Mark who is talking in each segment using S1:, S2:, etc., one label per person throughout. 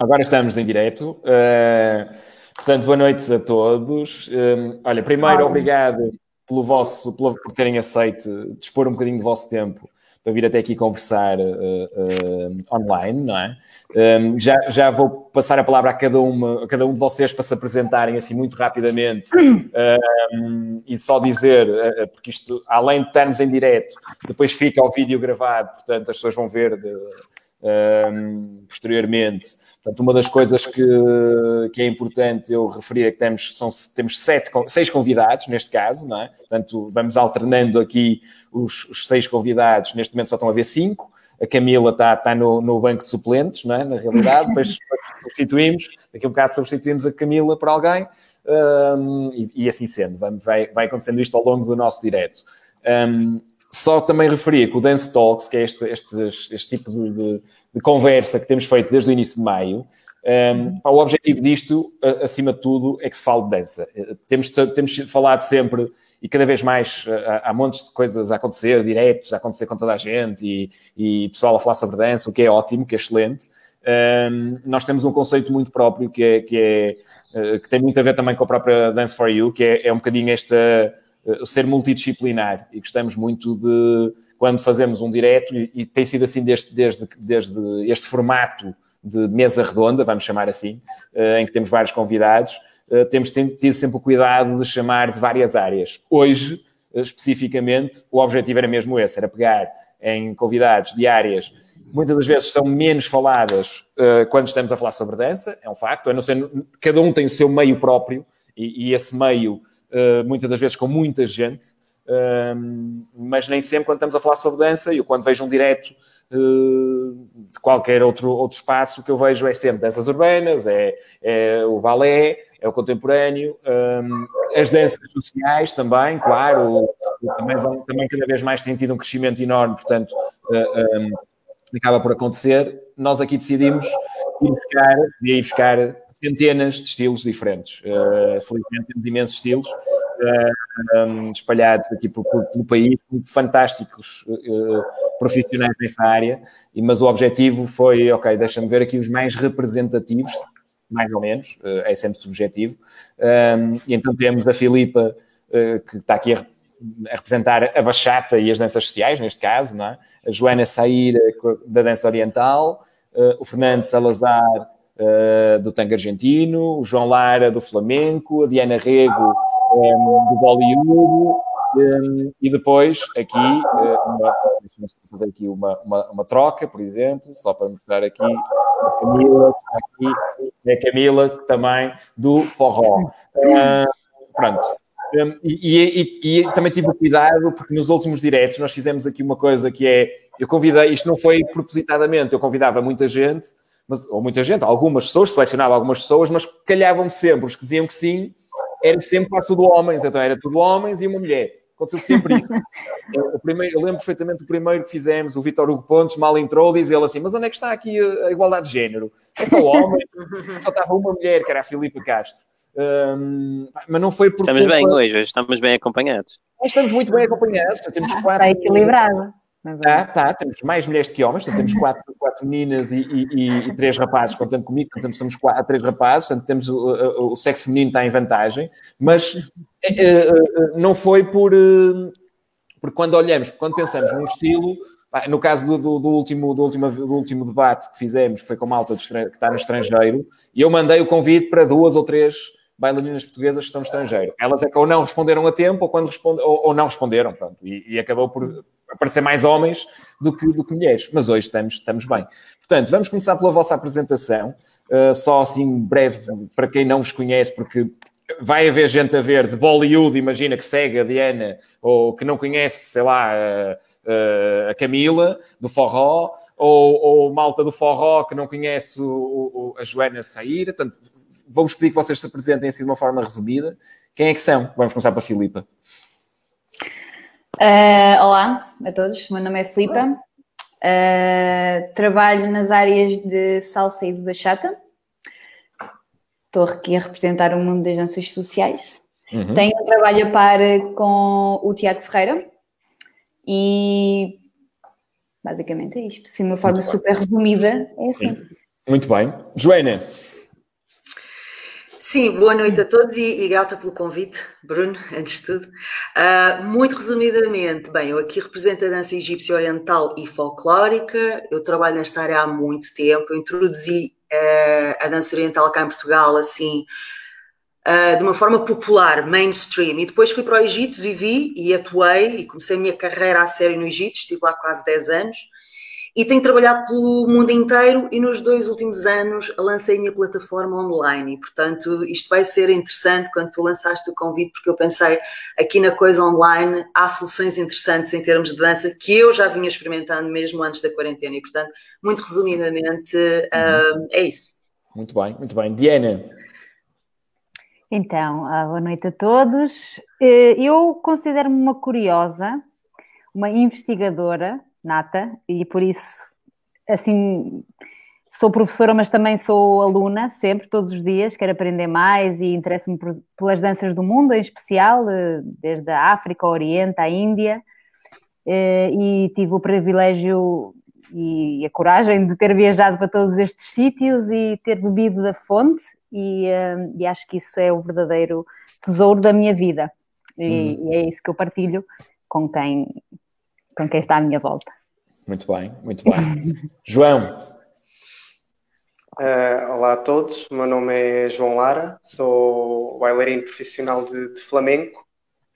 S1: Agora estamos em direto. Uh, portanto, boa noite a todos. Uh, olha, primeiro, obrigado pelo vosso, pelo, por terem aceito dispor um bocadinho do vosso tempo para vir até aqui conversar uh, online, não é? Um, já, já vou passar a palavra a cada, uma, a cada um de vocês para se apresentarem assim muito rapidamente um, e só dizer, porque isto, além de estarmos em direto, depois fica o vídeo gravado, portanto as pessoas vão ver de, um, posteriormente. Portanto, uma das coisas que, que é importante eu referir é que temos, são, temos sete, seis convidados, neste caso, não é? Portanto, vamos alternando aqui os, os seis convidados. Neste momento só estão a ver cinco. A Camila está, está no, no banco de suplentes, não é? Na realidade, depois substituímos, daqui a um bocado substituímos a Camila por alguém um, e, e, assim sendo, vai, vai acontecendo isto ao longo do nosso direto. Um, só também referia que o Dance Talks, que é este, este, este tipo de, de, de, conversa que temos feito desde o início de maio, um, o objetivo disto, acima de tudo, é que se fale de dança. Eh, temos, temos falado sempre, e cada vez mais há, há montes de coisas a acontecer, diretos a acontecer com toda a gente, e, e pessoal a falar sobre dança, o que é ótimo, que é excelente. Um, nós temos um conceito muito próprio que, é, que, é, eh, que tem muito a ver também com a própria Dance for You, que é, é um bocadinho esta eh, ser multidisciplinar e gostamos muito de quando fazemos um direto e, e tem sido assim desde, desde, desde este formato de mesa redonda, vamos chamar assim, eh, em que temos vários convidados, eh, temos tido sempre o cuidado de chamar de várias áreas. Hoje, especificamente, o objetivo era mesmo esse, era pegar em convidados de áreas muitas das vezes são menos faladas quando estamos a falar sobre dança, é um facto, a não ser, cada um tem o seu meio próprio e, e esse meio uh, muitas das vezes com muita gente, uh, mas nem sempre quando estamos a falar sobre dança, eu quando vejo um direto uh, de qualquer outro, outro espaço, o que eu vejo é sempre danças urbanas, é, é o balé, é o contemporâneo, um, as danças sociais também, claro, também, vão, também cada vez mais têm tido um crescimento enorme, portanto, um, acaba por acontecer. Nós aqui decidimos ir buscar, ir buscar centenas de estilos diferentes. Uh, felizmente temos imensos estilos uh, um, espalhados aqui pelo país, fantásticos uh, profissionais nessa área, e, mas o objetivo foi, ok, deixa-me ver aqui os mais representativos, mais ou menos, é sempre subjetivo, um, e então temos a Filipa, que está aqui a a representar a bachata e as danças sociais, neste caso, é? a Joana Saíra, da dança oriental, o Fernando Salazar, uh, do tango argentino, o João Lara, do flamenco, a Diana Rego, ehm, do Bollywood, um, e depois aqui, deixa fazer aqui uma, uma, uma, troca, por exemplo, só para mostrar aqui a Camila, que está aqui, é a Camila também do forró. Pronto, um, e, e, e, também tive cuidado, porque nos últimos diretos nós fizemos aqui uma coisa que é: eu convidei, isto não foi propositadamente, eu convidava muita gente, mas, ou muita gente, algumas pessoas, selecionava algumas pessoas, mas calhavam-me sempre, os que diziam que sim, era sempre quase tudo homens, então era tudo homens e uma mulher. Aconteceu sempre isso. o primeiro, eu lembro perfeitamente do primeiro que fizemos, o Vitor Hugo Pontes mal entrou, diz ele assim: Mas onde é que está aqui a, a igualdade de género? É só homem, só estava uma mulher, que era a Filipa Castro. Um, mas não foi por
S2: Estamos culpa... bem hoje, hoje estamos bem acompanhados.
S1: Estamos muito bem acompanhados, temos
S3: ah, quatro. Está equilibrado.
S1: Tá, tá, temos mais mulheres que homens, temos quatro, quatro meninas e, e, e, três rapazes, contando comigo, portanto somos quatro, três rapazes, portanto temos o, o, sexo feminino está em vantagem, mas uh, não foi por, uh, por quando olhamos, quando pensamos num estilo, no caso do, do, do, último, do, último, do último debate que fizemos, que foi com malta que está no estrangeiro, e eu mandei o convite para duas ou três bailarinas portuguesas que estão no estrangeiro. Elas é que ou não responderam a tempo ou, quando responde, ou, ou não responderam, pronto, e, e, acabou por aparecer mais homens do que, do que mulheres. Mas hoje estamos, estamos bem. Portanto, vamos começar pela vossa apresentação, uh, só assim breve para quem não vos conhece, porque vai haver gente a ver de Bollywood, imagina que segue a Diana, ou que não conhece, sei lá, a, a Camila, do forró, ou, ou malta do forró que não conhece o, o, a Joana Saíra. Portanto, vou-vos pedir que vocês se apresentem assim de uma forma resumida. Quem é que são? Vamos começar para a Filipa.
S3: Uh, olá a todos, meu nome é Filipa. Uh, trabalho nas áreas de salsa e de bachata. Estou aqui a representar o mundo das danças sociais. Uhum. Tenho um trabalho a par com o Tiago Ferreira e basicamente é isto. Sim, uma forma super resumida, é assim.
S1: Muito bem. Joana.
S4: Sim, boa noite a todos e, e grata pelo convite, Bruno, antes de tudo. Uh, muito resumidamente, bem, eu aqui represento a dança egípcia oriental e folclórica, eu trabalho nesta área há muito tempo, eu introduzi uh, a dança oriental cá em Portugal, assim, uh, de uma forma popular, mainstream, e depois fui para o Egito, vivi e atuei e comecei a minha carreira a sério no Egito, estive lá quase 10 anos, e tenho trabalhado pelo mundo inteiro e nos dois últimos anos lancei a minha plataforma online e, portanto, isto vai ser interessante quando tu lançaste o convite, porque eu pensei aqui na coisa online há soluções interessantes em termos de dança que eu já vinha experimentando mesmo antes da quarentena e, portanto, muito resumidamente, uhum. uh, é isso.
S1: Muito bem, muito bem. Diana.
S5: Então, ah, boa noite a todos. Eh, eu considero-me uma curiosa, uma investigadora nata, e por isso, assim, sou professora, mas também sou aluna, sempre, todos os dias, quero aprender mais e interesso-me pelas danças do mundo, em especial, eh, desde a África, o Oriente, a Índia, eh, e tive o privilégio e a coragem de ter viajado para todos estes sítios e ter bebido da fonte, e, eh, e acho que isso é o verdadeiro tesouro da minha vida. E, hum. e é isso que eu partilho com quem com quem está à minha volta.
S1: Muito bem, muito bem. João.
S6: Uh, olá a todos, meu nome é João Lara, sou bailarino profissional de, de flamenco.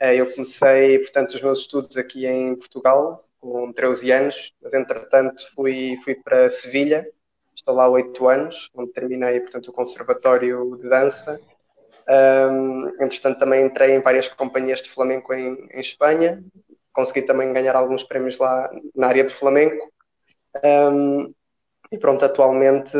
S6: Uh, eu comecei, portanto, os meus estudos aqui em Portugal com 13 anos, mas entretanto fui, fui para Sevilha, estou lá há 8 anos, onde terminei, portanto, o conservatório de dança. Um, entretanto, também entrei em várias companhias de flamenco em, em Espanha, consegui também ganhar alguns prémios lá na área de flamenco. Um, e pronto, atualmente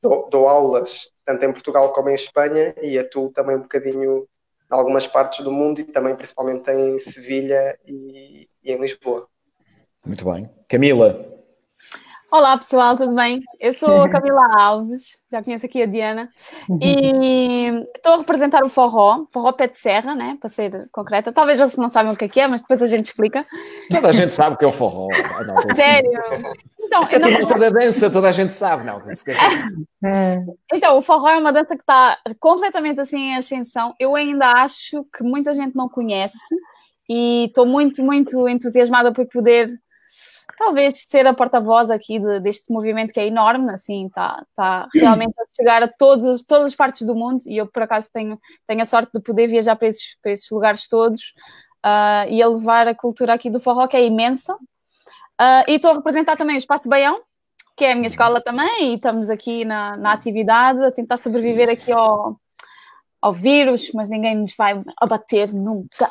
S6: dou, dou, aulas tanto em Portugal como em Espanha e atuo também um bocadinho em algumas partes do mundo e também principalmente em Sevilha e, e em Lisboa.
S1: Muito bem. Camila,
S7: Olá pessoal, tudo bem? Eu sou a Camila Alves, já conheço aqui a Diana, e estou a representar o forró, forró pé de serra, né? Para ser concreta. Talvez vocês não saibam o que é, é mas depois a gente explica.
S1: Toda a gente sabe o que é o forró.
S7: Não, Sério?
S1: Então, Isto é não... toda a dança, toda a gente sabe, não?
S7: É. Então, o forró é uma dança que está completamente assim em ascensão. Eu ainda acho que muita gente não conhece e estou muito, muito entusiasmada por poder talvez ser a porta-voz aqui de, deste movimento que é enorme, assim, está tá realmente a chegar a todos, todas as partes do mundo e eu, por acaso, tenho, tenho a sorte de poder viajar para esses, para esses lugares todos uh, e a levar a cultura aqui do forró, que é imensa. Uh, e estou a representar também o Espaço Baião, que é a minha escola também, e estamos aqui na, na atividade a tentar sobreviver aqui ao, ao vírus, mas ninguém nos vai abater nunca.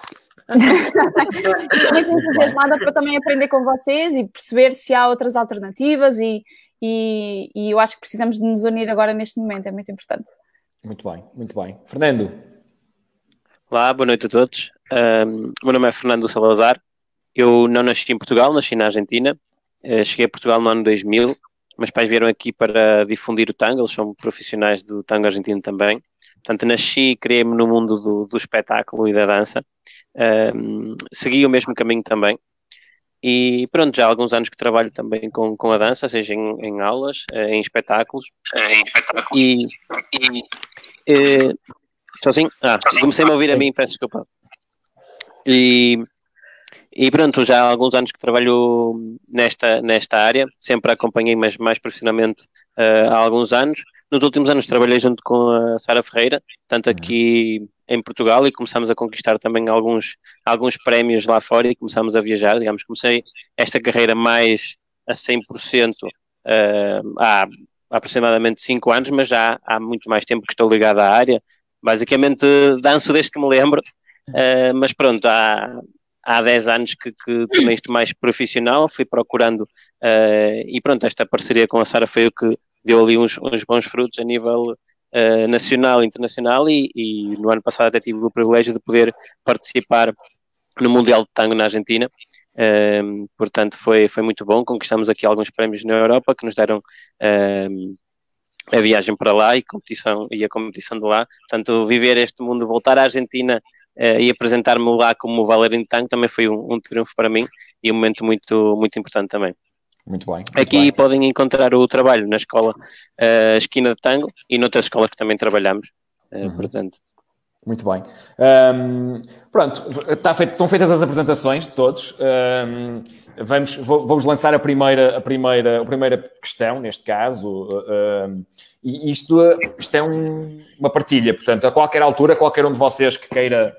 S7: Estou muito entusiasmada para também aprender com vocês e perceber se há outras alternativas e, e, e, eu acho que precisamos de nos unir agora neste momento, é muito importante.
S1: Muito bem, muito bem. Fernando.
S2: Olá, boa noite a todos. Um, meu nome é Fernando Salazar. Eu não nasci em Portugal, nasci na Argentina. Uh, cheguei a Portugal no ano 2000. Meus pais vieram aqui para difundir o tango, eles são profissionais do tango argentino também. Portanto, nasci e criei-me no mundo do, do espetáculo e da dança um, segui o mesmo caminho também. E pronto, já há alguns anos que trabalho também com, com a dança, seja em, em aulas, eh, em espetáculos.
S6: Em espetáculos.
S2: E, e, e eh, sozinho? Ah, comecei a ouvir a mim, peço desculpa. E, e pronto, já há alguns anos que trabalho nesta, nesta área, sempre acompanhei, mas mais profissionalmente uh, há alguns anos. Nos últimos anos trabalhei junto com a Sara Ferreira, tanto aqui em Portugal e começamos a conquistar também alguns, alguns prémios lá fora e começamos a viajar. Digamos, comecei esta carreira mais a 100% uh, há, há aproximadamente 5 anos, mas já há muito mais tempo que estou ligado à área. Basicamente, danço desde que me lembro, uh, mas pronto, há, há 10 anos que, que tornei isto mais profissional, fui procurando uh, e pronto, esta parceria com a Sara foi o que deu ali uns, uns bons frutos a nível uh, nacional e internacional e, no ano passado até tive o privilégio de poder participar no Mundial de Tango na Argentina. Uh, portanto, foi, foi muito bom. Conquistamos aqui alguns prémios na Europa que nos deram uh, a viagem para lá e, competição, e a competição de lá. Portanto, viver este mundo, voltar à Argentina uh, e apresentar-me lá como de tango também foi um, um, triunfo para mim e um momento muito, muito importante também.
S1: Muito bem. Muito
S2: Aqui
S1: bem.
S2: podem encontrar o trabalho na escola uh, Esquina de Tango e noutras escolas que também trabalhamos. Uh, uhum. Portanto.
S1: Muito bem. Um, pronto, está feito, estão feitas as apresentações de todos. Um, vamos, vou, vou-vos lançar a primeira, a, primeira, a primeira questão, neste caso. Um, e isto, isto é um, uma partilha, portanto, a qualquer altura, qualquer um de vocês que queira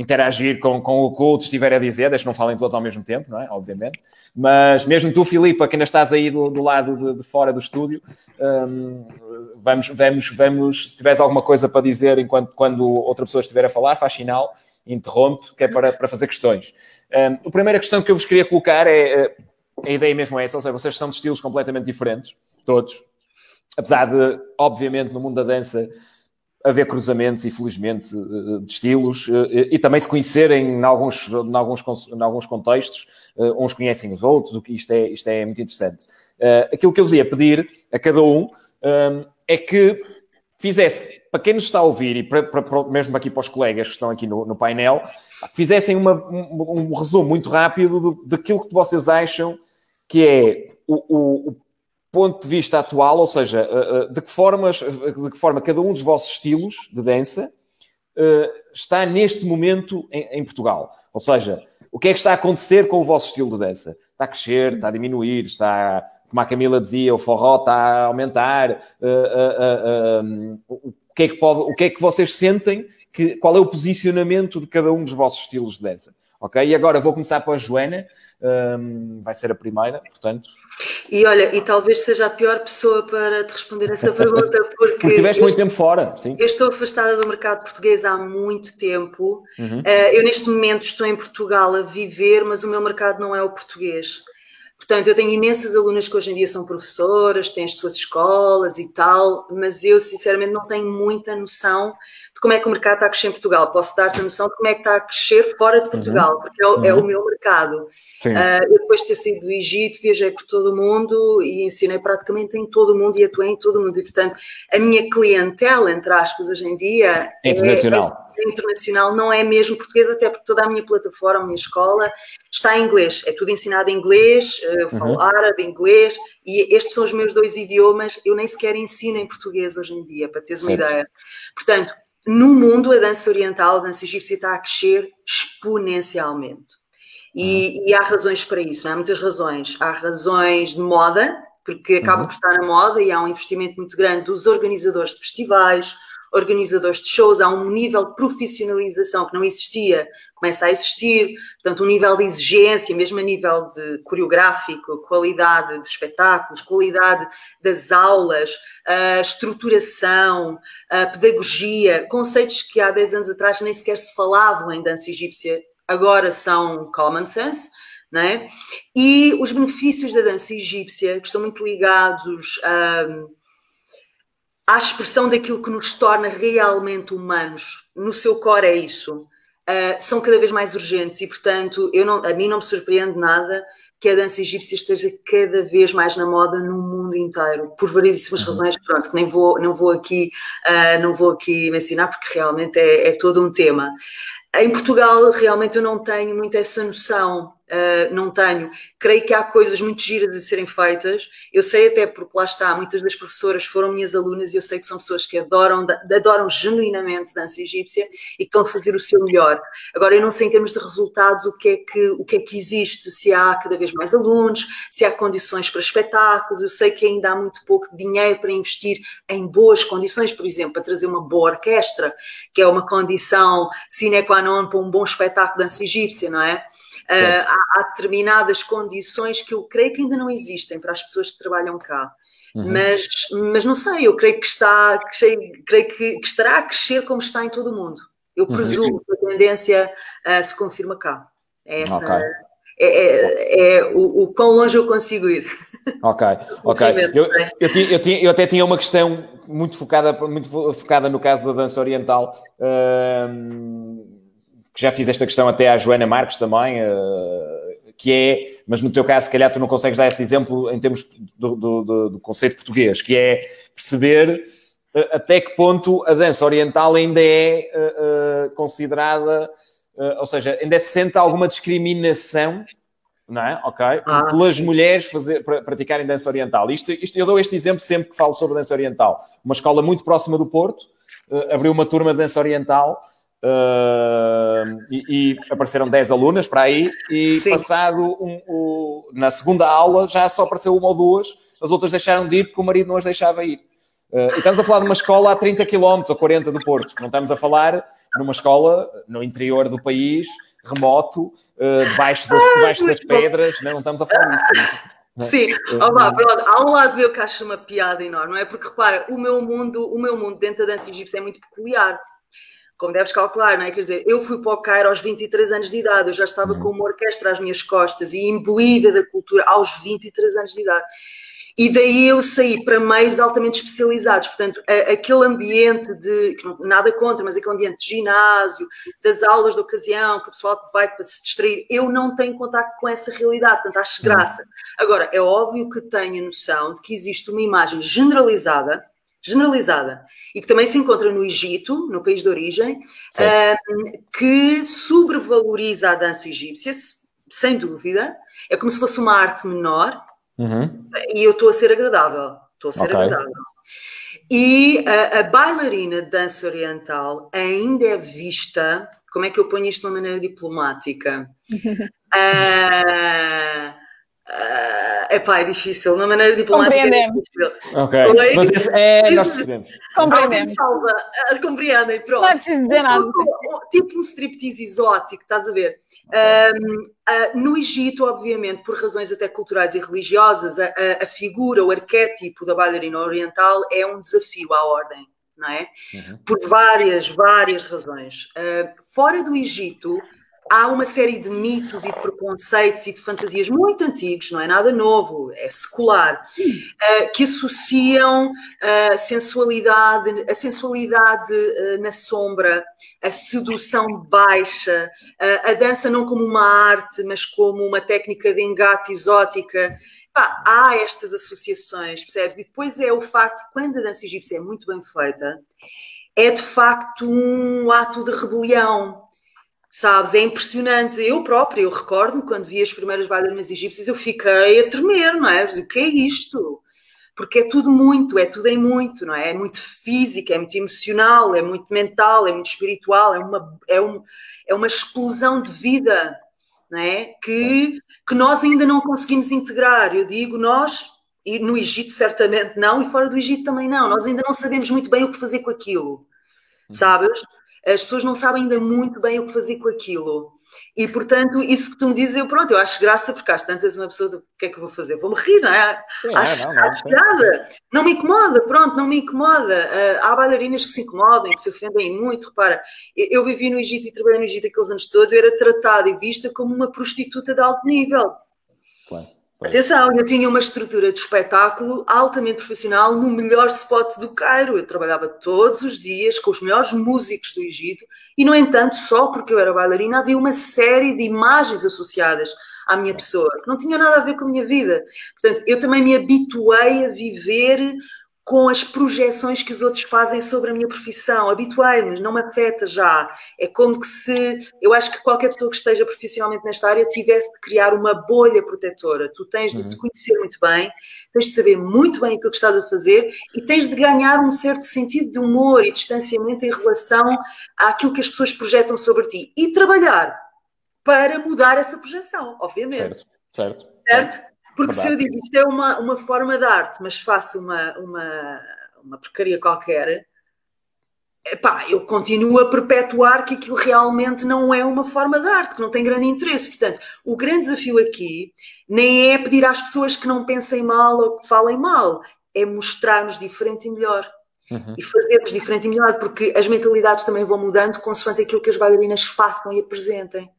S1: interagir com, com o que o estiver a dizer, deixa não falem todos ao mesmo tempo, não é? Obviamente. Mas mesmo tu, Filipe, que ainda estás aí do, do lado de, de, fora do estúdio, um, vamos, vamos, vamos, se tiveres alguma coisa para dizer enquanto quando outra pessoa estiver a falar, faz sinal, interrompe, que é para, para fazer questões. Um, a primeira questão que eu vos queria colocar é, eh, a ideia mesmo é essa, ou seja, vocês são de estilos completamente diferentes, todos, apesar de, obviamente, no mundo da dança haver cruzamentos, infelizmente, eh, de estilos eh, e também se conhecerem em alguns, em alguns, em alguns contextos, eh, uns conhecem os outros, o que isto é, isto é muito interessante. Aquilo que eu vos ia pedir a cada um é que fizesse, para quem nos está a ouvir e para, para, mesmo aqui para os colegas que estão aqui no, no painel, fizessem uma, um, um, resumo muito rápido do, daquilo que vocês acham que é o, o ponto de vista atual, ou seja, eh, eh, de que, formas, de que forma cada um dos vossos estilos de dança eh, está neste momento em, Portugal. Ou seja, o que é que está a acontecer com o vosso estilo de dança? Está a crescer, está a diminuir, está, como a Camila dizia, o forró está a aumentar. o que é que pode, o que é que vocês sentem? Que, qual é o posicionamento de cada um dos vossos estilos de dança? Ok? E agora vou começar com a Joana, um, vai ser a primeira, portanto.
S4: E olha, e talvez seja a pior pessoa para te responder essa pergunta, porque.
S1: porque tiveste muito tempo fora, sim.
S4: Eu estou afastada do mercado português há muito tempo. Uhum. Uh, eu, neste momento, estou em Portugal a viver, mas o meu mercado não é o português. Portanto, eu tenho imensas alunas que hoje em dia são professoras, têm as suas escolas e tal, mas eu, sinceramente, não tenho muita noção de como é que o mercado está a crescer em Portugal. Posso dar-te a noção de como é que está a crescer fora de uhum. Portugal, uhum. porque é o, uhum. é o, uhum. meu mercado. Uh, eu, depois de ter saído do Egito, viajei por todo o mundo e ensinei praticamente em todo o mundo e atuei em todo o mundo. E, portanto, a minha clientela, entre aspas, hoje em dia.
S1: É internacional.
S4: É, é internacional, não é mesmo português, até porque toda a minha plataforma, a minha escola, está em inglês. É tudo ensinado em inglês, eu falo uhum. árabe, inglês, e estes são os meus dois idiomas. Eu nem sequer ensino em português hoje em dia, para teres certo. uma ideia. Portanto, no mundo, a dança oriental, a dança egípcia está a crescer exponencialmente. E, uhum. e há razões para isso, há muitas razões. Há razões de moda, porque acaba uhum. por estar na moda e há um investimento muito grande dos organizadores de festivais, organizadores de shows, há um nível de profissionalização que não existia, começa a existir, portanto, um nível de exigência, mesmo a nível de coreográfico, qualidade de espetáculos, qualidade das aulas, a estruturação, a pedagogia, conceitos que há 10 anos atrás nem sequer se falavam em dança egípcia, agora são common sense. É? E os benefícios da dança egípcia, que estão muito ligados a à expressão daquilo que nos torna realmente humanos. No seu core é isso. Uh, são cada vez mais urgentes e, portanto, eu não, a mim não me surpreende nada que a dança egípcia esteja cada vez mais na moda no mundo inteiro, por variedíssimas uhum. razões, pronto, que nem vou, não vou aqui, uh, não vou aqui mencionar porque realmente é, é todo um tema. Em Portugal, realmente eu não tenho muito essa noção Uh, não tenho. Creio que há coisas muito giras a serem feitas. Eu sei até porque lá está, muitas das professoras foram minhas alunas e eu sei que são pessoas que adoram, adoram genuinamente dança egípcia e que estão a fazer o seu melhor. Agora, eu não sei em termos de resultados o que é que, o que, é que existe, se há cada vez mais alunos, se há condições para espetáculos. Eu sei que ainda há muito pouco dinheiro para investir em boas condições, por exemplo, para trazer uma boa orquestra, que é uma condição sine qua non para um bom espetáculo de dança egípcia, não é? Uh, há, determinadas condições que eu creio que ainda não existem para as pessoas que trabalham cá. Uhum. Mas, mas não sei, eu creio que está, que, creio que, que, estará a crescer como está em todo o mundo. Eu uhum. presumo uhum. que a tendência uh, se confirma cá. É essa. Okay. É, é, é o, o, quão longe eu consigo ir.
S1: Ok, ok. Eu, eu, tinha, eu, tinha, eu, até tinha uma questão muito focada, muito focada no caso da dança oriental. Uh, que já fiz esta questão até à Joana Marques também, uh, que é, mas no teu caso, se calhar tu não consegues dar esse exemplo em termos do, do, do, do conceito português, que é perceber uh, até que ponto a dança oriental ainda é uh, considerada, ou seja, ainda se sente alguma discriminação não é? Ok? Ah, Pelas sim. mulheres fazer, praticarem dança oriental. Isto, isto, eu dou este exemplo sempre que falo sobre dança oriental. Uma escola muito próxima do Porto abriu uma turma de dança oriental uh, e, e, apareceram 10 alunas para aí e sim. passado um, um, na segunda aula já só apareceu uma ou duas, as outras deixaram de ir porque o marido não as deixava ir. Uh, e estamos a falar de uma escola a 30 km ou 40 do Porto. Não estamos a falar numa escola no interior do país, remoto, uh, debaixo, das, debaixo das pedras. Não, não estamos a falar disso.
S4: Não. É? Sim, Olá, pronto. há um lado meu que acho uma piada enorme, não é? Porque repara, o meu mundo, o meu mundo dentro da dança egípcia é muito peculiar, como deves calcular, não é? Quer dizer, eu fui para o Cairo aos 23 anos de idade, eu já estava uhum. com uma orquestra às minhas costas e imbuída da cultura aos 23 anos de idade. E daí eu saí para meios altamente especializados, portanto, a, aquele ambiente de, nada contra, mas aquele ambiente de ginásio, das aulas de ocasião, que o pessoal vai para se distrair, eu não tenho contato com essa realidade, portanto, acho graça. Agora, é óbvio que tenho a noção de que existe uma imagem generalizada, generalizada, e que também se encontra no Egito, no país de origem, um, que sobrevaloriza a dança egípcia, sem dúvida, é como se fosse uma arte menor, Uhum. E eu estou a ser agradável. Estou a ser okay. agradável. E a, a, bailarina de dança oriental ainda é vista. Como é que eu ponho isto de uma maneira diplomática? uh, Uh, epá, é difícil, de uma maneira diplomática é difícil.
S1: Ok, mas esse é, nós percebemos.
S4: Compreendemos. Salva, uh, compreendem, pronto.
S7: Não é preciso dizer nada.
S4: Tipo, tipo um striptease exótico, estás a ver? Um, uh, no Egito, obviamente, por razões até culturais e religiosas, a, a, a, figura, o arquétipo da bailarina oriental é um desafio à ordem, não é? Uhum. Por várias, várias razões. Uh, fora do Egito, há uma série de mitos e de preconceitos e de fantasias muito antigos, não é nada novo, é secular, uh, que associam a uh, sensualidade, a sensualidade uh, na sombra, a sedução baixa, uh, a dança não como uma arte, mas como uma técnica de engate exótica. Há estas associações, percebes? E depois é o facto que quando a dança egípcia é muito bem feita, é de facto um ato de rebelião Sabes, é impressionante. Eu própria, eu recordo-me quando vi as primeiras bailarinas egípcias, eu fiquei a tremer, não é? O que é isto? Porque é tudo muito, é tudo em muito, não é? É muito físico, é muito emocional, é muito mental, é muito espiritual, é uma, é um, é uma explosão de vida, não é? Que, que nós ainda não conseguimos integrar. Eu digo nós, e no Egito certamente não, e fora do Egito também não. Nós ainda não sabemos muito bem o que fazer com aquilo, uhum. sabes? As pessoas não sabem ainda muito bem o que fazer com aquilo. E, portanto, isso que tu me dizes, eu pronto, eu acho graça, porque às tantas uma pessoa, o que é que eu vou fazer? Vou-me rir, não é? Sim, acho, não, não, acho piada. Não me incomoda, pronto, não me incomoda. Uh, há bailarinas que se incomodam, que se ofendem muito. Repara, eu, eu vivi no Egito e trabalhei no Egito aqueles anos todos, eu era tratada e vista como uma prostituta de alto nível. Atenção, eu tinha uma estrutura de espetáculo altamente profissional no melhor spot do Cairo. Eu trabalhava todos os dias com os melhores músicos do Egito e, no entanto, só porque eu era bailarina, havia uma série de imagens associadas à minha pessoa que não tinham nada a ver com a minha vida. Portanto, eu também me habituei a viver com as projeções que os outros fazem sobre a minha profissão. Habituei-me, não me afeta já. É como que se eu acho que qualquer pessoa que esteja profissionalmente nesta área tivesse de criar uma bolha protetora. Tu tens de te uhum. conhecer muito bem, tens de saber muito bem aquilo que estás a fazer e tens de ganhar um certo sentido de humor e distanciamento em relação àquilo que as pessoas projetam sobre ti e trabalhar para mudar essa projeção, obviamente.
S1: Certo, certo.
S4: Certo? Porque Verdade. se eu digo isto é uma, uma forma de arte, mas faço uma, uma, uma porcaria qualquer, epá, eu continuo a perpetuar que aquilo realmente não é uma forma de arte, que não tem grande interesse. Portanto, o grande desafio aqui nem é pedir às pessoas que não pensem mal ou que falem mal, é mostrar-nos diferente e melhor. Uhum. E fazermos diferente e melhor, porque as mentalidades também vão mudando consoante aquilo que as bailarinas façam e apresentem.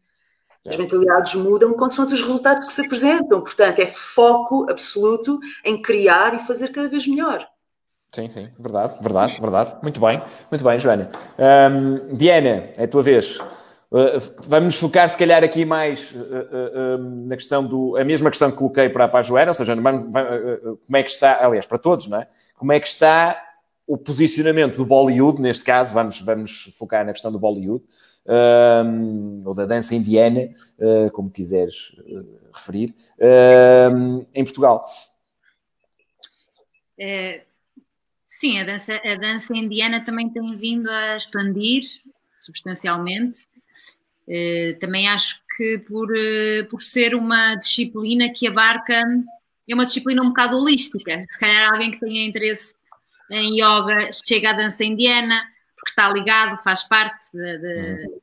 S4: As mentalidades mudam consoante os resultados que se apresentam. Portanto, é foco absoluto em criar e fazer cada vez melhor.
S1: Sim, sim, verdade, verdade, verdade. Muito bem, muito bem, Joana. Um, Diana, é a tua vez. Uh, vamos focar, se calhar, aqui mais uh, uh, na questão do. A mesma questão que coloquei para, para a Joana, ou seja, como é que está, aliás, para todos, não é? Como é que está o posicionamento do Bollywood, neste caso, vamos, vamos focar na questão do Bollywood. Um, ou da dança indiana, uh, como quiseres uh, referir, um, em Portugal.
S8: É, sim, a dança, a dança indiana também tem vindo a expandir substancialmente. Uh, também acho que por, por ser uma disciplina que abarca, é uma disciplina um bocado holística. Se calhar alguém que tenha interesse em yoga chega à dança indiana, porque está ligado, faz parte de, de uhum.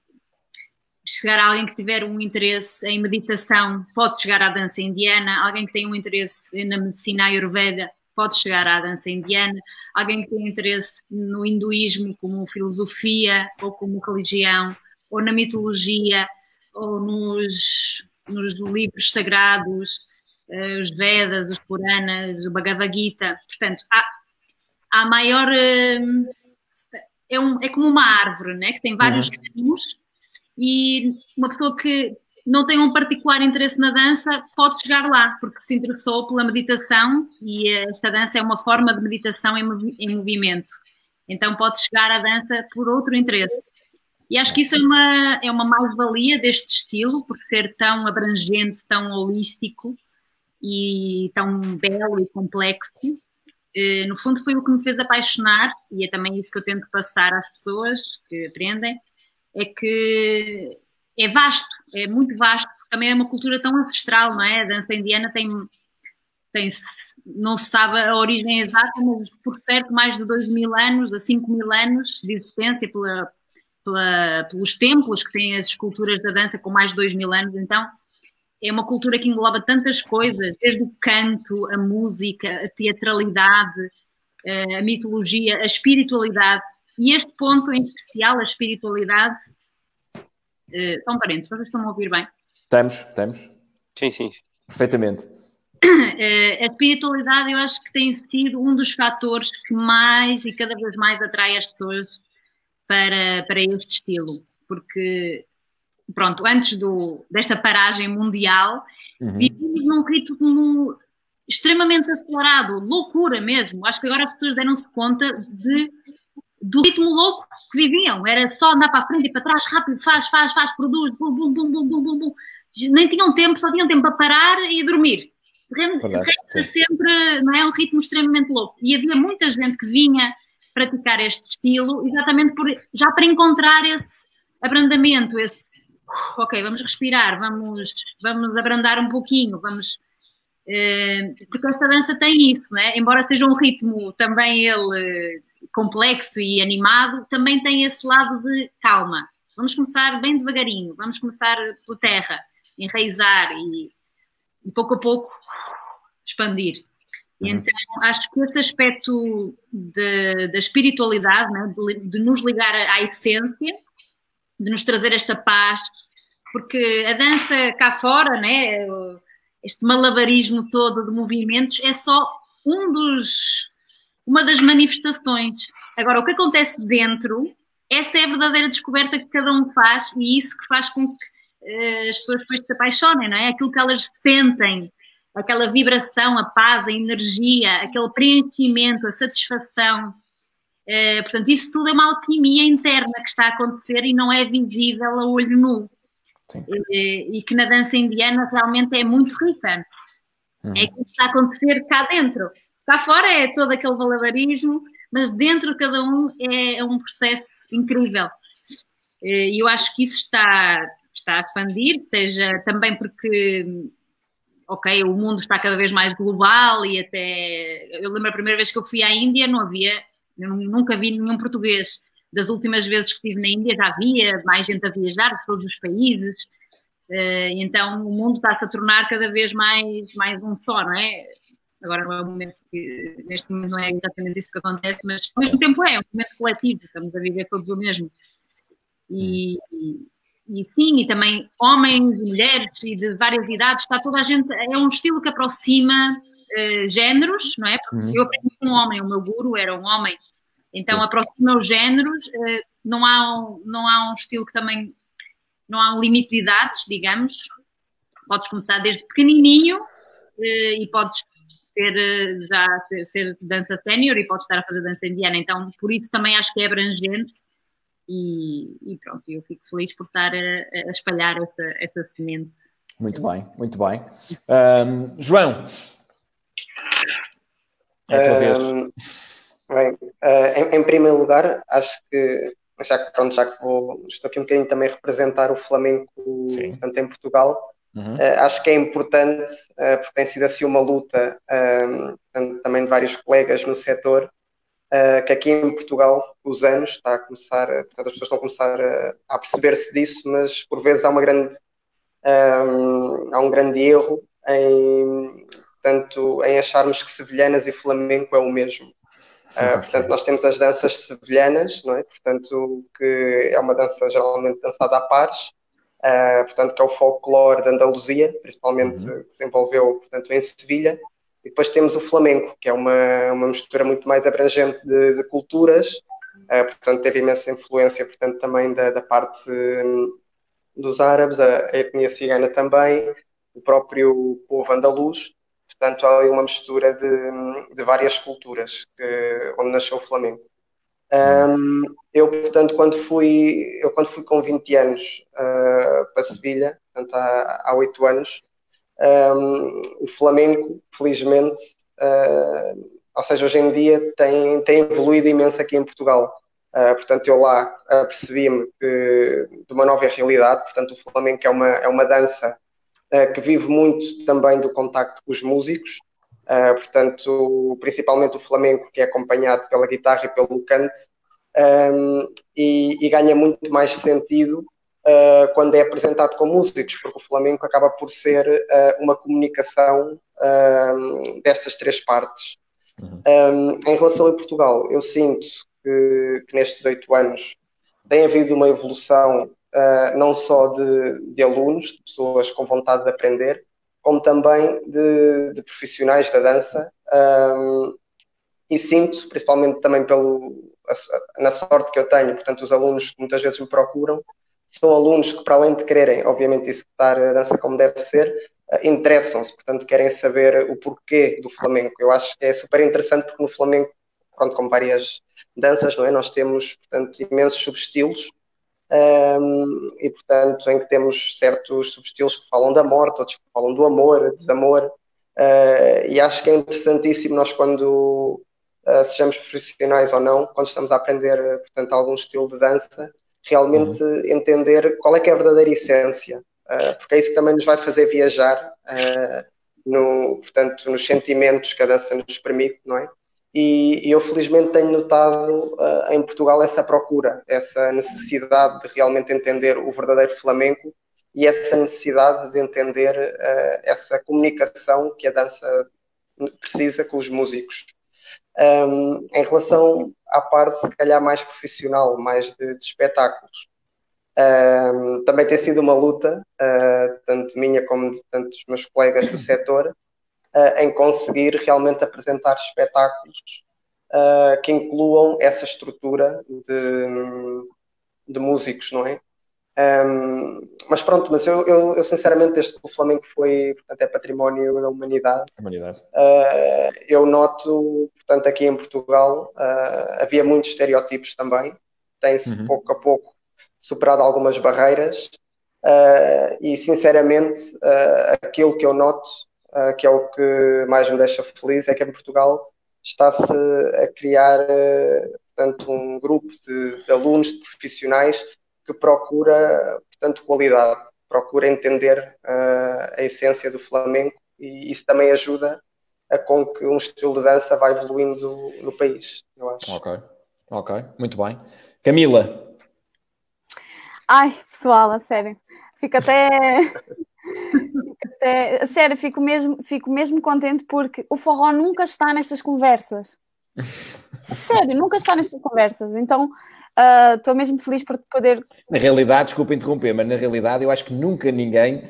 S8: chegar a alguém que tiver um interesse em meditação, pode chegar à dança indiana, alguém que tem um interesse na medicina ayurveda, pode chegar à dança indiana, alguém que tem interesse no hinduísmo como filosofia ou como religião, ou na mitologia, ou nos, nos livros sagrados, eh, os Vedas, os Puranas, o Bhagavad Gita. Portanto, há, há maior. É, um, é como uma árvore, né? que tem vários uhum. e uma pessoa que não tem um particular interesse na dança pode chegar lá, porque se interessou pela meditação e esta dança é uma forma de meditação em, movi em movimento. Então pode chegar à dança por outro interesse. E acho que isso é uma, é uma mais-valia deste estilo, por ser tão abrangente, tão holístico e tão belo e complexo. Eh, no fundo foi o que me fez apaixonar e é também isso que eu tento passar às pessoas que aprendem é que é vasto, é muito vasto, também é uma cultura tão ancestral, não é? A dança indiana tem, tem não se sabe a origem exata, mas por certo mais de 2 mil anos a 5 mil anos de existência pela, pela, pelos templos que têm as esculturas da dança com mais de 2 mil anos, então é uma cultura que engloba tantas coisas, desde o canto, a música, a teatralidade, eh, a mitologia, a espiritualidade. E este ponto em especial, a espiritualidade, uh, são parentes, vocês estão a ouvir bem?
S1: Estamos, estamos.
S2: Sim, sim.
S1: Perfeitamente.
S8: Uh, a espiritualidade eu acho que tem sido um dos fatores que mais e cada vez mais atrai as pessoas para, para este estilo, porque pronto, antes do, desta paragem mundial, uhum. vivemos num ritmo extremamente acelerado, loucura mesmo. Acho que agora as pessoas deram-se conta de, do ritmo louco que viviam. Era só andar para a frente e para trás, rápido, faz, faz, faz, produz, bum, bum, bum, bum, bum, bum, bum. Nem tinham tempo, só tinham tempo para parar e dormir. Resta sempre, não é? Um ritmo extremamente louco. E havia muita gente que vinha praticar este estilo exatamente por, já para encontrar esse abrandamento, esse ok, vamos respirar, vamos, vamos abrandar um pouquinho, vamos. Eh, porque esta dança tem isso, né? embora seja um ritmo também ele complexo e animado, também tem esse lado de calma. Vamos começar bem devagarinho, vamos começar pela terra, enraizar e, e pouco a pouco expandir. E uhum. então acho que esse aspecto de, da espiritualidade, né? de, de nos ligar à essência, de nos trazer esta paz, porque a dança cá fora, né, este malabarismo todo de movimentos é só um dos, uma das manifestações. Agora, o que acontece dentro, essa é a verdadeira descoberta que cada um faz e isso que faz com que uh, as pessoas depois se apaixonem, não é? Aquilo que elas sentem, aquela vibração, a paz, a energia, aquele preenchimento, a satisfação. Uh, portanto, isso tudo é uma alquimia interna que está a acontecer e não é visível a olho nu. E, e, que na dança indiana realmente é muito rica. Uhum. É que está a acontecer cá dentro. Cá fora é todo aquele valabarismo, mas dentro de cada um é, é um processo incrível. E eu acho que isso está, está a expandir, seja também porque ok, o mundo está cada vez mais global e até. Eu lembro a primeira vez que eu fui à Índia, não havia, nunca vi nenhum português das últimas vezes que estive na Índia já havia mais gente a viajar de todos os países, uh, então o mundo está-se a tornar cada vez mais, mais um só, não é? Agora não é o momento que, neste momento não é exatamente isso que acontece, mas ao mesmo tempo é, é um momento coletivo, estamos a viver todos o mesmo. E, e, sim, e também homens mulheres e de várias idades, está toda a gente, é um estilo que aproxima uh, géneros, não é? Porque uhum. eu aprendi com um homem, o meu guru era um homem, então aproxima os géneros, eh, não há, um, não há um estilo que também, não há um limite de idades, digamos. Podes começar desde pequenininho eh, e podes ser, eh, já ser, ser dança sénior e podes estar a fazer dança indiana. Então, por isso também acho que é abrangente e, e, pronto, eu fico feliz por estar a, a espalhar essa, essa semente.
S1: Muito bem, muito bem. Um, João, é. Um,
S6: bem, uh, em, em, primeiro lugar, acho que já que pronto, já que vou, estou aqui um bocadinho também a representar o Flamengo portanto, em Portugal, uhum. uh, acho que é importante, uh, porque tem sido assim uma luta um, também de vários colegas no setor, uh, que aqui em Portugal, os anos, está a começar, portanto, as pessoas estão a começar a, a perceber-se disso, mas por vezes há uma grande um, há um grande erro em, portanto, em acharmos que sevilhanas e flamenco é o mesmo. Uh, portanto, nós temos as danças sevilhanas, não é? Portanto, que é uma dança geralmente dançada a pares, uh, portanto, que é o folclore da Andaluzia, principalmente uhum. que se envolveu, portanto, em Sevilha. E depois temos o flamenco, que é uma, uma mistura muito mais abrangente de, de culturas, uh, portanto, teve imensa influência, portanto, também da, da parte um, dos árabes, a, a etnia cigana também, o próprio povo andaluz, Portanto, há ali uma mistura de, de várias culturas que, onde nasceu o Flamengo. Um, eu, portanto, quando fui, eu quando fui com 20 anos uh, para Sevilha, portanto, há, há 8 anos, um, o Flamengo, felizmente, uh, ou seja, hoje em dia tem, tem evoluído imenso aqui em Portugal. Uh, portanto, eu lá percebi-me de uma nova realidade. Portanto, o Flamengo é uma, é uma dança que vive muito também do contacto com os músicos, uh, portanto, principalmente o flamenco, que é acompanhado pela guitarra e pelo cante, ehm, e, e, ganha muito mais sentido uh, quando é apresentado com músicos, porque o flamenco acaba por ser uma comunicação ehm, destas três partes. Uhum. Um, ehm, em relação a Portugal, eu sinto que, que nestes oito anos tem havido uma evolução uh, não só de, de, alunos, de pessoas com vontade de aprender, como também de, de profissionais da dança. E sinto, principalmente também pelo, na sorte que eu tenho, portanto, os alunos que muitas vezes me procuram, são alunos que, para além de quererem, obviamente, executar a dança como deve ser, uh, interessam-se, portanto, querem saber o porquê do flamenco. Eu acho que é super interessante porque no flamenco, pronto, como várias danças, não é? Nós temos, portanto, imensos subestilos um, e portanto em que temos certos subestilos que falam da morte, outros que falam do amor, desamor, uh, e acho que é interessantíssimo nós quando uh, sejamos profissionais ou não, quando estamos a aprender portanto algum estilo de dança, realmente uhum. entender qual é que é a verdadeira essência, uh, porque é isso que também nos vai fazer viajar no, portanto, nos sentimentos que a dança nos permite, não é? E, eu felizmente tenho notado uh, em Portugal essa procura, essa necessidade de realmente entender o verdadeiro flamenco e essa necessidade de entender uh, essa comunicação que a dança precisa com os músicos. Um, em relação à parte, se calhar, mais profissional, mais de, de espetáculos, um, também tem sido uma luta, uh, tanto minha como de tantos meus colegas do setor, uh, em conseguir realmente apresentar espetáculos uh, que incluam essa estrutura de, de músicos, não é? Um, mas pronto, mas eu, eu, eu, sinceramente, desde que o Flamengo foi, portanto, é património da humanidade,
S1: humanidade.
S6: Uh, eu noto, portanto, aqui em Portugal uh, havia muitos estereótipos também, tem-se uhum. pouco a pouco superado algumas barreiras uh, e, sinceramente, aquilo que eu noto uh, que é o que mais me deixa feliz, é que em Portugal está-se a criar uh, portanto, um grupo de, de, alunos, de profissionais que procura portanto, qualidade, procura entender uh, a essência do flamenco e isso também ajuda a com que um estilo de dança vá evoluindo no país, eu acho.
S1: Ok, ok, muito bem. Camila.
S7: Ai, pessoal, a sério, fico até até, sério, fico mesmo, fico mesmo contente porque o forró nunca está nestas conversas. Sério, nunca está nestas conversas. Então, estou uh, mesmo feliz por poder.
S1: Na realidade, desculpa interromper, mas na realidade eu acho que nunca ninguém,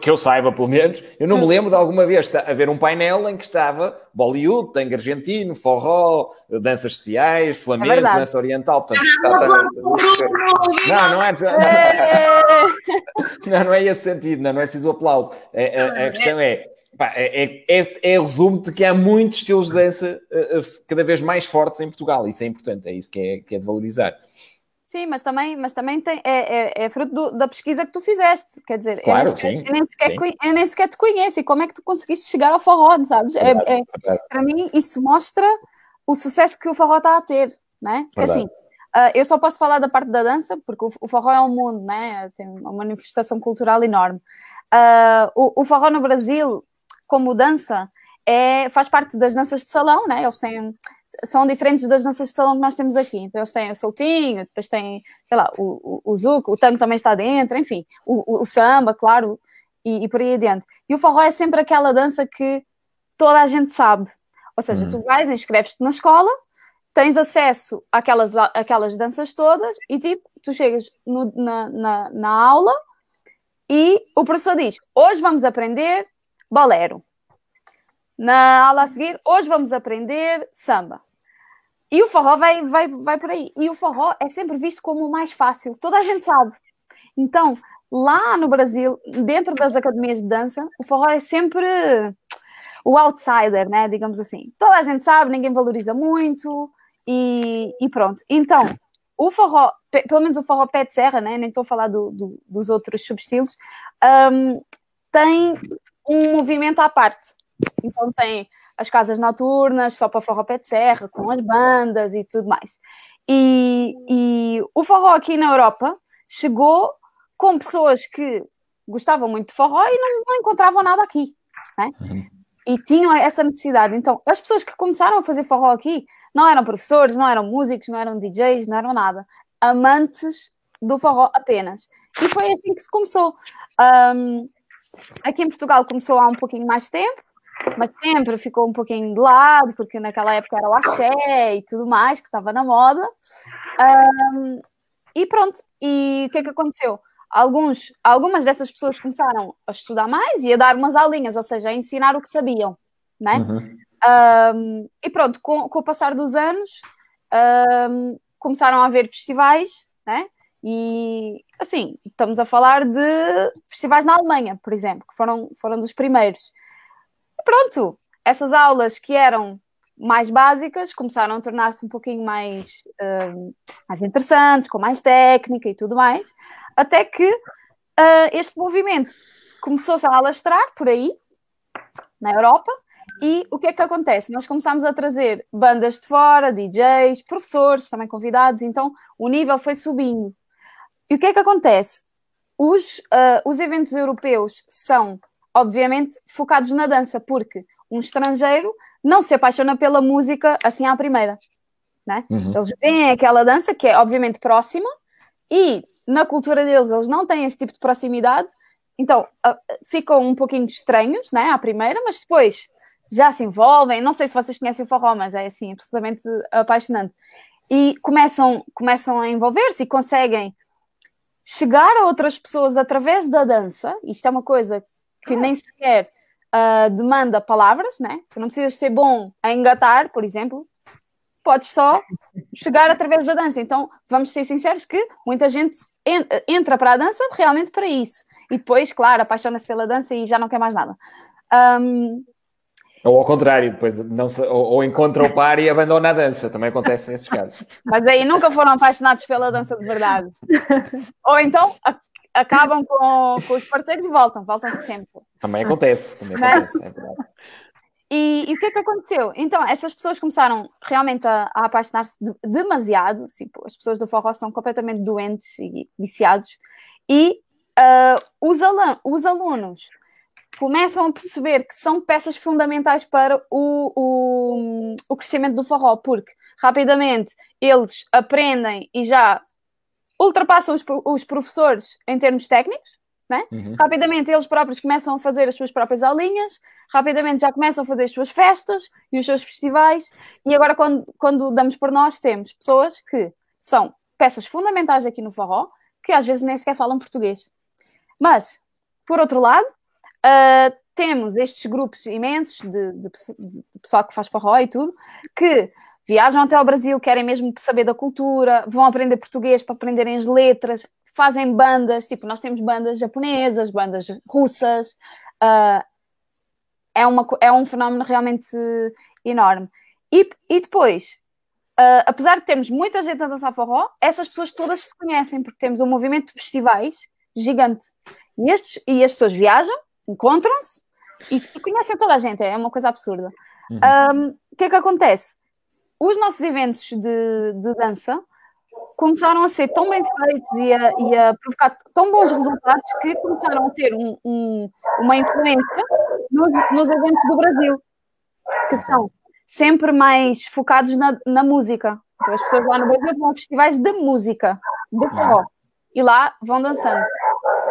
S1: que eu saiba pelo menos, eu não me lembro de alguma vez haver um painel em que estava Bollywood, tango argentino, forró, danças sociais, flamengo, é dança oriental. Portanto, não, não é. Não, não é esse sentido, não, não é preciso aplauso. A, a, a questão é Pá, é, é, é, é resumo de que há muitos estilos de dança uh, uh, cada vez mais fortes em Portugal. Isso é importante, é isso que é, que é de valorizar.
S7: Sim, mas também, mas também tem, é, é, é fruto do, da pesquisa que tu fizeste. Quer dizer,
S1: claro,
S7: eu, nem sequer,
S1: sim,
S7: eu, nem sequer, eu nem sequer te conheço. E como é que tu conseguiste chegar ao forró, sabes? É,
S1: Verdade,
S7: é-
S1: verdade.
S7: para mim, isso mostra o sucesso que o forró está a ter, né? Porque
S1: Verdade.
S7: assim, ah, eu só posso falar da parte da dança, porque o, o forró é um mundo, né? Tem uma manifestação cultural enorme. Ah, o, o forró no Brasil, como dança, é, faz parte das danças de salão, né? Eles têm, são diferentes das danças de salão que nós temos aqui. Então, eles têm o soltinho, depois têm, sei lá, o, o, o zuco, o tango também está dentro, enfim, o, o, samba, claro, e, e por aí adiante. E o forró é sempre aquela dança que toda a gente sabe. Ou seja,
S1: Hum.
S7: tu vais, inscreves-te na escola, tens acesso àquelas, àquelas danças todas e tipo, tu chegas no- na, na, na aula e o professor diz: hoje vamos aprender bolero. Na aula a seguir, hoje vamos aprender samba. E o forró vai, vai, vai por aí. E o forró é sempre visto como o mais fácil. Toda a gente sabe. Então, lá no Brasil, dentro das academias de dança, o forró é sempre o outsider, né? Digamos assim. Toda a gente sabe, ninguém valoriza muito e, e pronto. Então, o forró, pe- pelo menos o forró pé de serra, né? Nem estou a falar do- do- dos outros subestilos, hum, tem um movimento à parte. Então tem as casas noturnas, só para forró pé de serra, com as bandas e tudo mais. E, e o forró aqui na Europa chegou com pessoas que gostavam muito de forró e não, não encontravam nada aqui, né? E tinham essa necessidade. Então, as pessoas que começaram a fazer forró aqui não eram professores, não eram músicos, não eram DJs, não eram nada. Amantes do forró apenas. E foi assim que se começou. Um, aqui em Portugal começou há um pouquinho mais de tempo, mas sempre ficou um pouquinho de lado, porque naquela época era o axé e tudo mais, que estava na moda. Um, e pronto, e o que é que aconteceu? Alguns, algumas dessas pessoas começaram a estudar mais e a dar umas aulinhas, ou seja, a ensinar o que sabiam, né?
S1: Uhum.
S7: Um, e pronto, com, com o passar dos anos, um, começaram a haver festivais, né? E assim, estamos a falar de festivais na Alemanha, por exemplo, que foram, foram dos primeiros. E pronto, essas aulas que eram mais básicas começaram a tornar-se um pouquinho mais, um, mais interessantes, com mais técnica e tudo mais, até que uh, este movimento começou-se a alastrar por aí, na Europa, e o que é que acontece? Nós começámos a trazer bandas de fora, DJs, professores, também convidados, então o nível foi subindo. E o que é que acontece? Os, uh, os eventos europeus são, obviamente, focados na dança, porque um estrangeiro não se apaixona pela música assim à primeira. Né?
S1: Uhum.
S7: Eles veem aquela dança que é, obviamente, próxima e na cultura deles eles não têm esse tipo de proximidade, então uh, ficam um pouquinho estranhos né, à primeira, mas depois já se envolvem. Não sei se vocês conhecem o forró, mas é assim, absolutamente apaixonante. E começam, começam a envolver-se e conseguem chegar a outras pessoas através da dança. Isto é uma coisa que nem sequer uh, demanda palavras, né? Tu não precisas ser bom a engatar, por exemplo. Podes só chegar através da dança. Então, vamos ser sinceros que muita gente en entra para a dança realmente para isso. E depois, claro, apaixona-se pela dança e já não quer mais nada. Um,
S1: ou ao contrário, depois não se, ou, ou, encontra o par e abandona a dança, também acontece nesses casos.
S7: Mas aí nunca foram apaixonados pela dança de verdade. ou então a, acabam com, com, os parceiros e voltam, voltam sempre.
S1: Também acontece, também acontece, é verdade.
S7: E, e, o que é que aconteceu? Então, essas pessoas começaram realmente a, a apaixonar-se de, demasiado. Tipo, as pessoas do forró são completamente doentes e viciados. E uh, os alunos começam a perceber que são peças fundamentais para o, o, o, crescimento do forró, porque rapidamente eles aprendem e já ultrapassam os, os professores em termos técnicos, né? Uhum. rapidamente eles próprios começam a fazer as suas próprias aulinhas, rapidamente já começam a fazer as suas festas e os seus festivais, e agora quando, quando damos por nós temos pessoas que são peças fundamentais aqui no forró, que às vezes nem sequer falam português. Mas, por outro lado, Uh, temos estes grupos imensos de, de, de, pessoal que faz forró e tudo, que viajam até ao Brasil, querem mesmo saber da cultura, vão aprender português para aprenderem as letras, fazem bandas, tipo, nós temos bandas japonesas, bandas russas, uh, é, uma, é um fenómeno realmente enorme. E, e depois, uh, apesar de termos muita gente a dançar forró, essas pessoas todas se conhecem, porque temos um movimento de festivais gigante. E, estes, e as pessoas viajam, encontram-se e, conhecem toda a gente, é uma coisa absurda. Uhum. Um, o que é que acontece? Os nossos eventos de, de dança começaram a ser tão bem feitos e a, e a, provocar tão bons resultados que começaram a ter um, um, uma influência nos, nos, eventos do Brasil, que são sempre mais focados na, na, música. Então as pessoas lá no Brasil vão a festivais de música, de forró, e lá vão dançando.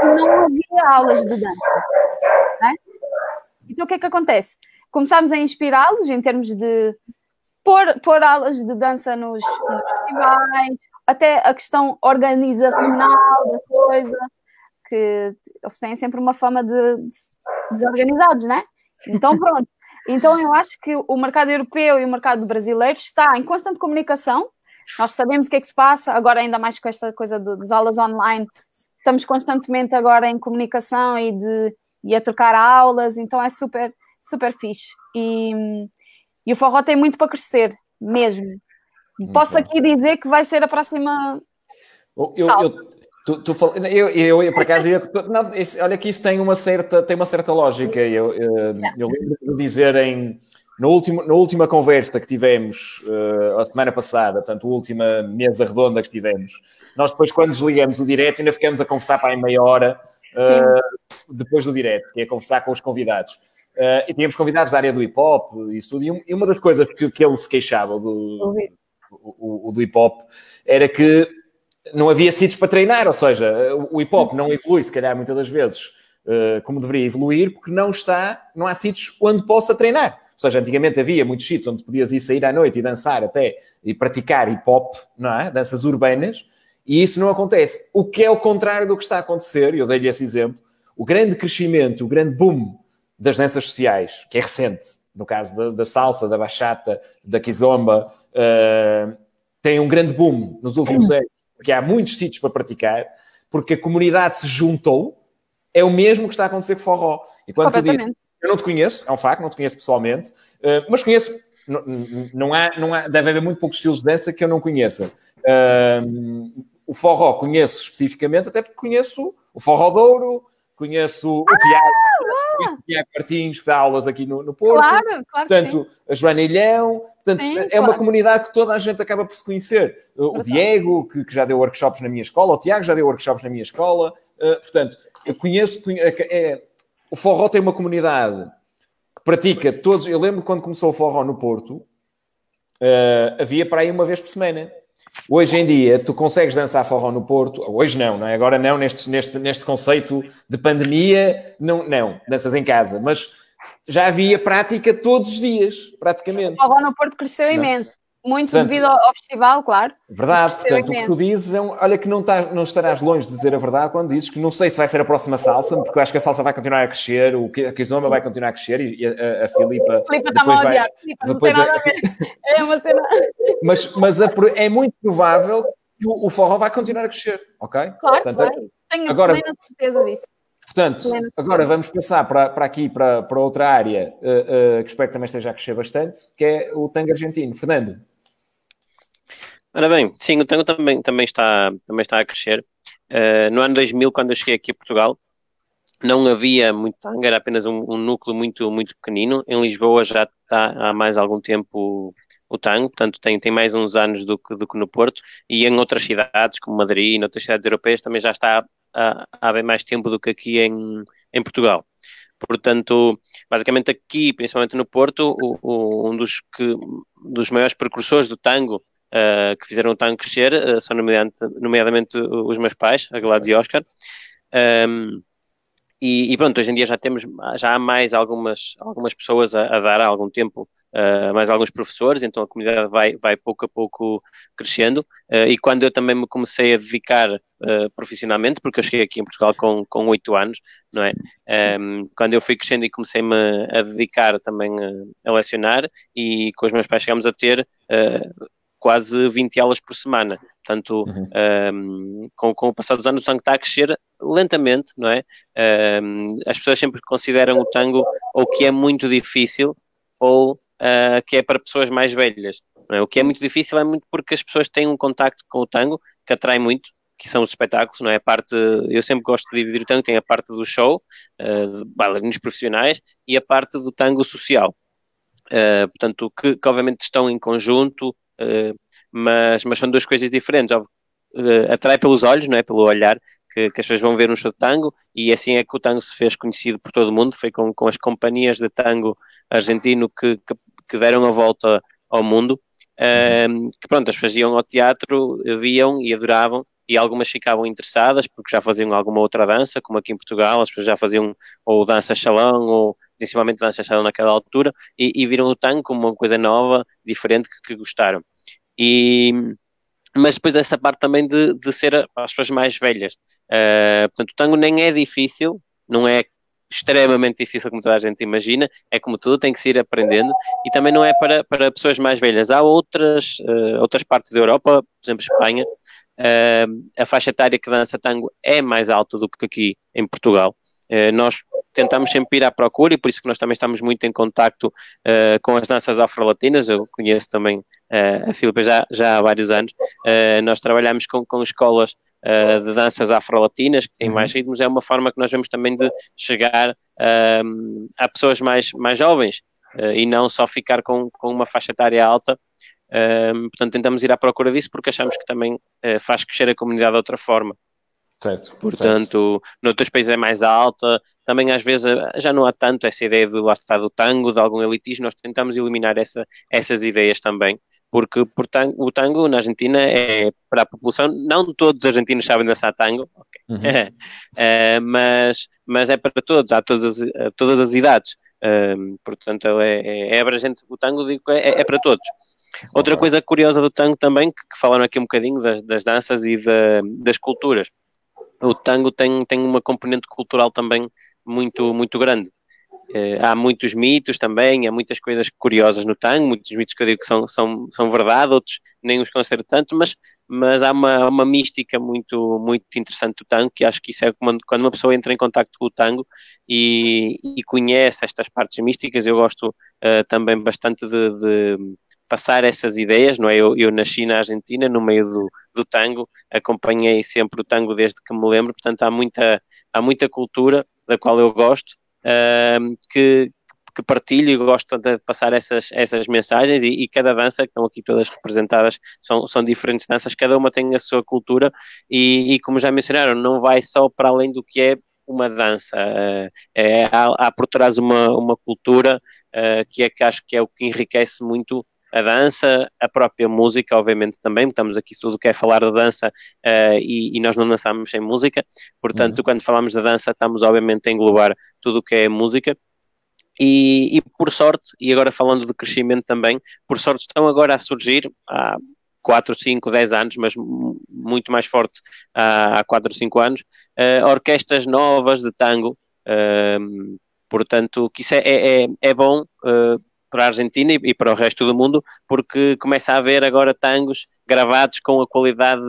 S7: E não havia aulas de dança. Então o que é que acontece? Começámos a inspirá-los em termos de pôr, pôr aulas de dança nos, nos festivais, até a questão organizacional da coisa, que eles têm sempre uma fama de, de desorganizados, né? Então, pronto. Então, eu acho que o mercado europeu e o mercado brasileiro está em constante comunicação. Nós sabemos o que é que se passa, agora ainda mais com esta coisa das aulas online, estamos constantemente agora em comunicação e, de, e a trocar aulas, então é super, super fixe. E, e o forró tem muito para crescer, mesmo. Posso aqui dizer que vai ser a próxima.
S1: Eu, eu, tu, tu fal... eu, eu, eu, por acaso, eu, não, olha que isso tem uma certa, tem uma certa lógica. Eu, eu, eu lembro de dizer em, no último, na última conversa que tivemos uh, a semana passada, portanto, a última mesa redonda que tivemos, nós depois, quando desligamos o direto, ainda ficamos a conversar para aí meia hora uh, depois do direto, que é conversar com os convidados. Uh, e tínhamos convidados da área do hip hop e tudo, e, uma das coisas que, que ele se queixava do, o, o, do hip hop, era que não havia sítios para treinar, ou seja, o hip hop não evolui, se calhar, muitas das vezes, uh, como deveria evoluir, porque não está, não há sítios onde possa treinar. Ou seja, antigamente havia muitos sítios onde podias ir sair à noite e dançar até e praticar hip hop, não é? Danças urbanas, e isso não acontece. O que é o contrário do que está a acontecer, e eu dei-lhe esse exemplo, o grande crescimento, o grande boom das danças sociais, que é recente, no caso da, da salsa, da bachata, da kizomba, uh, tem um grande boom nos últimos anos, porque há muitos sítios para praticar, porque a comunidade se juntou, é o mesmo que está a acontecer com o forró. E quando tu dizes, eu não te conheço, é um facto, não te conheço pessoalmente, uh, mas conheço, não, não, há, não há, deve haver muito poucos estilos de dança que eu não conheça. O forró conheço especificamente, até porque conheço o forró douro, conheço o Tiago, ah, o Tiago Martins, que dá aulas aqui no, no Porto.
S7: Claro, claro
S1: Portanto, a Joana Ilhão. Portanto, sim, é claro. uma comunidade que toda a gente acaba por se conhecer. O Diego, que, que, já deu workshops na minha escola, o Tiago já deu workshops na minha escola. Uh, portanto, eu conheço. É, é, o forró tem uma comunidade pratica todos. Eu lembro quando começou o forró no Porto, uh, havia para aí uma vez por semana. Hoje em dia, tu consegues dançar forró no Porto, hoje não, não é? Agora não, neste, neste, neste conceito de pandemia, não, não, danças em casa, mas já havia prática todos os dias, praticamente. O
S7: forró no Porto cresceu imenso. Muito portanto, devido ao, festival, claro.
S1: Verdade, portanto, o que tu dizes é um, olha que não, tá, não estarás longe de dizer a verdade quando dizes que não sei se vai ser a próxima salsa, porque eu acho que a salsa vai continuar a crescer, o, a Kizomba vai continuar a crescer e a, a, a Filipa.
S7: Filipa está-me a odiar, Filipa, não tem nada a ver. É uma cena.
S1: mas mas a, é muito provável que o, o, forró vai continuar a crescer, ok?
S7: Claro, portanto, vai. Tenho agora, plena certeza disso.
S1: Portanto, agora vamos passar para, para aqui, para, para outra área, uh, uh, que espero que também esteja a crescer bastante, que é o tango argentino. Fernando.
S2: Ora bem, sim, o tango também, também, está, também está a crescer. Uh, no ano 2000, quando eu cheguei aqui a Portugal, não havia muito tango, era apenas um, um, núcleo muito, muito pequenino. Em Lisboa já está há mais algum tempo o tango, portanto tem, tem mais uns anos do que, do que no Porto, e em outras cidades, como Madrid e em outras cidades europeias, também já está há, há bem mais tempo do que aqui em, em Portugal. Portanto, basicamente aqui, principalmente no Porto, o, o, um dos, que, dos maiores precursores do tango uh, que fizeram o tango crescer, uh, são nomeadamente, nomeadamente, os meus pais, a Gladys e Oscar. Um, e, e, pronto, hoje em dia já temos, já há mais algumas, algumas pessoas a, a dar há algum tempo, uh, mais alguns professores, então a comunidade vai, vai pouco a pouco crescendo. Uh, e quando eu também me comecei a dedicar uh, profissionalmente, porque eu cheguei aqui em Portugal com, com 8 anos, não é? Um, quando eu fui crescendo e comecei-me a dedicar também a, a lecionar, e com os meus pais chegámos a ter quase 20 aulas por semana. Portanto, uhum. um, com, com o passar dos anos, o tango está a crescer lentamente, não é? Um, as pessoas sempre consideram o tango ou que é muito difícil ou uh, que é para pessoas mais velhas. É? O que é muito difícil é muito porque as pessoas têm um contacto com o tango que atrai muito, que são os espetáculos, não é? A parte, eu sempre gosto de dividir o tango, tem a parte do show, uh, de bailarinos profissionais, e a parte do tango social. Uh, portanto, que, que, obviamente estão em conjunto, mas, mas são duas coisas diferentes. Uh, atrai pelos olhos, não é? Pelo olhar, que, que, as pessoas vão ver um show de tango, e assim é que o tango se fez conhecido por todo o mundo, foi com, com as companhias de tango argentino que, que, que deram a volta ao mundo, uhum. que pronto, as pessoas iam ao teatro, viam e adoravam, e algumas ficavam interessadas porque já faziam alguma outra dança, como aqui em Portugal, as pessoas já faziam ou dança salão ou principalmente dança salão naquela altura e, e viram o tango como uma coisa nova, diferente que, que gostaram. E mas depois essa parte também de, de ser as pessoas mais velhas. Uh, portanto, o tango nem é difícil, não é extremamente difícil como toda a gente imagina, é como tudo, tem que se ir aprendendo e também não é para, para pessoas mais velhas. Há outras, uh, outras partes da Europa, por exemplo, Espanha, Uh, a faixa etária que dança tango é mais alta do que aqui em Portugal. Uh, nós tentamos sempre ir à procura e por isso que nós também estamos muito em contacto uh, com as danças afro-latinas. Eu conheço também uh, a Filipe já, já há vários anos. nós trabalhamos com, com escolas de danças afro-latinas que têm mais uhum. ritmos. É uma forma que nós vemos também de chegar a pessoas mais, mais jovens e não só ficar com, com uma faixa etária alta portanto, tentamos ir à procura disso porque achamos que também uh, faz crescer a comunidade de outra forma.
S1: Certo.
S2: Portanto, certo. noutros países é mais alta, também às vezes eh, já não há tanto essa ideia do lá está do tango, de algum elitismo, nós tentamos eliminar essa, essas ideias também, porque por tango, o tango na Argentina é para a população, não todos os argentinos sabem dançar tango, okay. uhum. uh, mas, mas é para todos, há todas as, todas as idades, uh, portanto é, é, é abrangente, o tango digo, é, é para todos. Outra coisa curiosa do tango também, que, que falaram aqui um bocadinho das, das danças e da, das culturas. O tango tem, tem uma componente cultural também muito, muito grande. Uh, há muitos mitos também, há muitas coisas curiosas no tango, muitos mitos que eu digo que são, são, são verdade, outros nem os considero tanto, mas, mas há uma, uma mística muito, muito interessante do tango, que acho que isso é quando, quando uma pessoa entra em contato com o tango e, e conhece estas partes místicas, eu gosto uh, também bastante de, de passar essas ideias, não é? Eu, eu nasci na Argentina, no meio do, do tango, acompanhei sempre o tango desde que me lembro, portanto há muita, há muita cultura da qual eu gosto, uh, que, que partilho e gosto de passar essas, essas mensagens e, e, cada dança, que estão aqui todas representadas, são, são diferentes danças, cada uma tem a sua cultura e, e como já mencionaram, não vai só para além do que é uma dança, uh, é, há, há, por trás uma, uma cultura uh, que é que acho que é o que enriquece muito a dança, a própria música, obviamente também, estamos aqui tudo que é falar da dança uh, e, e, nós não dançamos sem música, portanto, uhum. quando falamos da dança, estamos obviamente a englobar tudo o que é música. E, e, por sorte, e agora falando de crescimento também, por sorte estão agora a surgir há 4, 5, 10 anos, mas muito mais forte há, há 4, 5 anos, uh, orquestras novas de tango, uh, portanto, que isso é, é, é bom uh, para a Argentina e, para o resto do mundo, porque começa a haver agora tangos gravados com a qualidade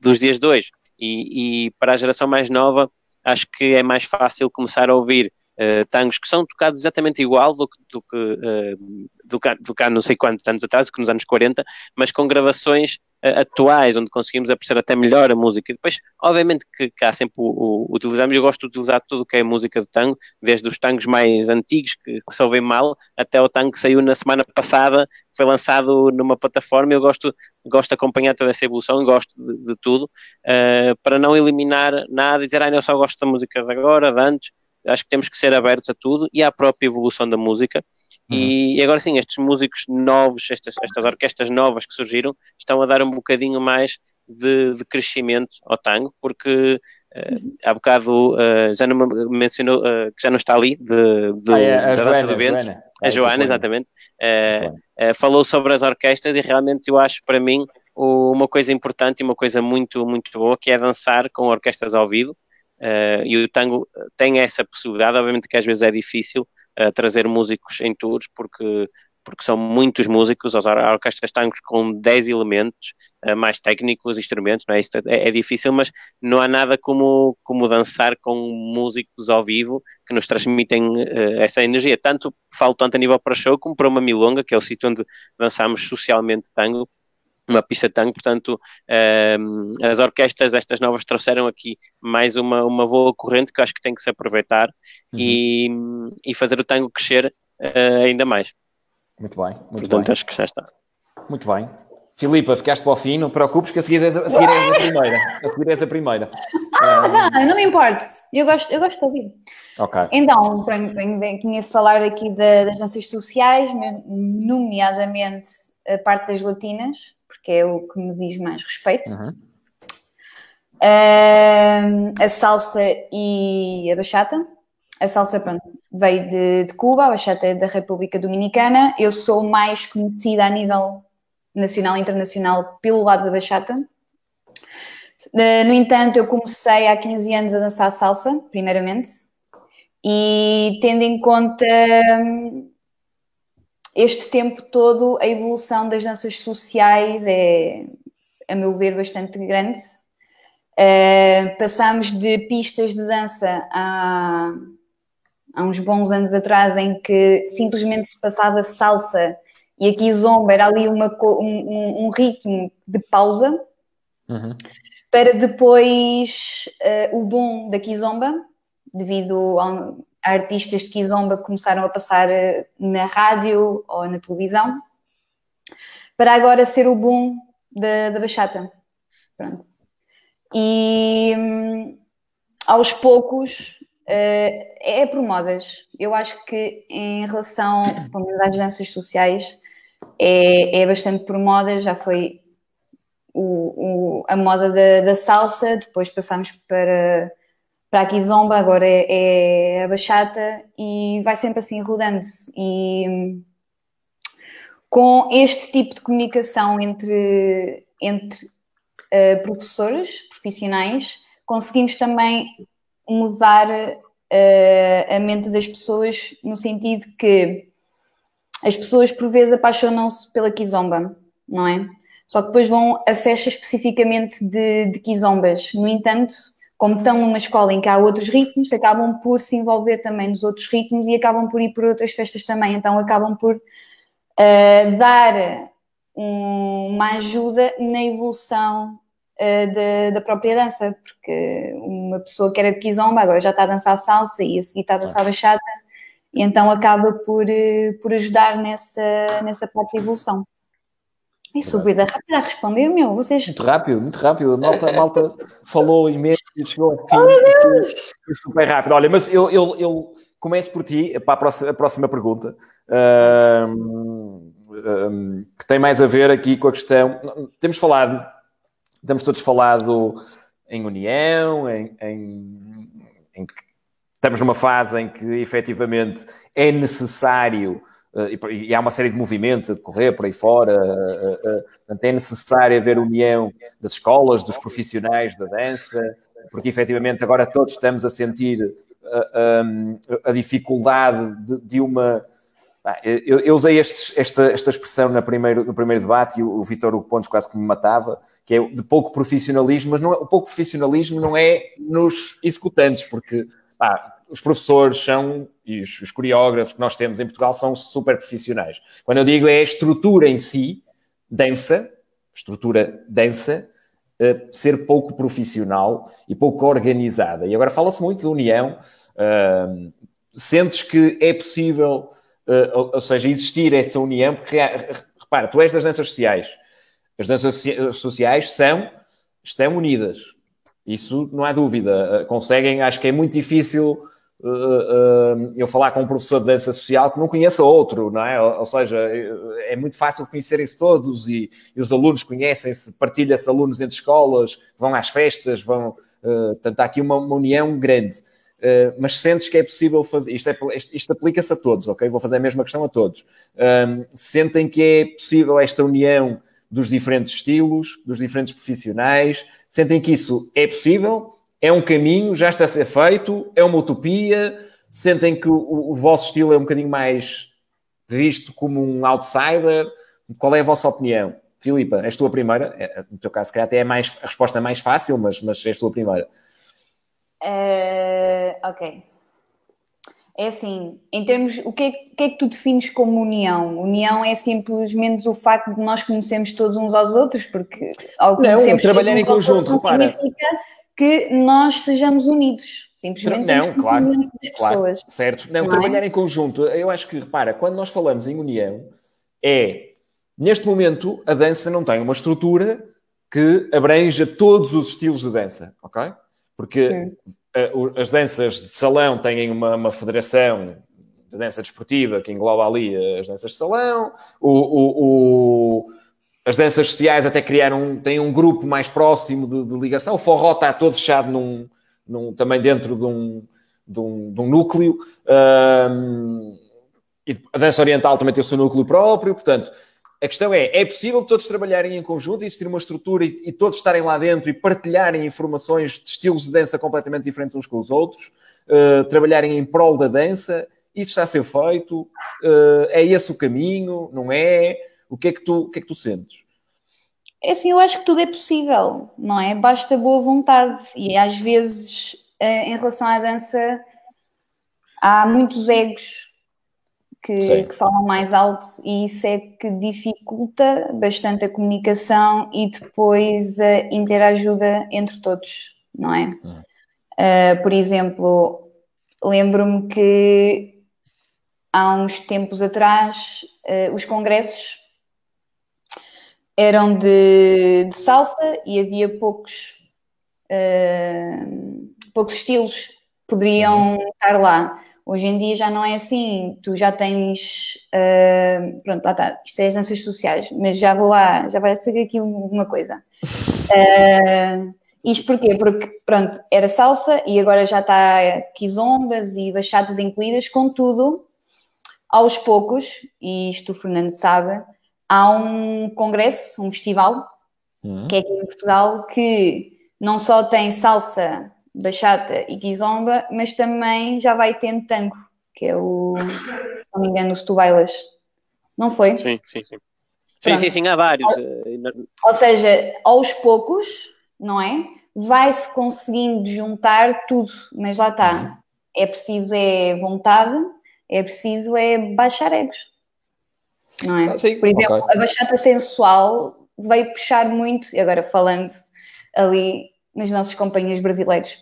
S2: dos dias de hoje. E, e, para a geração mais nova, acho que é mais fácil começar a ouvir uh, tangos que são tocados exatamente igual do, do que uh, do, do que há não sei quantos anos atrás, do que nos anos 40, mas com gravações uh, atuais, onde conseguimos apreciar até melhor a música. E depois, obviamente, que, que há sempre o, o, utilizamos, eu gosto de utilizar tudo o que é música do tango, desde os tangos mais antigos, que, que se ouvem mal, até o tango que saiu na semana passada, que foi lançado numa plataforma. Eu gosto, gosto de acompanhar toda essa evolução, gosto de, de tudo, uh, para não eliminar nada e dizer, ah, eu só gosto da música de agora, de antes. Acho que temos que ser abertos a tudo e à própria evolução da música. Uhum. E, agora sim, estes músicos novos, estas, estas orquestras novas que surgiram, estão a dar um bocadinho mais de, de crescimento ao tango, porque uh, há bocado uh, já não me mencionou uh, que já não está ali de, de ah, é, da Joana, do vento, a Joana, a Joana exatamente, falou sobre as orquestras e realmente eu acho para mim uma coisa importante e uma coisa muito, muito boa que é dançar com orquestras ao vivo. E o tango tem essa possibilidade, obviamente que às vezes é difícil, a trazer músicos em tours, porque porque são muitos músicos, as orquestras tangos com 10 elementos, uh, mais técnicos, instrumentos, não é? Isto é, é, difícil, mas não há nada como, como dançar com músicos ao vivo que nos transmitem uh, essa energia. Tanto falo tanto a nível para show como para uma milonga, que é o sítio onde dançamos socialmente tango, uma pista de tango, portanto, um, as orquestras, estas novas, trouxeram aqui mais uma, uma boa corrente que acho que tem que se aproveitar uhum. e, e fazer o tango crescer uh, ainda mais.
S1: Muito bem, muito
S2: portanto,
S1: bem.
S2: acho que já está.
S1: Muito bem. Filipa, ficaste para o fim, não te preocupes que a seguir és a, a, seguir és a primeira. A seguir és a primeira.
S3: Ah, um... não me importa. Eu gosto, eu gosto de ouvir.
S1: Ok.
S3: Então, tinha de falar aqui das danças sociais, nomeadamente a parte das latinas, porque é o que me diz mais respeito. Uhum. Uh, a salsa e a bachata. A salsa, pronto, veio de, de, Cuba, a bachata é da República Dominicana. Eu sou mais conhecida a nível nacional e internacional pelo lado da bachata. Uh, no entanto, eu comecei há 15 anos a dançar salsa, primeiramente, e tendo em conta este tempo todo a evolução das danças sociais é, a meu ver, bastante grande. Uh, passámos de pistas de dança há, há uns bons anos atrás em que simplesmente se passava salsa e aqui zomba era ali uma, um, um ritmo de pausa uhum. para depois uh, o boom da kizomba devido ao, artistas de Kizomba começaram a passar eh, na rádio ou na televisão, para agora ser o boom da, da bachata. Pronto. E hum, aos poucos uh, é por modas. Eu acho que em relação às danças sociais é, é bastante por modas, já foi o, o, a moda da, da salsa, depois passamos para para a Kizomba, agora é, é a bachata e vai sempre assim rodando. E com este tipo de comunicação entre, entre uh, professores profissionais, conseguimos também mudar uh, a mente das pessoas no sentido que as pessoas por vezes apaixonam-se pela Kizomba, não é? Só que depois vão a festa especificamente de, de Kizombas. No entanto, como estão numa escola em que há outros ritmos, acabam por se envolver também nos outros ritmos e acabam por ir por outras festas também. Então acabam por uh, dar um, uma ajuda na evolução uh, da, da, própria dança, porque uma pessoa que era de kizomba agora já está a dançar salsa e a seguir está a dançar bachata, e então acaba por, uh, por ajudar nessa, nessa própria evolução. Isso, vida rápida a responder, meu, vocês...
S1: Muito rápido, muito rápido. A malta, a malta falou imenso e chegou ao fim. Oh, foi super rápido. Olha, mas eu, eu, eu começo por ti, para a próxima, a próxima pergunta, um, um, que tem mais a ver aqui com a questão... Temos falado, temos todos falado em união, em, em, em estamos numa fase em que efetivamente é necessário e, e, há uma série de movimentos a decorrer por aí fora, eh, eh, portanto é necessário haver união das escolas, dos profissionais da dança, porque efetivamente agora todos estamos a sentir a, a, a dificuldade de, de uma. Eu, eu, usei estes, esta, esta expressão na primeiro, no primeiro debate e o, o Vitor Pontes quase que me matava, que é de pouco profissionalismo, mas não, é, o pouco profissionalismo não é nos executantes, porque os professores são, e os, os, coreógrafos que nós temos em Portugal são super profissionais. Quando eu digo é a estrutura em si, dança, estrutura dança, uh, ser pouco profissional e pouco organizada. E agora fala-se muito de união. Uh, sentes que é possível, uh, ou, ou, seja, existir essa união, porque, repara, tu és das danças sociais. As danças sociais são, estão unidas. Isso não há dúvida. Conseguem, acho que é muito difícil eu falar com um professor de dança social que não conheça outro, não é? Ou, seja, é muito fácil conhecerem-se todos e, e, os alunos conhecem-se, partilha-se alunos entre escolas, vão às festas, vão. Uh, portanto, há aqui uma, uma união grande. Uh, mas sentes que é possível fazer, isto, é, isto, aplica-se a todos, ok? Vou fazer a mesma questão a todos. Um, sentem que é possível esta união dos diferentes estilos, dos diferentes profissionais, sentem que isso é possível é um caminho, já está a ser feito, é uma utopia, sentem que o, o vosso estilo é um bocadinho mais visto como um outsider? Qual é a vossa opinião? Filipa, és tu a primeira? É, no teu caso, se calhar até é mais, a resposta é mais fácil, mas, mas és tu a primeira.
S3: Uh, ok. É assim, em termos, o que, é, que é que tu defines como união? União é simplesmente o facto de nós conhecermos todos uns aos outros, porque
S1: ao não, trabalhar em conjunto, repara.
S3: Que nós sejamos unidos. Simplesmente
S1: não, claro, claro, pessoas. Certo. Não, não trabalhar é? em conjunto. Eu acho que, repara, quando nós falamos em união, é neste momento a dança não tem uma estrutura que abranja todos os estilos de dança, ok? Porque uh, as danças de salão têm uma, uma, federação de dança desportiva que engloba ali as danças de salão, o, o, o, as danças sociais até criaram, têm um grupo mais próximo de, de ligação, o forró está todo fechado num, num, também dentro de um, de um, de um núcleo, um, e a dança oriental também tem o seu núcleo próprio, portanto, a questão é: é possível todos trabalharem em conjunto, existir uma estrutura e, e, todos estarem lá dentro e partilharem informações de estilos de dança completamente diferentes uns com os outros, uh, trabalharem em prol da dança? Isso está a ser feito? Uh, é esse o caminho? Não é? O que é que tu, o que é que tu sentes?
S3: É assim, eu acho que tudo é possível, não é? Basta boa vontade. E às vezes, uh, em relação à dança, há muitos egos que, que, falam mais alto e isso é que dificulta bastante a comunicação e depois a interajuda entre todos, não é? Uh, por exemplo, lembro-me que há uns tempos atrás uh, os congressos eram de, de salsa e havia poucos, uh, poucos estilos que poderiam uhum. estar lá. Hoje em dia já não é assim, tu já tens. Uh, pronto, lá está, isto é as danças sociais, mas já vou lá, já vai ser aqui uma coisa. Uh, isto porquê? Porque, pronto, era salsa e agora já está quizombas e bachatas incluídas, contudo, aos poucos, e isto o Fernando sabe, há um congresso, um festival, uhum. que é aqui em Portugal, que não só tem salsa bachata e kizomba, mas também já vai tendo tango, que é o, se não me engano, o tu bailas. Não foi?
S2: Sim, sim, sim. Sim, sim, sim, há vários.
S3: Ou seja, aos poucos, não é? Vai-se conseguindo juntar tudo, mas lá está. É preciso é vontade, é preciso é baixar egos. Não é? Ah, sim, Por exemplo, okay. a bachata sensual veio puxar muito, agora falando ali nas nossas companhias brasileiras.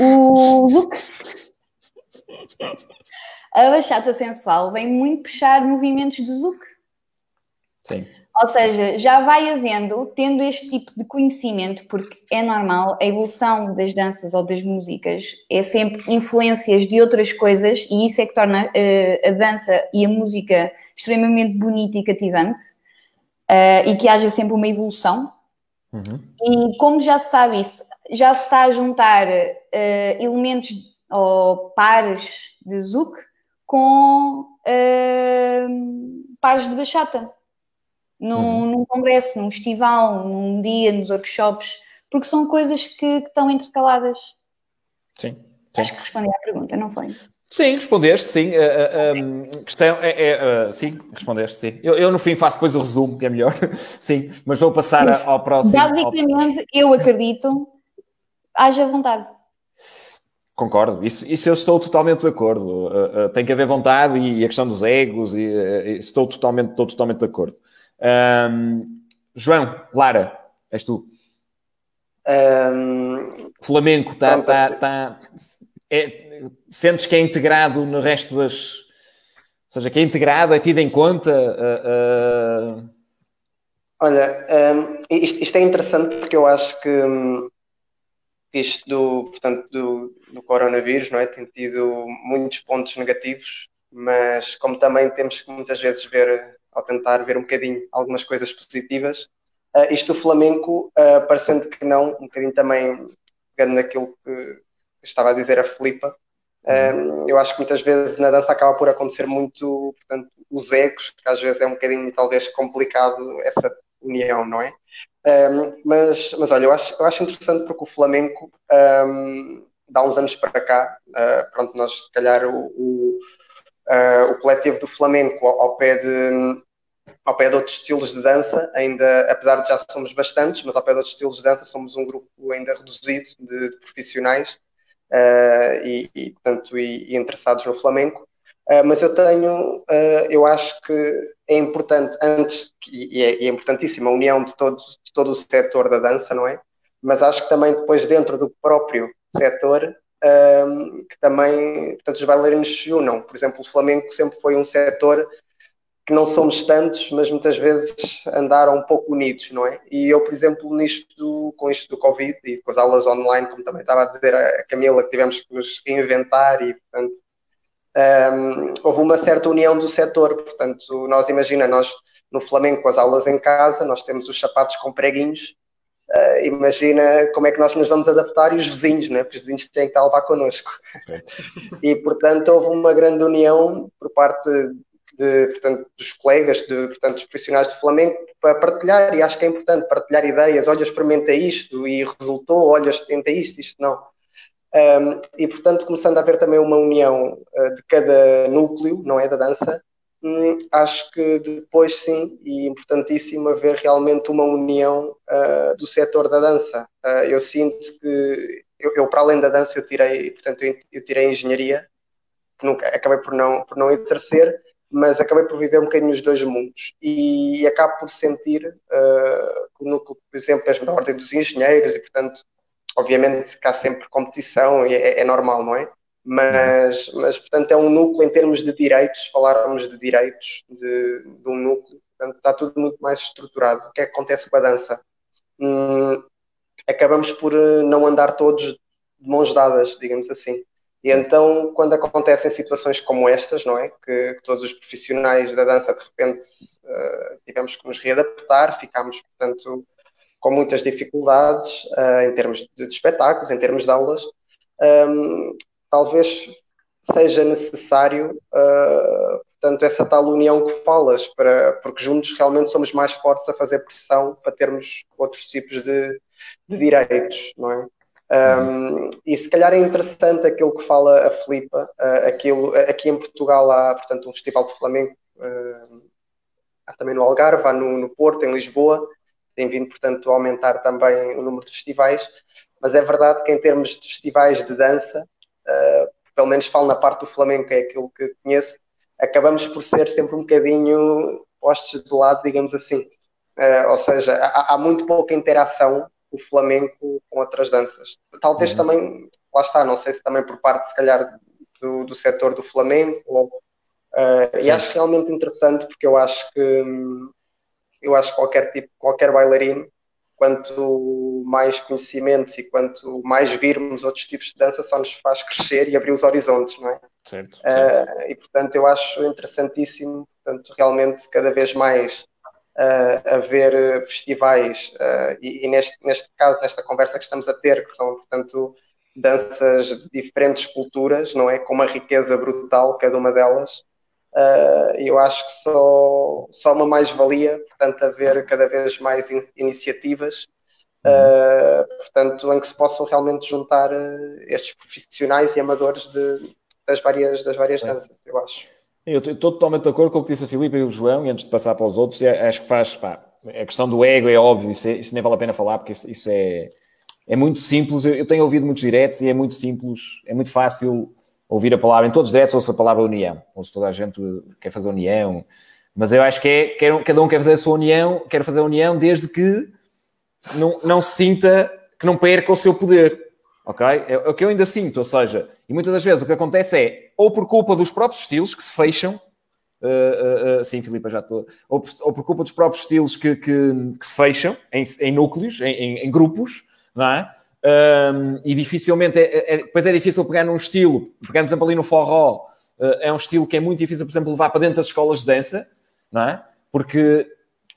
S3: O look. A bachata sensual vem muito puxar movimentos de zouk.
S1: Sim.
S3: Ou seja, já vai havendo, tendo este tipo de conhecimento, porque é normal, a evolução das danças ou das músicas é sempre influências de outras coisas e isso é que torna uh, a dança e a música extremamente bonita e cativante uh, e que haja sempre uma evolução. Uhum. E como já se sabe isso, já se está a juntar uh, elementos ou pares de zouk com pares de bachata. Num, uhum. num, congresso, num festival, num dia, nos workshops, porque são coisas que, que estão intercaladas.
S1: Sim, sim.
S3: Acho que respondi à pergunta, não foi?
S1: Sim, respondeste, sim. Uh, uh, questão é, é uh, sim, respondeste, sim. Eu, eu, no fim faço depois o resumo, que é melhor. sim, mas vou passar mas, ao próximo.
S3: Basicamente, ao... eu acredito, haja vontade.
S1: Concordo, isso, isso eu estou totalmente de acordo. tem que haver vontade e, a questão dos egos, e, estou, totalmente, estou totalmente de acordo. Um, João, Lara, és tu. Um... Flamengo está. Tá, tá, é, sentes que é integrado no resto das. Ou seja, que é integrado, é tido em conta. Uh, uh...
S6: Olha, um, isto, isto, é interessante porque eu acho que um, isto do, portanto, do, do, coronavírus não é? tem tido muitos pontos negativos, mas como também temos que muitas vezes ver, ao tentar ver um bocadinho algumas coisas positivas, uh, isto do Flamengo, uh, parecendo que não, um bocadinho também pegando naquilo que estava a dizer a Filipa, um, eu acho que muitas vezes na dança acaba por acontecer muito, portanto, os egos, que às vezes é um bocadinho talvez complicado essa união, não é? Um, mas, mas olha, eu acho, eu acho interessante porque o Flamengo, um, dá uns anos para cá, uh, pronto, nós se calhar o, o, uh, o coletivo do flamenco ao, ao, pé de ao pé de outros estilos de dança, ainda, apesar de já somos bastantes, mas ao pé de outros estilos de dança somos um grupo ainda reduzido de, de profissionais uh, e, e, portanto, e, e, interessados no flamenco. Uh, mas eu tenho, uh, eu acho que é importante, antes, e é, é importantíssima a união de, todos, de todo o setor da dança, não é? Mas acho que também depois dentro do próprio setor um, que também, portanto, os bailarinos se unam. Por exemplo, o flamenco sempre foi um setor que não somos tantos, mas muitas vezes andaram um pouco unidos, não é? E eu, por exemplo, nisto, com isto do Covid e com as aulas online, como também estava a dizer a Camila, que tivemos que nos reinventar e, portanto, um, houve uma certa união do setor. Portanto, nós imagina, nós no Flamengo com as aulas em casa, nós temos os sapatos com preguinhos Uh, imagina como é que nós nos vamos adaptar e os vizinhos, né? porque os vizinhos têm que estar lá connosco. Okay. E, portanto, houve uma grande união por parte de, portanto, dos colegas, de, portanto, dos profissionais de Flamengo, para partilhar, e acho que é importante partilhar ideias. Olha, experimenta isto e resultou, olha, tenta isto, isto não. Um, e, portanto, começando a haver também uma união uh, de cada núcleo, não é, da dança, Hum, acho que depois sim, e importantíssimo haver realmente uma união uh, do setor da dança. Uh, eu sinto que eu, eu, para além da dança, eu tirei, portanto, eu, tirei engenharia, nunca, acabei por não, por não exercer, mas acabei por viver um bocadinho os dois mundos e, e acabo por sentir uh, que por exemplo, é da ordem dos engenheiros e, portanto, obviamente que há sempre competição e é, é normal, não é? Mas, mas portanto é um núcleo em termos de direitos, falarmos de direitos de, de um núcleo, portanto está tudo muito mais estruturado. O que é que acontece com a dança? Hum, acabamos por eh, não andar todos de mãos dadas, digamos assim. E então, quando acontecem situações como estas, não é? Que, que todos os profissionais da dança de repente uh, tivemos que nos readaptar, ficámos, portanto, com muitas dificuldades uh, em termos de, de, espetáculos, em termos de aulas. Um, talvez seja necessário, uh, portanto, essa tal união que falas, para, porque juntos realmente somos mais fortes a fazer pressão para termos outros tipos de, de direitos, não é? Um, e se calhar é interessante aquilo que fala a Filipa, uh, aquilo, aqui em Portugal há, portanto, um festival de flamenco, uh, há também no Algarve, há no, no Porto, em Lisboa, tem vindo, portanto, a aumentar também o número de festivais, mas é verdade que em termos de festivais de dança, uh, pelo menos falo na parte do Flamengo, que é aquilo que conheço, acabamos por ser sempre um bocadinho postos de lado, digamos assim. Uh, ou seja, há, há, muito pouca interação o Flamengo com outras danças. Talvez uhum. também, lá está, não sei se também por parte, se calhar, do, do setor do Flamengo, ou, uh, e acho realmente interessante porque eu acho que eu acho que qualquer tipo, qualquer bailarino quanto mais conhecimentos e quanto mais virmos outros tipos de dança, só nos faz crescer e abrir os horizontes, não é?
S1: Certo. certo.
S6: Uh, e portanto, eu acho interessantíssimo, portanto, realmente cada vez mais uh, haver festivais, uh, e, e, neste, neste caso, nesta conversa que estamos a ter, que são, portanto, danças de diferentes culturas, não é? Com uma riqueza brutal, cada uma delas. Uh, eu acho que só, só uma mais-valia, portanto, haver cada vez mais in iniciativas, uh, portanto, em que se possam realmente juntar uh, estes profissionais e amadores de, das várias, das várias danças, eu acho.
S1: Eu estou totalmente de acordo com o que disse a Filipe e o João, e antes de passar para os outros, acho que faz, pá, a questão do ego é óbvio, isso, é, isso nem vale a pena falar, porque isso, isso é, é muito simples, eu, eu tenho ouvido muitos diretos e é muito simples, é muito fácil ouvir a palavra, em todos os diretos ouço a palavra união, ouço toda a gente quer fazer união, mas eu acho que é, cada um quer fazer a sua união, quer fazer a união desde que não, não se sinta que não perca o seu poder, ok? É, é o que eu ainda sinto, ou seja, e muitas das vezes o que acontece é, ou por culpa dos próprios estilos que se fecham, Uh, uh, uh, sim, Filipe, já estou. Ou, ou, por culpa dos próprios estilos que, que, que se fecham em, em núcleos, em, em, grupos, não é? Um, e dificilmente, é, é, depois é difícil pegar num estilo, pegamos, por exemplo, ali no forró, uh, é um estilo que é muito difícil, por exemplo, levar para dentro das escolas de dança, não é? Porque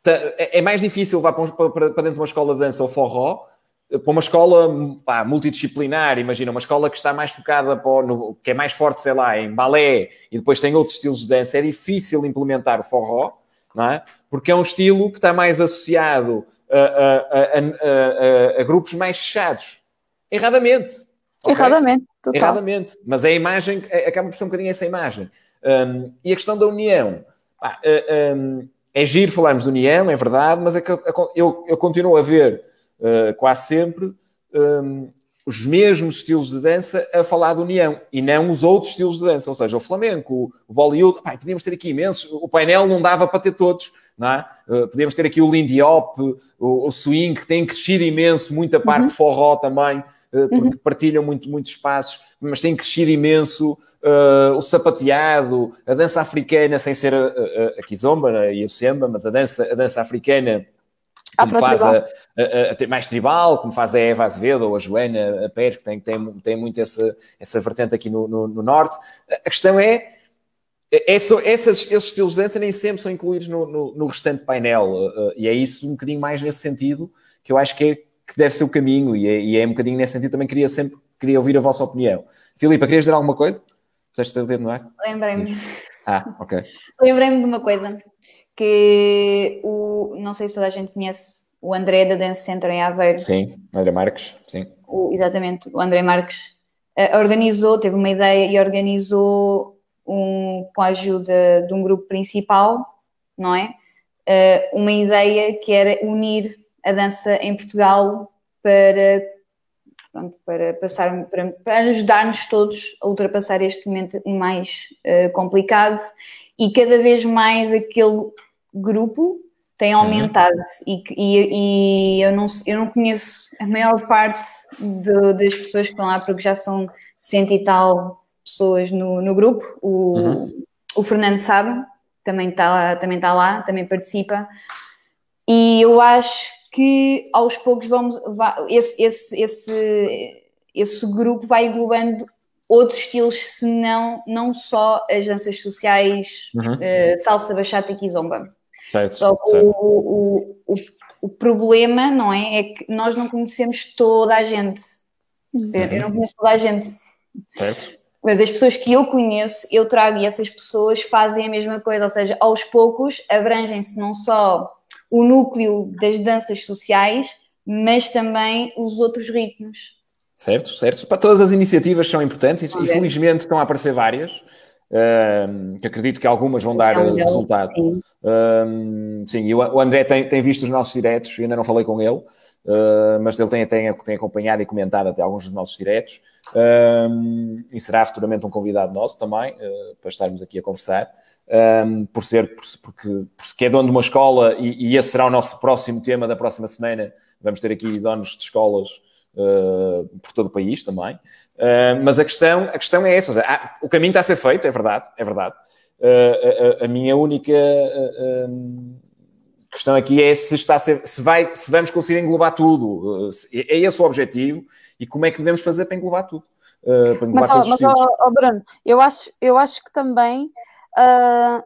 S1: é, é mais difícil levar para, dentro de uma escola de dança o forró, eh, para uma escola pá, multidisciplinar, imagina, uma escola que está mais focada, para, no, que é mais forte, sei lá, em balé, e depois tem outros estilos de dança, é difícil implementar o forró, não é? Porque é um estilo que está mais associado a, a, a, a grupos mais fechados. Erradamente.
S7: Okay? Erradamente,
S1: total. Erradamente. Mas é a imagem, é, acaba por ser um bocadinho essa imagem. Um, e a questão da união. Ah, um, é giro falarmos de união, é verdade, mas é que eu, eu, eu continuo a ver uh, quase sempre um, os mesmos estilos de dança a falar de união e não os outros estilos de dança, ou seja, o flamenco, o, Bollywood, pá, podíamos ter aqui imensos, o painel não dava para ter todos, não é? Uh, podíamos ter aqui o Lindy Hop, o, o, swing, que tem crescido imenso, muita parte uhum. forró também, uh, porque uhum. partilham muito, muitos espaços, mas tem crescido imenso uh, o sapateado, a dança africana, sem ser a, a, a kizomba né, e a samba, mas a dança, a dança africana como faz a, a, a, mais tribal, como faz a Eva Azevedo ou a Joana a Pérez, que tem, tem, tem muito essa, essa vertente aqui no, no, no Norte. A questão é, é, é essas, esses estilos de dança nem sempre são incluídos no, no, no restante painel, uh, e é isso um bocadinho mais nesse sentido que eu acho que, é, que deve ser o caminho, e é, e é um bocadinho nesse sentido também queria sempre queria ouvir a vossa opinião. Filipa, querias dizer alguma coisa? Puseste o dedo no ar?
S3: Lembrei-me.
S1: Ah, ok.
S3: Lembrei-me de uma coisa que o, não sei se toda a gente conhece o André da Dance Center em Aveiro.
S1: Sim, André Marques, sim.
S3: O, exatamente, o André Marques uh, organizou, teve uma ideia e organizou um, com a ajuda de um grupo principal, não é? Uh, uma ideia que era unir a dança em Portugal para, pronto, para, passar, para, para ajudar-nos todos a ultrapassar este momento mais uh, complicado e cada vez mais aquele grupo tem aumentado uhum. e, e, e, eu, não, eu não conheço a maior parte de, das pessoas que estão lá porque já são cento e tal pessoas no, no grupo. O, uhum. o Fernando sabe, também está também está lá, também participa. E eu acho que aos poucos vamos esse, esse, esse, esse grupo vai englobando outros estilos, se não, não só as danças sociais, uhum. uh, salsa, bachata e kizomba. Certo, Só que certo. O, o, o, o, problema, não é? É que nós não conhecemos toda a gente. Uhum. Eu não conheço toda a gente. Certo. Mas as pessoas que eu conheço, eu trago e essas pessoas fazem a mesma coisa, ou seja, aos poucos abrangem-se não só o núcleo das danças sociais, mas também os outros ritmos.
S1: Certo, certo. Para todas as iniciativas são importantes e, felizmente estão a aparecer várias que acredito que algumas vão dar é resultado. Sim, sim e o André tem, tem visto os nossos diretos, ainda não falei com ele, uh, mas ele tem, tem, tem acompanhado e comentado até alguns dos nossos diretos, e será futuramente um convidado nosso também, uh, para estarmos aqui a conversar, por ser, por, porque, porque é dono de uma escola e, e esse será o nosso próximo tema da próxima semana, vamos ter aqui donos de escolas Uh, por todo o país também. Uh, mas a questão, a questão é essa: seja, ah, o caminho está a ser feito, é verdade, é verdade. Uh, a, a, minha única questão aqui é se, está ser, se, vai, se vamos conseguir englobar tudo. é esse o objetivo e como é que devemos fazer para englobar tudo.
S7: Para englobar mas, mas oh, Bruno, eu acho, eu acho que também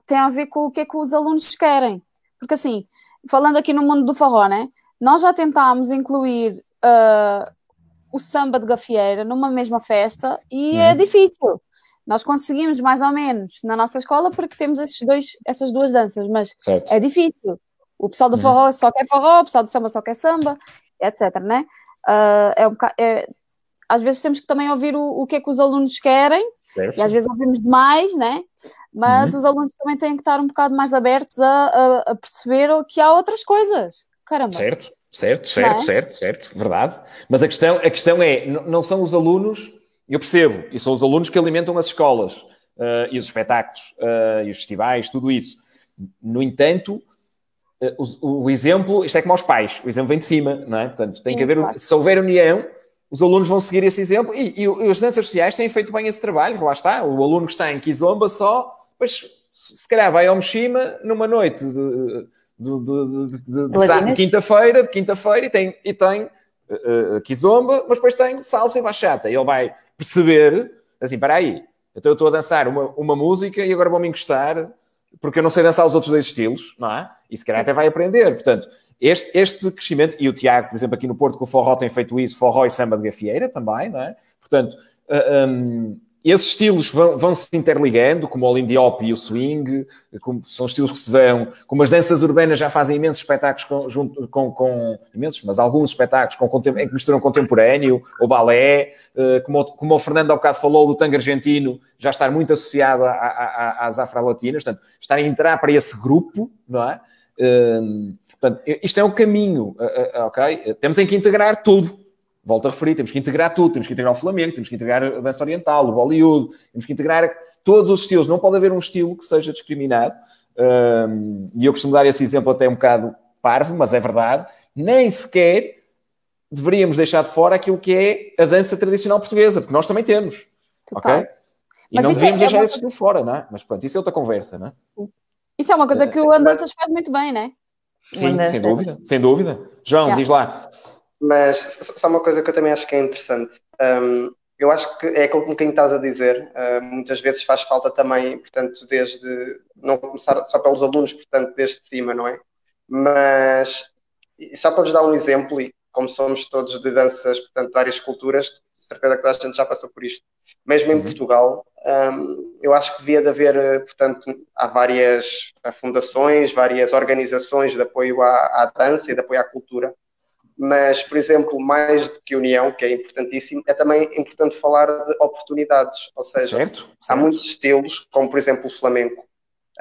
S7: tem a ver com o que é que os alunos querem. Porque assim, falando aqui no mundo do forró, né? Nós já tentámos incluir uh, o samba de gafieira numa mesma festa e é uhum. é difícil. Nós conseguimos mais ou menos na nossa escola porque temos esses dois, essas duas danças, mas certo. é difícil. O pessoal do uhum. forró só quer forró, o pessoal do samba só quer samba, etc. Né? Uh, é um bocado, é, às vezes temos que também ouvir o, o que é que os alunos querem, certo. e às vezes ouvimos demais, né? mas uhum. os alunos também têm que estar um bocado mais abertos a, a, a perceber que há outras coisas. Caramba.
S1: Certo. Certo, certo, é? certo, certo, verdade. Mas a questão, a questão é, não são os alunos, eu percebo, e são os alunos que alimentam as escolas uh, e os espetáculos uh, e os festivais, tudo isso. No entanto, uh, o, o, exemplo, isto é como aos pais, o exemplo vem de cima, não é? Portanto, tem que haver, se houver união, os alunos vão seguir esse exemplo e, e, e, as danças sociais têm feito bem esse trabalho, lá está, o aluno que está em Kizomba só, pois se calhar vai ao Mishima numa noite de de, de, de, de quinta-feira, de quinta-feira, e tem, e tem uh, uh, kizomba, mas depois tem salsa e bachata. E ele vai perceber, assim, para aí, então eu estou a dançar uma, uma música e agora vou-me encostar, porque eu não sei dançar os outros dois estilos, não é? E se calhar até vai aprender. Portanto, este, este crescimento, e o Tiago, por exemplo, aqui no Porto com o Forró tem feito isso, Forró e Samba de Gafieira também, não é? Portanto, uh, um, esses estilos vão, vão, se interligando, como o Lindy Hop e o swing, como, são estilos que se vão, como as danças urbanas já fazem imensos espetáculos com, junto, com, com imensos, mas alguns espetáculos com, em que misturam contemporâneo, ou balé, uh, como, como o Fernando há bocado falou, do tango argentino, já estar muito associado a, a, a, às afro-latinas, portanto, estar a entrar para esse grupo, não é? Uh, portanto, isto é o caminho, uh, ok? Temos em que integrar tudo volto a referir, temos que integrar tudo, temos que integrar o Flamengo, temos que integrar a dança oriental, o Bollywood, temos que integrar todos os estilos. Não pode haver um estilo que seja discriminado. Um, e eu costumo dar esse exemplo até um bocado parvo, mas é verdade. Nem sequer deveríamos deixar de fora aquilo que é a dança tradicional portuguesa, porque nós também temos. Total. Ok? E mas não deveríamos é, deixar é esse estilo fora, não é? Mas pronto, isso é outra conversa, não é?
S7: Sim. Isso é uma coisa que o Andanças faz muito bem, não é?
S1: Sim, sem dúvida, sem dúvida. João, yeah. diz lá.
S6: Mas só uma coisa que eu também acho que é interessante. Um, eu acho que é aquilo que estás a dizer. Uh, muitas vezes faz falta também, portanto, desde não começar só pelos alunos, portanto, desde cima, não é? Mas só para vos dar um exemplo, e como somos todos de danças, portanto, de várias culturas, de certeza que a gente já passou por isto. Mesmo em uhum. Portugal, um, eu acho que devia de haver, portanto, há várias fundações, várias organizações de apoio à, à dança e de apoio à cultura mas, por exemplo, mais do que união, que é importantíssimo, é também importante falar de oportunidades. Ou seja, certo, certo. há muitos estilos, como por exemplo o flamenco.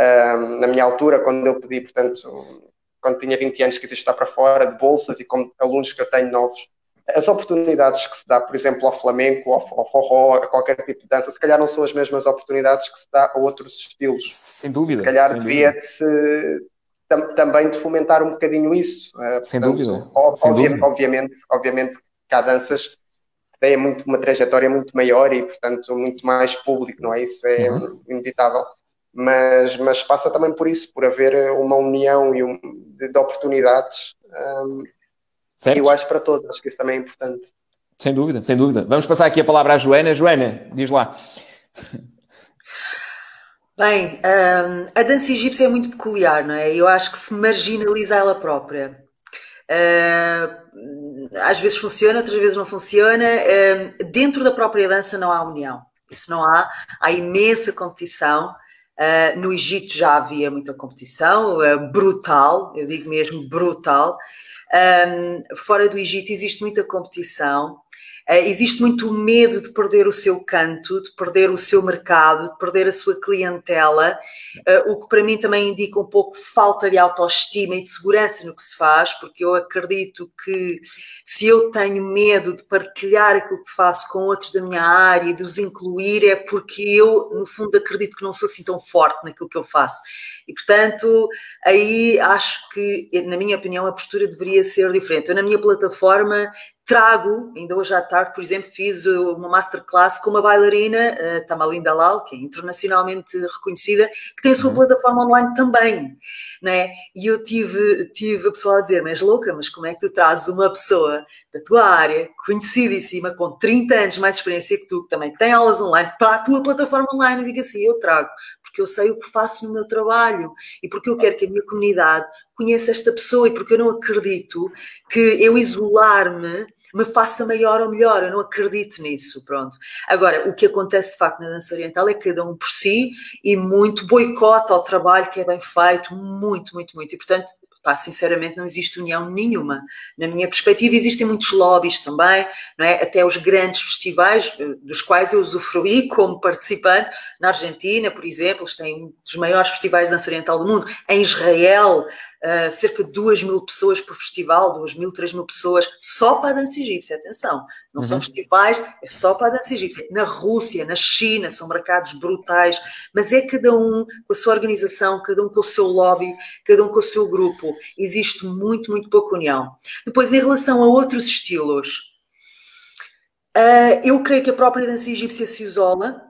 S6: Um, na minha altura, quando eu pedi, portanto, quando tinha 20 anos, que quis estar para fora de bolsas e com alunos que eu tenho novos, as oportunidades que se dá, por exemplo, ao flamenco, ao, ao forró, a qualquer tipo de dança, se calhar não são as mesmas oportunidades que se dá a outros estilos.
S1: Sem dúvida.
S6: Se calhar
S1: sem
S6: devia se tam, também de fomentar um bocadinho isso.
S1: Uh, Sem portanto, dúvida.
S6: Sem dúvida. Obviamente, obviamente que há danças que têm muito, uma trajetória muito maior e, portanto, muito mais público, não é? Isso é uhum. inevitável. Mas, mas passa também por isso, por haver uma união e um, de, de oportunidades. Um, certo. Eu acho para todos, acho que isso também é importante.
S1: Sem dúvida, sem dúvida. Vamos passar aqui a palavra à Joana. Joana, diz lá.
S4: Bem, um, a dança egípcia é muito peculiar, não é? Eu acho que se marginaliza ela própria. Uh, às vezes funciona, outras vezes não funciona. Uh, dentro da própria dança não há união. Isso não há. Há imensa competição. Uh, no Egito já havia muita competição, brutal, eu digo mesmo brutal. Um, fora do Egito existe muita competição. Uh, existe muito medo de perder o seu canto, de perder o seu mercado, de perder a sua clientela, uh, o que para mim também indica um pouco falta de autoestima e de segurança no que se faz, porque eu acredito que se eu tenho medo de partilhar aquilo que faço com outros da minha área de os incluir, é porque eu, no fundo, acredito que não sou assim tão forte naquilo que eu faço. E, portanto, aí acho que, na minha opinião, a postura deveria ser diferente. Eu, na minha plataforma, trago, ainda hoje à tarde, por exemplo, fiz uma masterclass com uma bailarina, uh, Tamalin Dalal, que é internacionalmente reconhecida, que tem a sua uhum. plataforma online também, né? E eu tive, tive a pessoa a dizer, mas louca, mas como é que tu trazes uma pessoa da tua área, conhecidíssima, com 30 anos mais experiência que tu, que também tem aulas online, para a tua plataforma online? Eu digo assim, eu trago, porque eu sei o que faço no meu trabalho e porque eu quero que a minha comunidade conheça esta pessoa e porque eu não acredito que eu isolar-me me faça maior ou melhor, eu não acredito nisso, pronto. Agora, o que acontece de facto na dança oriental é cada um por si e muito boicota ao trabalho que é bem feito, muito, muito, muito, e portanto Pá, sinceramente não existe união nenhuma. Na minha perspectiva existem muitos lobbies também, não é? até os grandes festivais, eh, dos quais eu usufruí como participante, na Argentina, por exemplo, eles têm um dos maiores festivais de dança oriental do mundo, em Israel, uh, cerca de 2 mil pessoas por festival, 2 mil, 3 mil pessoas, só para a dança egípcia, atenção, não uhum. são festivais, é só para a dança egípcia. Na Rússia, na China, são mercados brutais, mas é cada um com a sua organização, cada um com o seu lobby, cada um com o seu grupo. Existe muito, muito pouca união. Depois, em relação a outros estilos, uh, eu creio que a própria dança egípcia se isola,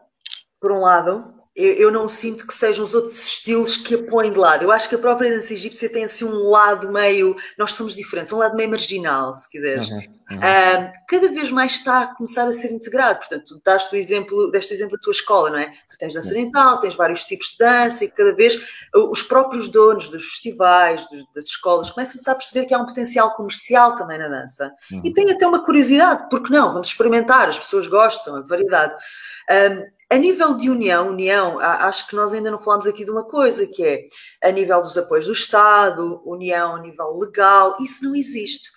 S4: por um lado, eu não sinto que sejam os outros estilos que a põem de lado. Eu acho que a própria dança egípcia tem assim um lado meio. Nós somos diferentes, um lado meio marginal, se quiseres. Uhum, uhum. Uh, cada vez mais está a começar a ser integrado. Portanto, tu deste o exemplo, deste exemplo da tua escola, não é? Tu tens dança oriental, tens vários tipos de dança e cada vez os próprios donos dos festivais, dos, das escolas, começam a perceber que há um potencial comercial também na dança. Uhum. E tem até uma curiosidade, porque não? Vamos experimentar, as pessoas gostam, a variedade. Um, A nível de união, união, acho que nós ainda não falamos aqui de uma coisa, que é a nível dos apoios do Estado, união a nível legal, isso não existe.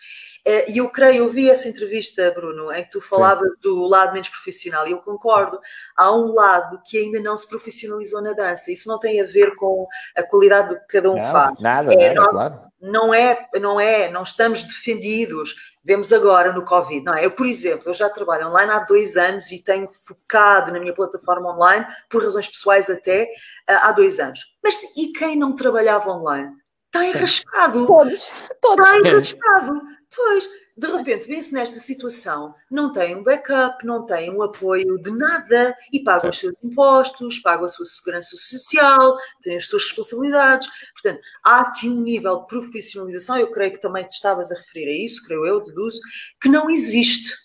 S4: Eh, e eu creio, eu vi essa entrevista, Bruno, em que tu falavas Sim. do lado menos profissional, e eu concordo. Há um lado que ainda não se profissionalizou na dança. Isso não tem a ver com a qualidade do que cada um
S1: não,
S4: faz.
S1: Nada, é, nada, não, claro.
S4: Não é, não é, não estamos defendidos. Vemos agora no Covid, não é? Eu, por exemplo, eu já trabalho online há dois anos e tenho focado na minha plataforma online, por razões pessoais até, eh, há dois anos. Mas e quem não trabalhava online? Está enrascado.
S7: Todos, todos.
S4: Está enrascado. Pois, de repente vê-se nesta situação, não tem um backup, não tem um apoio de nada e paga os seus impostos, paga a sua segurança social, tem as suas responsabilidades. Portanto, há aqui um nível de profissionalização, eu creio que também te estavas a referir a isso, creio eu, deduzo, que não existe.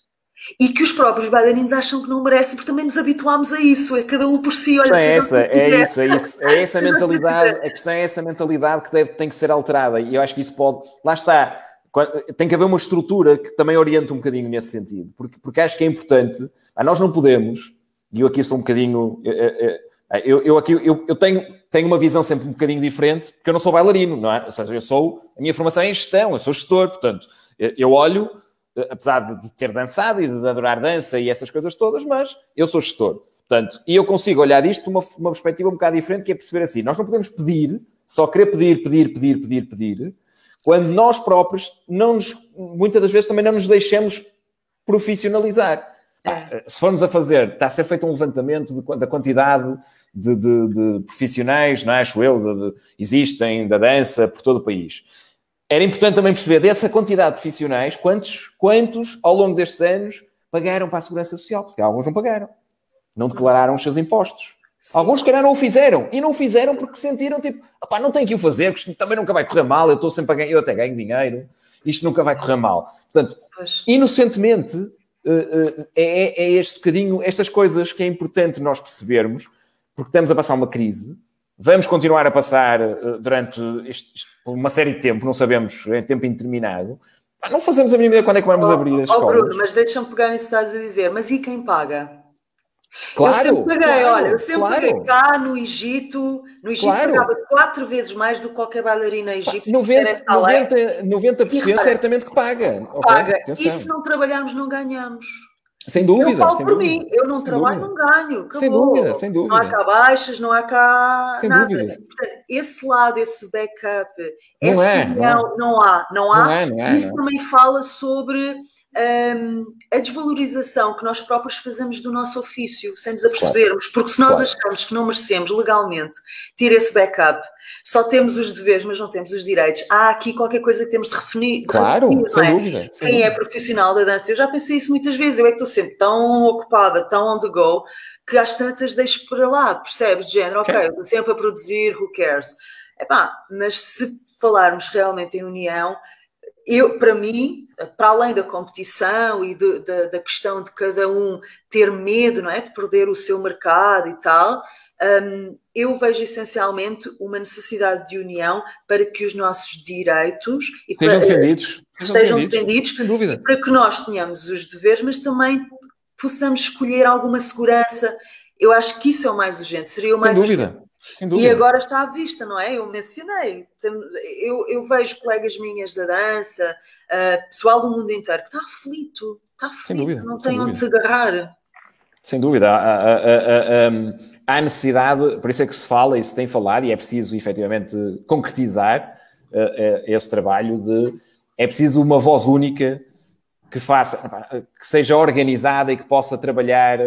S4: E que os próprios bailarinos acham que não merecem, porque também nos habituámos a isso, é cada um por si.
S1: Olha, é essa, é isso, é isso. É essa mentalidade, a questão é essa mentalidade que deve, tem que ser alterada. E eu acho que isso pode. Lá está tem que haver uma estrutura que também oriente um bocadinho nesse sentido, porque, porque acho que é importante. Ah, nós não podemos, e eu aqui sou um bocadinho. Eh, eh, eh, eu, eu aqui eu, eu, tenho, tenho uma visão sempre um bocadinho diferente, porque eu não sou bailarino, não é? Ou seja, eu sou. A minha formação é em gestão, eu sou gestor, portanto, eu olho, apesar de ter dançado e de adorar dança e essas coisas todas, mas eu sou gestor. Portanto, e eu consigo olhar isto de uma, uma perspectiva um bocado diferente, que é perceber assim: nós não podemos pedir, só querer pedir, pedir, pedir, pedir, pedir quando nós próprios não nos, muitas das vezes também não nos deixamos profissionalizar. É. Ah, se formos a fazer, está a ser feito um levantamento de, da quantidade de, de, de, profissionais, não é? acho eu, de, existem da dança por todo o país. Era importante também perceber dessa quantidade de profissionais, quantos, quantos ao longo destes anos pagaram para a Segurança Social, porque alguns não pagaram, não declararam os seus impostos. Sim. Alguns, se calhar, não o fizeram. E não o fizeram porque sentiram, tipo, não tenho que o fazer, porque isto também nunca vai correr mal, eu estou sempre a ganhar, eu até ganho dinheiro, isto nunca vai correr mal. Portanto, pois. inocentemente, uh, uh, é, é este bocadinho, estas coisas que é importante nós percebermos, porque estamos a passar uma crise, vamos continuar a passar uh, durante isto, uma série de tempo, não sabemos, em tempo indeterminado, não fazemos a mínima ideia quando é que vamos oh, abrir as oh, escolas. Bruno,
S4: mas deixa-me pegar nisso estás a dizer, mas e quem paga? Claro, eu sempre paguei, claro, olha, eu sempre claro. paguei cá no Egito, no Egito claro. pagava quatro vezes mais do que qualquer bailarina egípcia.
S1: 90%, 90%, 90 certamente que paga.
S4: Paga. Okay, e se não trabalharmos, não ganhamos.
S1: Sem dúvida. Eu
S4: falo
S1: por mim,
S4: eu não trabalho, dúvida. não ganho. Acabou.
S1: Sem dúvida, sem dúvida.
S4: Não há cá baixas, não há cá sem nada. Dúvida. Portanto, esse lado, esse backup, não essa é, união, não, é. não há. Não há. Não é, não é, Isso também fala sobre um, a desvalorização que nós próprios fazemos do nosso ofício, sem nos apercebermos, claro. porque se nós claro. achamos que não merecemos legalmente ter esse backup, só temos os deveres, mas não temos os direitos, há aqui qualquer coisa que temos de refinir.
S1: claro,
S4: refinir,
S1: sem é? dúvida.
S4: Sem Quem
S1: dúvida.
S4: é profissional da dança, eu já pensei isso muitas vezes, eu é que estou sempre tão ocupada, tão on the go, que às tantas deixo para lá, percebes? De género, ok, estou sempre a produzir, who cares? Epá, mas se falarmos realmente em união, eu, para mim, para além da competição e de, de, da questão de cada um ter medo não é, de perder o seu mercado e tal, um, eu vejo essencialmente uma necessidade de união para que os nossos direitos
S1: sejam defendidos,
S4: estejam defendidos, defendidos para que nós tenhamos os deveres, mas também possamos escolher alguma segurança. Eu acho que isso é o mais urgente, seria o mais
S1: Sem dúvida. Urgente.
S4: E agora está à vista, não é? Eu mencionei. Eu, eu vejo colegas minhas da dança, uh, pessoal do mundo inteiro, que está aflito, está aflito, dúvida, não tem onde se agarrar.
S1: Sem dúvida. Há, há, há, necessidade, por isso é que se fala e se tem falado, e é preciso efetivamente concretizar uh, uh, esse trabalho de. É preciso uma voz única que faça, que seja organizada e que possa trabalhar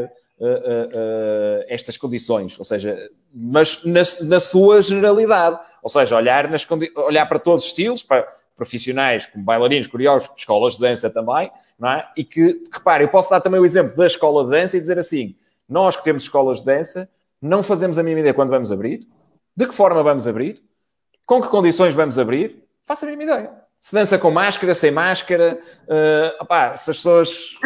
S1: uh, estas condições, ou seja, mas na, na, sua generalidade, ou seja, olhar, nas, olhar para todos os estilos, para profissionais como bailarinos, coreógrafos, escolas de dança também, não é? E que, repare, eu posso dar também o exemplo da escola de dança e dizer assim, nós que temos escolas de dança, não fazemos a mínima ideia quando vamos abrir, de que forma vamos abrir, com que condições vamos abrir, faça a mínima ideia. Se dança com máscara, sem máscara, uh, opá, se as pessoas.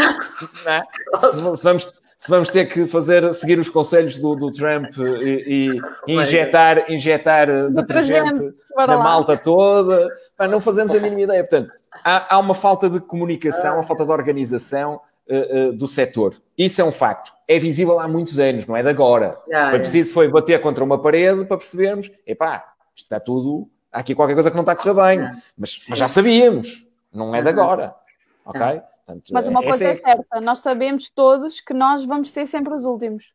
S1: É? Se, se, vamos, se vamos ter que fazer, seguir os conselhos do, do Trump e, e injetar, injetar detergente na malta toda, não fazemos a mínima ideia. Portanto, há, há uma falta de comunicação, uma falta de organização uh, uh, do setor. Isso é um facto. É visível há muitos anos, não é de agora.
S4: Ah,
S1: foi
S4: é.
S1: preciso foi bater contra uma parede para percebermos, epá, isto está tudo, há aqui qualquer coisa que não está a correr bem. Mas, mas já sabíamos, não é de agora. Ok? Portanto,
S7: Mas uma
S1: essa
S7: coisa é
S1: é-
S7: certa, nós sabemos todos que nós vamos ser sempre os últimos.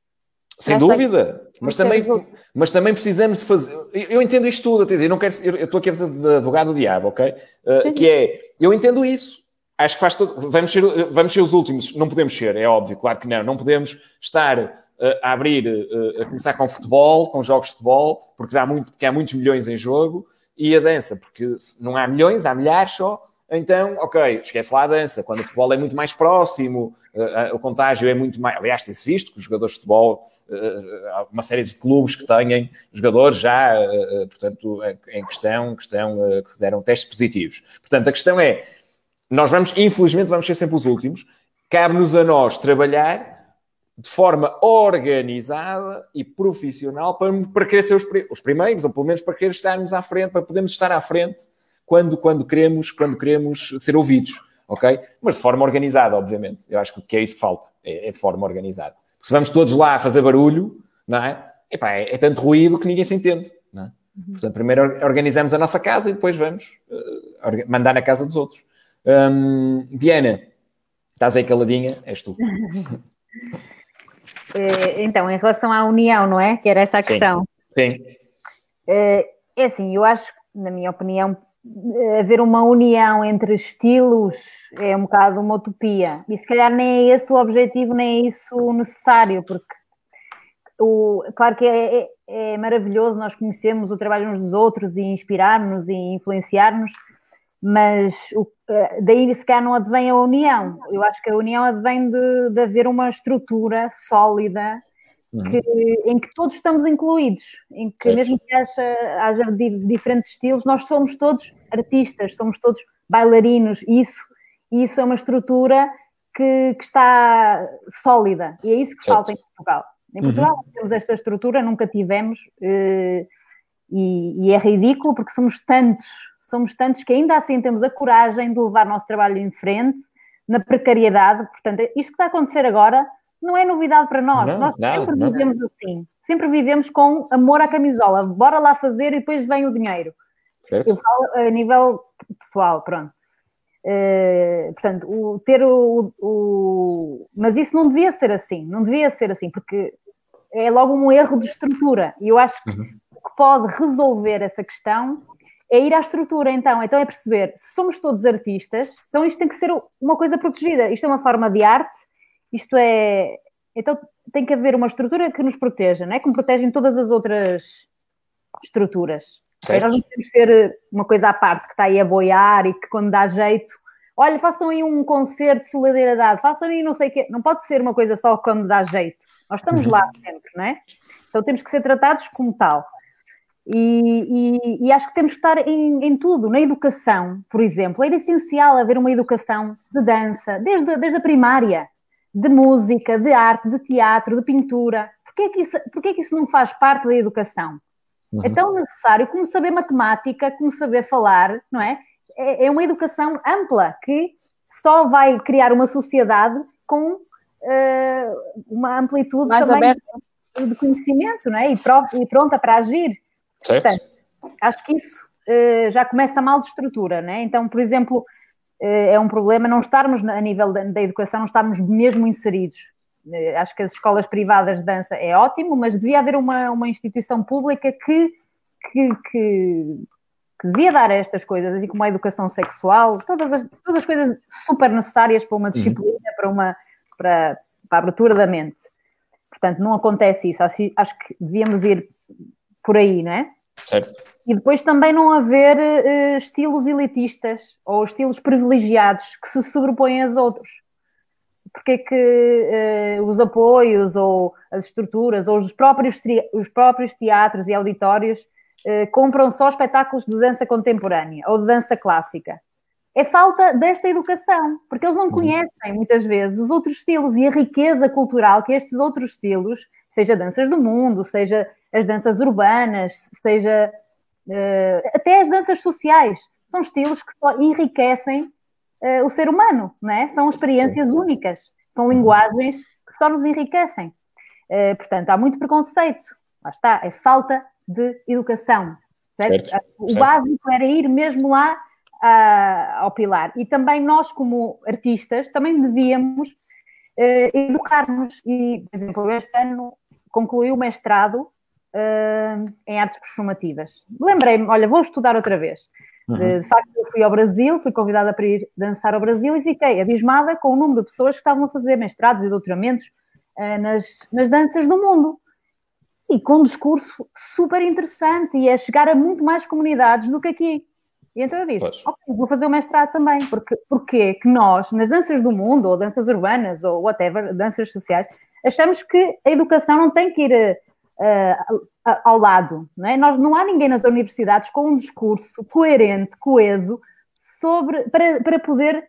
S1: Sem dúvida, mas
S7: Vamos ser
S1: também, mas também precisamos de fazer. Eu, eu entendo isto tudo, até dizer, eu não quero, eu eu estou aqui a fazer de advogado do diabo, ok? Uh,
S7: Sim, sim.
S1: Que é, eu entendo isso. Acho que faz todo. Vamos ser, vamos ser os últimos, não podemos ser, é óbvio, claro que não. Não podemos estar uh, a abrir, uh, a começar com futebol, com jogos de futebol, porque, dá muito, porque há muitos milhões em jogo, e a dança, porque não há milhões, há milhares só. Então, ok, esquece lá a dança. Quando o futebol é muito mais próximo, uh, uh, o contágio é muito mais. Aliás, tem-se visto que os jogadores de futebol, uh, há uma série de clubes que têm jogadores já, portanto, em questão, questão que deram testes positivos. Portanto, a questão é: nós vamos, infelizmente, vamos ser sempre os últimos. Cabe-nos a nós trabalhar de forma organizada e profissional para, para querer ser os, os primeiros, ou pelo menos para querer estarmos à frente, para podermos estar à frente quando, quando, queremos, quando queremos ser ouvidos, ok? Mas de forma organizada, obviamente. Eu acho que é isso que falta, é, é de forma organizada. Se vamos todos lá fazer barulho, não é? Epá, é, é tanto ruído que ninguém se entende, não é? Portanto, primeiro or- organizamos a nossa casa e depois vamos orga- mandar na casa dos outros. Hum, Diana, estás aí caladinha, és tu.
S5: Eh, Então, em relação à união, não é? Que era essa a
S1: Sim.
S5: questão.
S1: Sim,
S5: Eh, É assim, eu acho, na minha opinião, haver uma união entre estilos é um bocado uma utopia. E se calhar nem é esse o objetivo, nem é isso o necessário, porque o, claro que é, é- é maravilhoso nós conhecermos o trabalho uns dos outros e inspirar-nos e influenciar-nos, mas o- eh, daí se calhar não advém a união. Eu acho que a união advém de, de haver uma estrutura sólida que- em que todos estamos incluídos, em que
S1: Certo.
S5: mesmo que haja, haja di- diferentes estilos, nós somos todos artistas, somos todos bailarinos, e isso, e isso é uma estrutura que, que está sólida, e é isso que
S1: Certo.
S5: falta em Portugal. Em Portugal não temos esta estrutura, nunca tivemos, eh, e, e é ridículo porque somos tantos, somos tantos que ainda assim temos a coragem de levar o nosso trabalho em frente, na precariedade, portanto, isto que está a acontecer agora não é novidade para nós,
S1: Não,
S5: nós
S1: não,
S5: sempre
S1: não.
S5: vivemos assim, sempre vivemos com amor à camisola, bora lá fazer e depois vem o dinheiro.
S1: certo?
S5: Eu falo a nível pessoal, pronto. Eh, portanto, o, ter o, o- Mas isso não devia ser assim, não devia ser assim, porque é logo um erro de estrutura. E eu acho que o que pode resolver essa questão é ir à estrutura, então. Então é perceber, se somos todos artistas, então isto tem que ser uma coisa protegida. Isto é uma forma de arte, isto é. Então tem que haver uma estrutura que nos proteja, não é? Como protegem todas as outras estruturas.
S1: Certo.
S5: Nós não podemos ser uma coisa à parte que está aí a boiar e que quando dá jeito, olha, façam aí um concerto de solidariedade, façam aí não sei o quê. Não pode ser uma coisa só quando dá jeito. Nós estamos lá sempre, não é? Então temos que ser tratados como tal. E, e- e acho que temos que estar em, em tudo, na educação, por exemplo. Era essencial haver uma educação de dança, desde, desde a primária, de música, de arte, de teatro, de pintura. Porquê que isso, porquê que isso não faz parte da educação? É tão necessário como saber matemática, como saber falar, não é? É, é uma educação ampla que só vai criar uma sociedade com eh, uma amplitude
S7: Mais
S5: também
S7: aberta.
S5: de conhecimento, não é? E, pro- e pronta para agir.
S1: Certo?
S5: Portanto, acho que isso eh, já começa mal de estrutura, né? Então, por exemplo, é um problema não estarmos a nível da, da educação, não estarmos mesmo inseridos. Eh, acho que as escolas privadas de dança é ótimo, mas devia haver uma, uma instituição pública que, que, que, que devia dar a estas coisas, assim como a educação sexual, todas as, todas as coisas super necessárias para uma disciplina, para, uma, para, para a abertura da mente. Portanto, não acontece isso. Acho, acho que devíamos ir por aí, não é?
S1: Certo.
S5: E depois também não haver eh, estilos elitistas ou estilos privilegiados que se sobrepõem aos outros. Porque é que eh, os apoios ou as estruturas ou os próprios, os próprios teatros e auditórios eh, compram só espetáculos de dança contemporânea ou de dança clássica? É falta desta educação, porque eles não conhecem muitas vezes os outros estilos e a riqueza cultural que estes outros estilos, seja danças do mundo, seja as danças urbanas, seja até as danças sociais, são estilos que só enriquecem eh, o ser humano, não é? São experiências únicas São linguagens que só nos enriquecem. Uh, portanto, há muito preconceito. Lá está, é falta de educação. Certo? Certo, o básico era ir mesmo lá uh, ao pilar. E também nós, como artistas, também devíamos uh, educar-nos. E, por exemplo, este ano concluí o mestrado uh, em artes performativas. Lembrei-me, olha, vou estudar outra vez. Uhum. De, de facto, eu fui ao Brasil, fui convidada para ir dançar ao Brasil e fiquei abismada com o número de pessoas que estavam a fazer mestrados e doutoramentos uh, nas, nas danças do mundo. E com um discurso super interessante e a chegar a muito mais comunidades do que aqui. E então eu disse, ok, vou fazer o mestrado também, porque porque que nós, nas danças do mundo, ou danças urbanas, ou whatever, danças sociais, achamos que a educação não tem que ir uh, ao lado, não é? Nós, não há ninguém nas universidades com um discurso coerente, coeso, sobre, para, para poder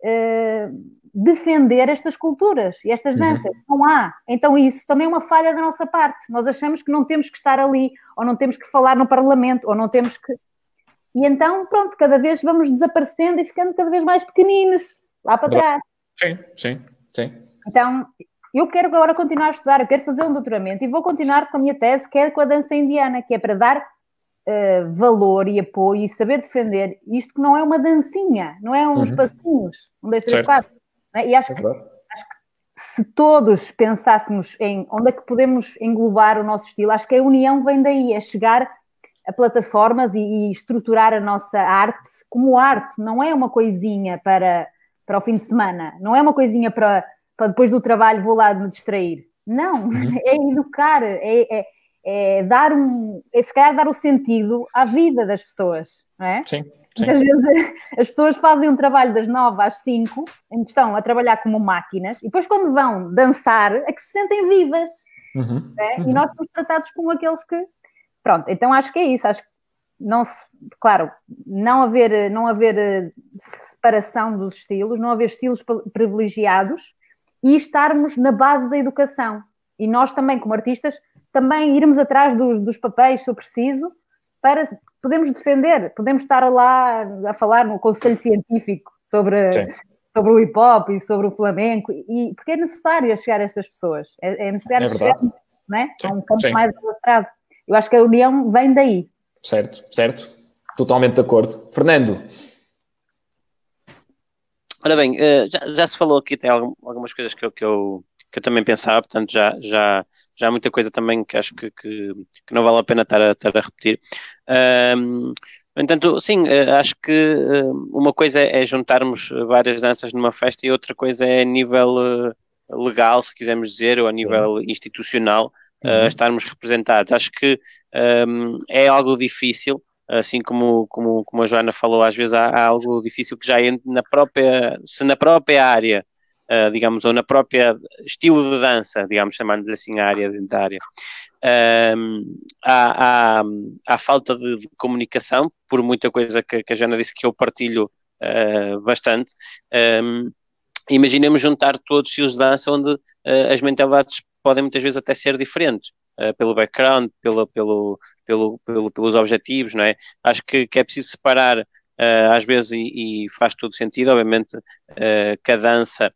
S5: uh, defender estas culturas e estas uhum. danças. Uhum. Não há. Então isso também é uma falha da nossa parte. Nós achamos que não temos que estar ali, ou não temos que falar no Parlamento, ou não temos que e então, pronto, cada vez vamos desaparecendo e ficando cada vez mais pequeninos, lá para trás.
S1: Sim, sim, sim.
S5: Então, eu quero agora continuar a estudar, eu quero fazer um doutoramento e vou continuar com a minha tese, que é com a dança indiana, que é para dar uh, valor e apoio e saber defender isto que não é uma dancinha, não é uns uhum. passinhos, um, dois, três, certo. quatro. É? E acho, é que, acho que se todos pensássemos em onde é que podemos englobar o nosso estilo, acho que a união vem daí, é chegar a plataformas e, e, estruturar a nossa arte como arte, não é uma coisinha para, para o fim de semana, não é uma coisinha para, para depois do trabalho vou lá me distrair. Não, uhum. é educar, é, é, é, dar um, é se calhar dar o sentido à vida das pessoas, não é?
S1: Sim. Sim.
S5: Às vezes as pessoas fazem um trabalho das nove às cinco, estão a trabalhar como máquinas, e depois quando vão dançar é que se sentem vivas. Uhum. É? Uhum. E nós somos tratados como aqueles que Pronto, então acho que é isso. Acho que não se, claro, não haver, não haver eh, separação dos estilos, não haver estilos privilegiados e estarmos na base da educação. E nós também, como artistas, também irmos atrás dos, dos papéis, se eu preciso, para podermos defender, podemos estar lá a falar no conselho científico sobre, sobre o hip hop e sobre o flamenco, e, porque é necessário chegar a estas pessoas, é, é necessário é chegar né, a um campo Sim. mais alastrado. Eu acho que a união vem daí.
S1: Certo, certo. Totalmente de acordo. Fernando.
S2: Ora bem, eh, já, já se falou aqui, tem algumas coisas que eu, que eu, que eu também pensava, portanto já, já, já há muita coisa também que acho que, que, que não vale a pena estar a, estar a repetir. Um, no entanto, sim, eh, acho que eh, uma coisa é juntarmos várias danças numa festa e outra coisa é a nível legal, se quisermos dizer, ou a nível institucional, uhum. estarmos representados. Acho que um, é algo difícil, assim como, como, como a Joana falou, às vezes há, há algo difícil que já entra na própria, se na própria área, uh, digamos, ou na própria estilo de dança, digamos, chamando-lhe assim a área dentária, um, há, há, há, falta de, de, comunicação, por muita coisa que, que, a Joana disse que eu partilho uh, bastante. Um, imaginemos juntar todos os estilos de dança onde uh, as mentalidades podem muitas vezes até ser diferentes, uh, pelo background, pelo, pelo, pelo, pelo, pelos objetivos, não é? Acho que, que é preciso separar uh, às vezes e, e, faz todo sentido, obviamente uh, que a dança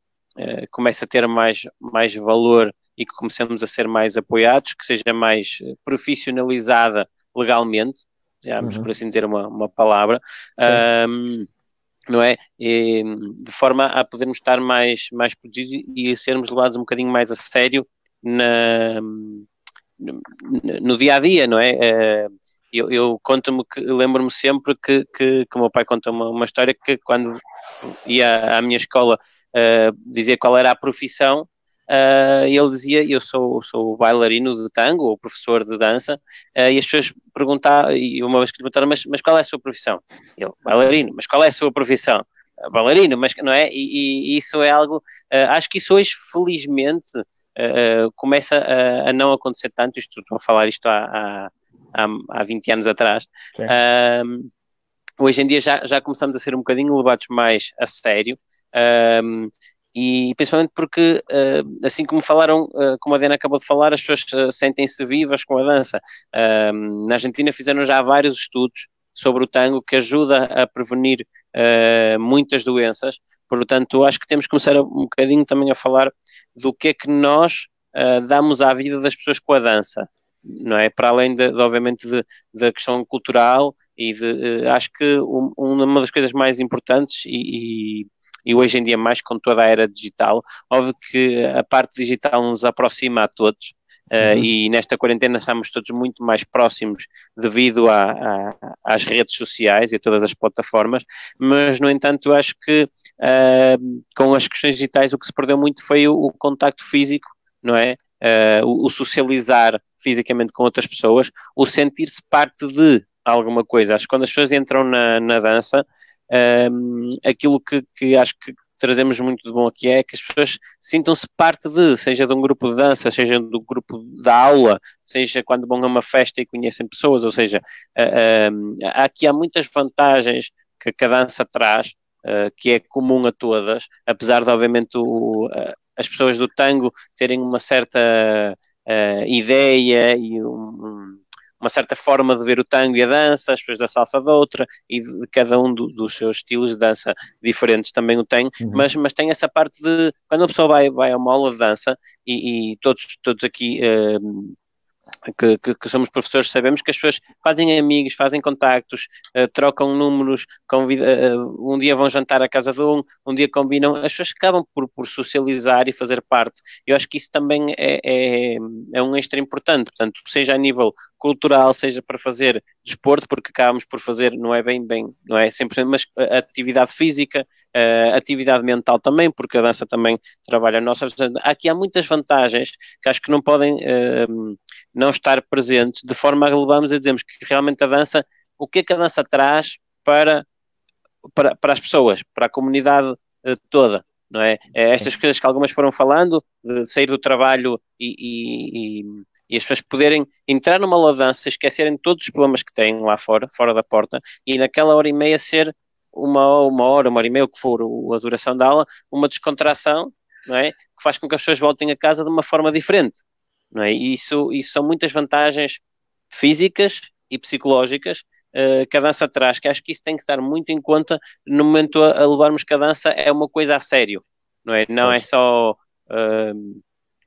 S2: começa a ter mais, mais valor e que comecemos a ser mais apoiados, que seja mais profissionalizada legalmente, digamos, uhum. por assim dizer uma, uma palavra. Um, não é? E, de forma a podermos estar mais, mais protegidos e sermos levados um bocadinho mais a sério na, no dia a dia, não é? Eh, eu, eu conto-me que lembro-me sempre que, que, que o meu pai conta uma, uma história que quando ia à minha escola uh, dizer qual era a profissão, uh, ele dizia eu sou, sou bailarino de tango ou professor de dança uh, e as pessoas perguntavam, e uma vez que lhe perguntaram, mas, mas qual é a sua profissão? Eu, bailarino, mas qual é a sua profissão? Bailarino, mas não é? E, e isso é algo, acho que isso hoje felizmente uh, começa a, a, não acontecer tanto, isto, estou a falar isto há, há, há 20 anos atrás, um, hoje em dia já, já começamos a ser um bocadinho levados mais a sério, um, e principalmente porque, uh, assim como falaram, uh, como a Diana acabou de falar, as pessoas sentem-se vivas com a dança. na Argentina fizeram já vários estudos sobre o tango que ajuda a prevenir uh, muitas doenças. Portanto, acho que temos que começar um bocadinho também a falar do que é que nós uh, damos à vida das pessoas com a dança. Não é? Para além, de, de obviamente, da questão cultural e de, uh, acho que um, uma das coisas mais importantes e, e e hoje em dia mais com toda a era digital, óbvio que a parte digital nos aproxima a todos, Uh, e nesta quarentena estamos todos muito mais próximos devido a, a, às redes sociais e a todas as plataformas, mas no entanto acho que uh, com as questões digitais o que se perdeu muito foi o, o contacto físico, não é? Uh, o, o, socializar fisicamente com outras pessoas, o sentir-se parte de alguma coisa. Acho que quando as pessoas entram na, na dança, um, aquilo que, que acho que trazemos muito de bom aqui é que as pessoas sintam-se parte de, seja de um grupo de dança, seja do grupo da aula, seja quando vão a uma festa e conhecem pessoas, ou seja, uh, aqui há muitas vantagens que, que a dança traz, uh, que é comum a todas, apesar de obviamente o, as pessoas do tango terem uma certa ideia e um, uma certa forma de ver o tango e a dança, as pessoas da salsa de outra, e de, de cada um do, dos seus estilos de dança diferentes também o tem, uhum. mas, mas tem essa parte de quando a pessoa vai, vai a uma aula de dança, e, e todos, todos aqui. Uh, que, que, que, somos professores, sabemos que as pessoas fazem amigos, fazem contactos, uh, trocam números, convida, uh, um dia vão jantar à casa de um, um dia combinam, as pessoas acabam por, por socializar e fazer parte. Eu acho que isso também é, é, é um extra importante, portanto, seja a nível cultural, seja para fazer desporto, porque acabamos por fazer, não é bem, bem, não é 100%, mas atividade física, uh, atividade mental também, porque a dança também trabalha a nossa. Aqui há muitas vantagens que acho que não podem não estar presentes, de forma a levamos a dizermos que realmente a dança, o que é que a dança traz para, para, para as pessoas, para a comunidade uh, toda. Não é? é? Estas coisas que algumas foram falando, de sair do trabalho e, e, e e as pessoas poderem entrar numa loudança, esquecerem todos os problemas que têm lá fora, fora da porta, e naquela hora e meia ser uma, uma hora, uma hora e meia, o que for a duração da aula, uma descontração, não é? Que faz com que as pessoas voltem a casa de uma forma diferente, não é? E isso, isso são muitas vantagens físicas e psicológicas uh, que a dança traz, que acho que isso tem que estar muito em conta no momento a, a levarmos que a dança é uma coisa a sério, não é? Não é só uh,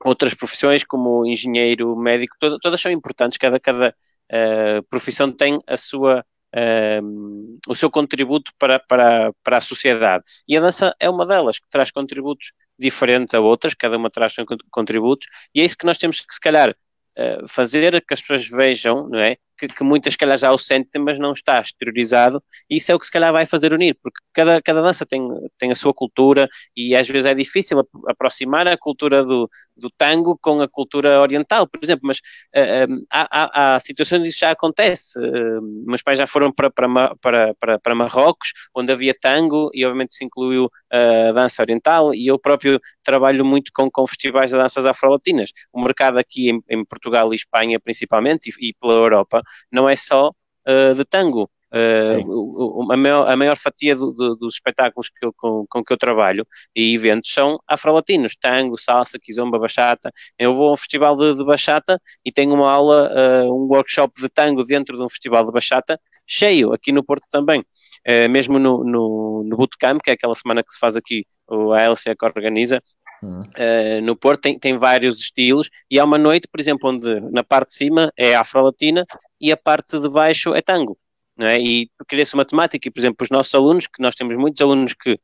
S2: outras profissões como engenheiro, médico, todas são importantes, cada, cada uh, profissão tem a sua, uh, o seu contributo para, para, para a sociedade. E a dança é uma delas, que traz contributos diferentes a outras, cada uma traz contributos, e é isso que nós temos que, se calhar, uh, fazer que as pessoas vejam, não é? Que, que muitas, se calhar, já o sentem, mas não está exteriorizado, e isso é o que, se calhar, vai fazer unir, porque cada, cada dança tem, tem a sua cultura e às vezes é difícil aproximar a cultura do, do tango com a cultura oriental, por exemplo, mas uh, há, há, há, situações onde isso já acontece. Uh, meus pais já foram para, para, para, para, para Marrocos, onde havia tango, e obviamente se incluiu a dança oriental, e eu próprio trabalho muito com, com festivais de danças afro-latinas. O mercado aqui em, em Portugal e Espanha, principalmente, e, e pela Europa, não é só uh, de tango. Uh, a, maior, a, maior, fatia do, do, dos espetáculos que eu, com, com, que eu trabalho e eventos são afro-latinos, tango, salsa, kizomba, bachata. Eu vou a um festival de, de bachata e tenho uma aula, uh, um workshop de tango dentro de um festival de bachata cheio, aqui no Porto também. Uh, mesmo no, no, no Bootcamp, que é aquela semana que se faz aqui, a LCA que organiza, Uh, no Porto tem, tem vários estilos e há uma noite, por exemplo, onde na parte de cima é afro-latina e a parte de baixo é tango. Não é? E cria-se uma temática, e por exemplo, os nossos alunos, que nós temos muitos alunos que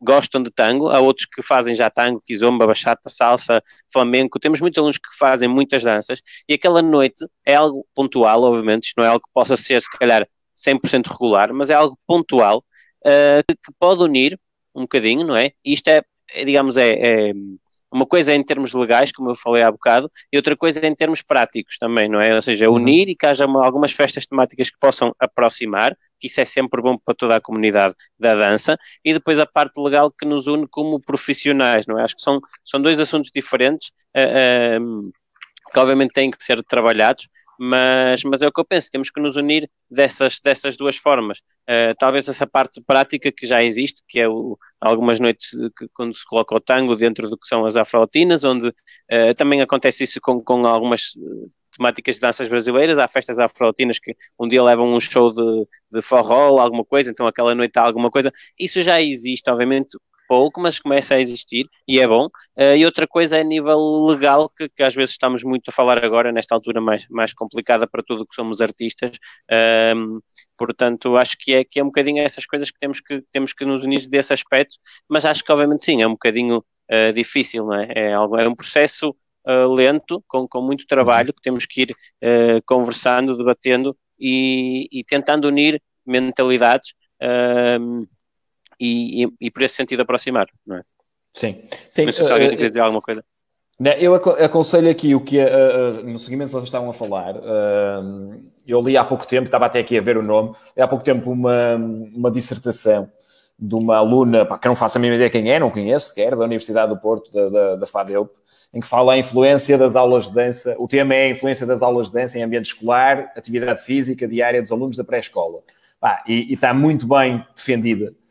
S2: gostam de tango, há outros que fazem já tango, kizomba, bachata, salsa, flamenco, temos muitos alunos que fazem muitas danças, e aquela noite é algo pontual, obviamente, isto não é algo que possa ser, se calhar, 100% regular, mas é algo pontual, uh, que, que, pode unir um bocadinho, não é? E isto é, é digamos, é, é uma coisa é em termos legais, como eu falei há bocado, e outra coisa é em termos práticos também, não é? Ou seja, uhum. unir e que haja uma, algumas festas temáticas que possam aproximar, que isso é sempre bom para toda a comunidade da dança, e depois a parte legal que nos une como profissionais, não é? Acho que são, são dois assuntos diferentes, uh, uh, que obviamente têm que ser trabalhados, mas, mas é o que eu penso, temos que nos unir dessas, dessas duas formas. Uh, talvez essa parte prática que já existe, que é o, algumas noites que, quando se coloca o tango dentro do que são as afro-latinas, onde uh, também acontece isso com, com algumas temáticas de danças brasileiras, há festas afro-latinas que um dia levam um show de, de forró, alguma coisa, então aquela noite há alguma coisa. Isso já existe, obviamente, pouco, mas começa a existir e é bom. Uh, e outra coisa é a nível legal, que, que, às vezes estamos muito a falar agora, nesta altura mais, mais complicada para tudo que somos artistas. Um, portanto, acho que é, que é um bocadinho essas coisas que temos que, temos que nos unir desse aspecto, mas acho que obviamente sim, é um bocadinho uh, difícil, não é? É, algo, é um processo uh, lento, com, com muito trabalho, que temos que ir conversando, debatendo e, e tentando unir mentalidades e, e, e, por esse sentido aproximar, não é?
S1: Sim. Sim.
S2: Não sei se alguém uh, quer dizer alguma coisa.
S1: Eu aconselho aqui o que, uh, no seguimento que vocês estavam a falar, uh, eu li há pouco tempo, estava até aqui a ver o nome, há pouco tempo uma, uma dissertação de uma aluna, pá, que eu não faço a mínima ideia quem é, não conheço sequer, da Universidade do Porto, da, da, da FADEUP, em que fala a influência das aulas de dança, o tema é a influência das aulas de dança em ambiente escolar, atividade física diária dos alunos da pré-escola. E, e está muito bem defendida uh,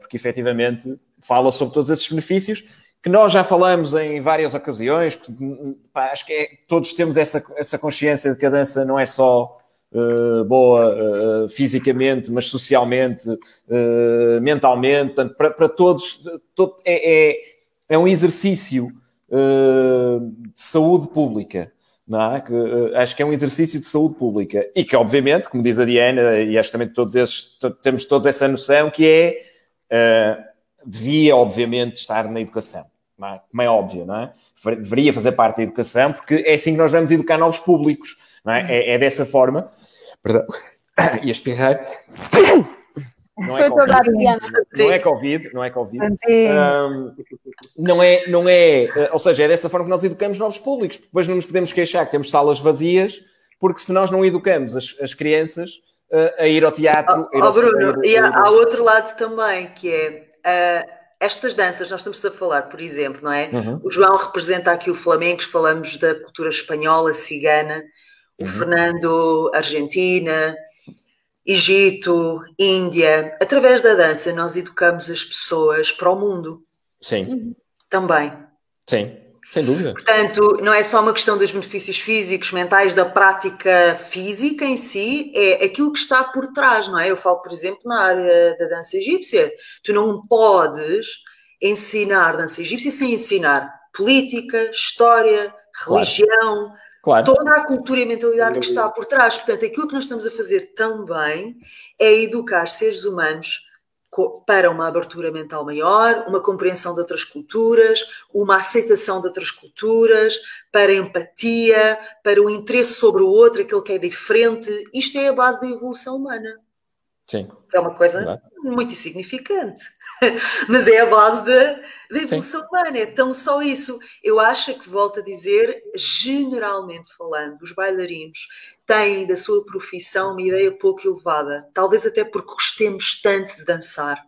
S1: porque efetivamente fala sobre todos esses benefícios que nós já falamos em várias ocasiões. Que, pá, acho que é, todos temos essa, essa consciência de que a dança não é só uh, boa uh, fisicamente, mas socialmente, mentalmente. Portanto, para, para todos, todo, é, é, é, um exercício de saúde pública. É? Que, uh, acho que é um exercício de saúde pública e que, obviamente, como diz a Diana, e acho também todos esses, temos todos essa noção, que é, uh, devia, obviamente, estar na educação, não é? como é óbvio, não é? Deveria fazer parte da educação, porque é assim que nós vamos educar novos públicos, não é? É, é dessa forma. Perdão, e espirrar. Não é, COVID, não é Covid, não é Covid. Um, não é, não é, eh, ou seja, é dessa forma que nós educamos novos públicos. Depois não nos podemos queixar que temos salas vazias, porque se nós não educamos as, as crianças uh, a ir ao teatro.
S4: Oh, oh Bruno, e há, há, outro lado também, que é. Uh, estas danças, nós estamos a falar, por exemplo, não é? Uhum. O João representa aqui o Flamengo, falamos da cultura espanhola, cigana, o uhum. Fernando, Argentina, Egito, Índia, através da dança nós educamos as pessoas para o mundo.
S1: Sim.
S4: Também.
S1: Sim, sem dúvida.
S4: Portanto, não é só uma questão dos benefícios físicos, mentais, da prática física em si, é aquilo que está por trás, não é? Eu falo, por exemplo, na área da dança egípcia. Tu não podes ensinar dança egípcia sem ensinar política, história, religião. Claro Claro. Toda a cultura e a mentalidade que está por trás. Portanto, aquilo que nós estamos a fazer também é educar seres humanos para uma abertura mental maior, uma compreensão de outras culturas, uma aceitação de outras culturas, para empatia, para o interesse sobre o outro, aquele que é diferente. Isto é a base da evolução humana.
S1: Sim.
S4: É uma coisa muito insignificante, mas é a base da, da evolução humana, é tão só isso. Eu acho que, volto a dizer, generalmente falando, os bailarinos têm da sua profissão uma ideia pouco elevada, talvez até porque gostemos tanto de dançar.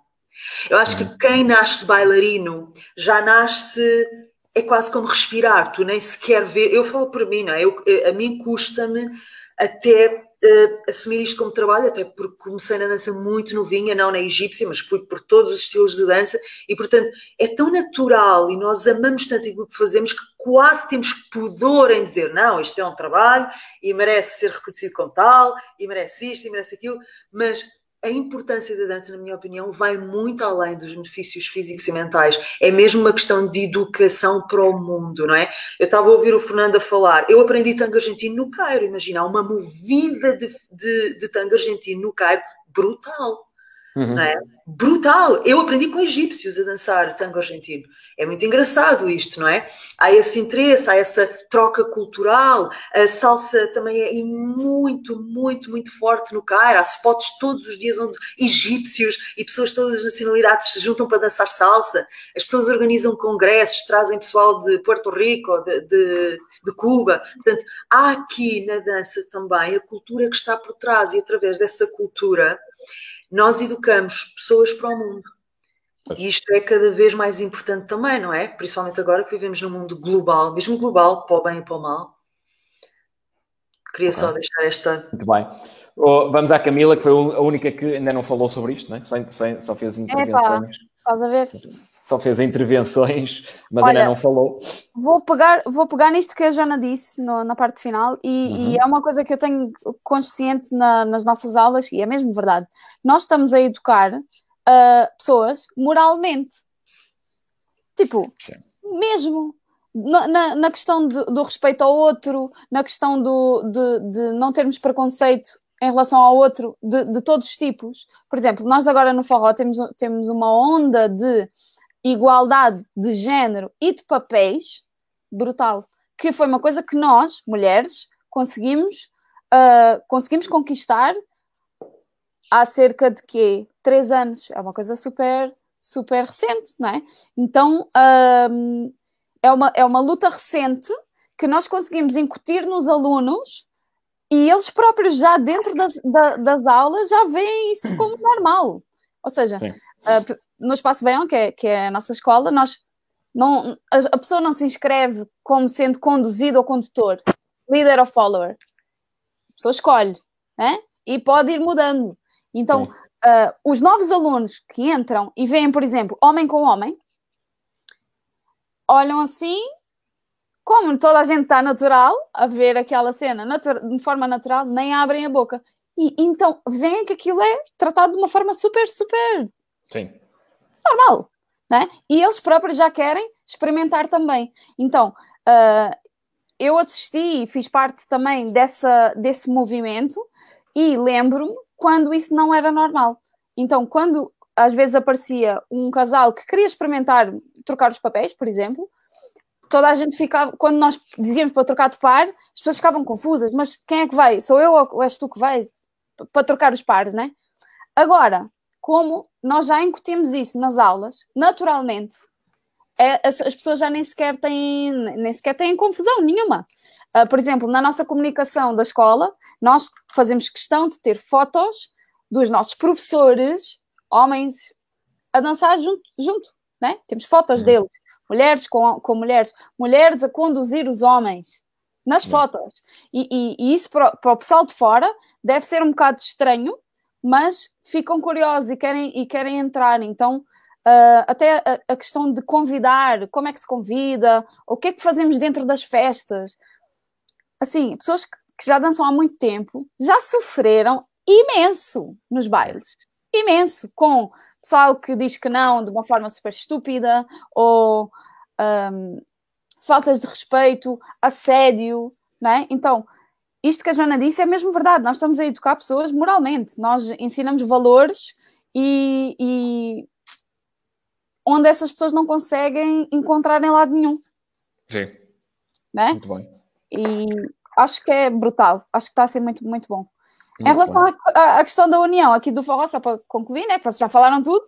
S4: Eu acho que quem nasce bailarino já nasce é quase como respirar, tu nem sequer vê. Eu falo por mim, não é? Eu, a mim custa-me até uh, assumir isto como trabalho, até porque comecei na dança muito novinha, não na egípcia, mas fui por todos os estilos de dança. E, portanto, é tão natural e nós amamos tanto aquilo que fazemos que quase temos pudor em dizer não, isto é um trabalho e merece ser reconhecido como tal, e merece isto e merece aquilo, mas a importância da dança, na minha opinião, vai muito além dos benefícios físicos e mentais. É mesmo uma questão de educação para o mundo, não é? Eu estava a ouvir o Fernando a falar. Eu aprendi tango argentino no Cairo. Imagina, uma movida de, de, de tango argentino no Cairo brutal. Uhum. É? Brutal! Eu aprendi com egípcios a dançar tango argentino. É muito engraçado isto, não é? Há esse interesse, há essa troca cultural. A salsa também é muito, muito, muito forte no Cairo. Há spots todos os dias onde egípcios e pessoas de todas as nacionalidades se juntam para dançar salsa. As pessoas organizam congressos, trazem pessoal de Porto Rico, de, de, de Cuba. Portanto, há aqui na dança também a cultura que está por trás e através dessa cultura nós educamos pessoas para o mundo. E isto é cada vez mais importante também, não é? Principalmente agora que vivemos num mundo global, mesmo global, para o bem e para o mal. Queria só deixar esta.
S1: Muito bem. Oh, vamos à Camila, que foi a única que ainda não falou sobre isto, não é? Só, só fez intervenções.
S7: Estás a ver?
S1: Só fez intervenções, mas Olha, ainda não falou.
S7: Vou pegar, vou pegar nisto que a Joana disse no, na parte final, e, uhum. e, é uma coisa que eu tenho consciente na, nas nossas aulas, e é mesmo verdade. Nós estamos a educar uh, pessoas moralmente. Tipo, Sim. mesmo. Na, na, na questão de, do respeito ao outro, na questão do, de, de não termos preconceito em relação ao outro de, de, todos os tipos. Por exemplo, nós agora no forró temos, temos uma onda de igualdade de género e de papéis brutal, que foi uma coisa que nós, mulheres, conseguimos, uh, conseguimos conquistar há cerca de quê? Três anos. É uma coisa super, super recente, não é? Então, uh, é, uma, é uma luta recente que nós conseguimos incutir nos alunos e eles próprios já dentro das, da, das aulas já veem isso como normal. Ou seja, uh, no Espaço Bem, que é, que é a nossa escola, nós não, a, a, pessoa não se inscreve como sendo conduzido ou condutor, líder ou follower. A pessoa escolhe, né? E pode ir mudando. Então, uh, os novos alunos que entram e veem, por exemplo, homem com homem, olham assim como toda a gente está natural a ver aquela cena de forma natural, nem abrem a boca. E então veem que aquilo é tratado de uma forma super, super
S1: Sim.
S7: normal. Né? E eles próprios já querem experimentar também. Então, uh, eu assisti e fiz parte também dessa, desse movimento e lembro-me quando isso não era normal. Então, quando às vezes aparecia um casal que queria experimentar trocar os papéis, por exemplo, toda a gente ficava, quando nós dizíamos para trocar de par, as pessoas ficavam confusas, mas quem é que vai? Sou eu ou és tu que vais para trocar os pares, né? Agora, como nós já incutimos isso nas aulas, naturalmente, é, as, as, pessoas já nem sequer têm, nem sequer têm confusão nenhuma. Uh, por exemplo, na nossa comunicação da escola, nós fazemos questão de ter fotos dos nossos professores, homens, a dançar junto, junto né? Temos fotos uhum. deles mulheres com, com mulheres, mulheres a conduzir os homens nas fotos. E, e, e isso para, para, o pessoal de fora deve ser um bocado estranho, mas ficam curiosos e querem, e querem entrar. Então, uh, até a, a, questão de convidar, como é que se convida, o que é que fazemos dentro das festas. Assim, pessoas que, que já dançam há muito tempo já sofreram imenso nos bailes. Imenso, com pessoal que diz que não de uma forma super estúpida, ou um, faltas de respeito, assédio, não é? Então, isto que a Joana disse é mesmo verdade. Nós estamos a educar pessoas moralmente, nós ensinamos valores e, e onde essas pessoas não conseguem encontrar em lado nenhum.
S1: Sim.
S7: Né?
S1: Muito bem.
S7: E acho que é brutal, acho que está a ser muito, muito bom. Em relação à, à, questão da união aqui do forró, só para concluir, né? Porque vocês já falaram tudo.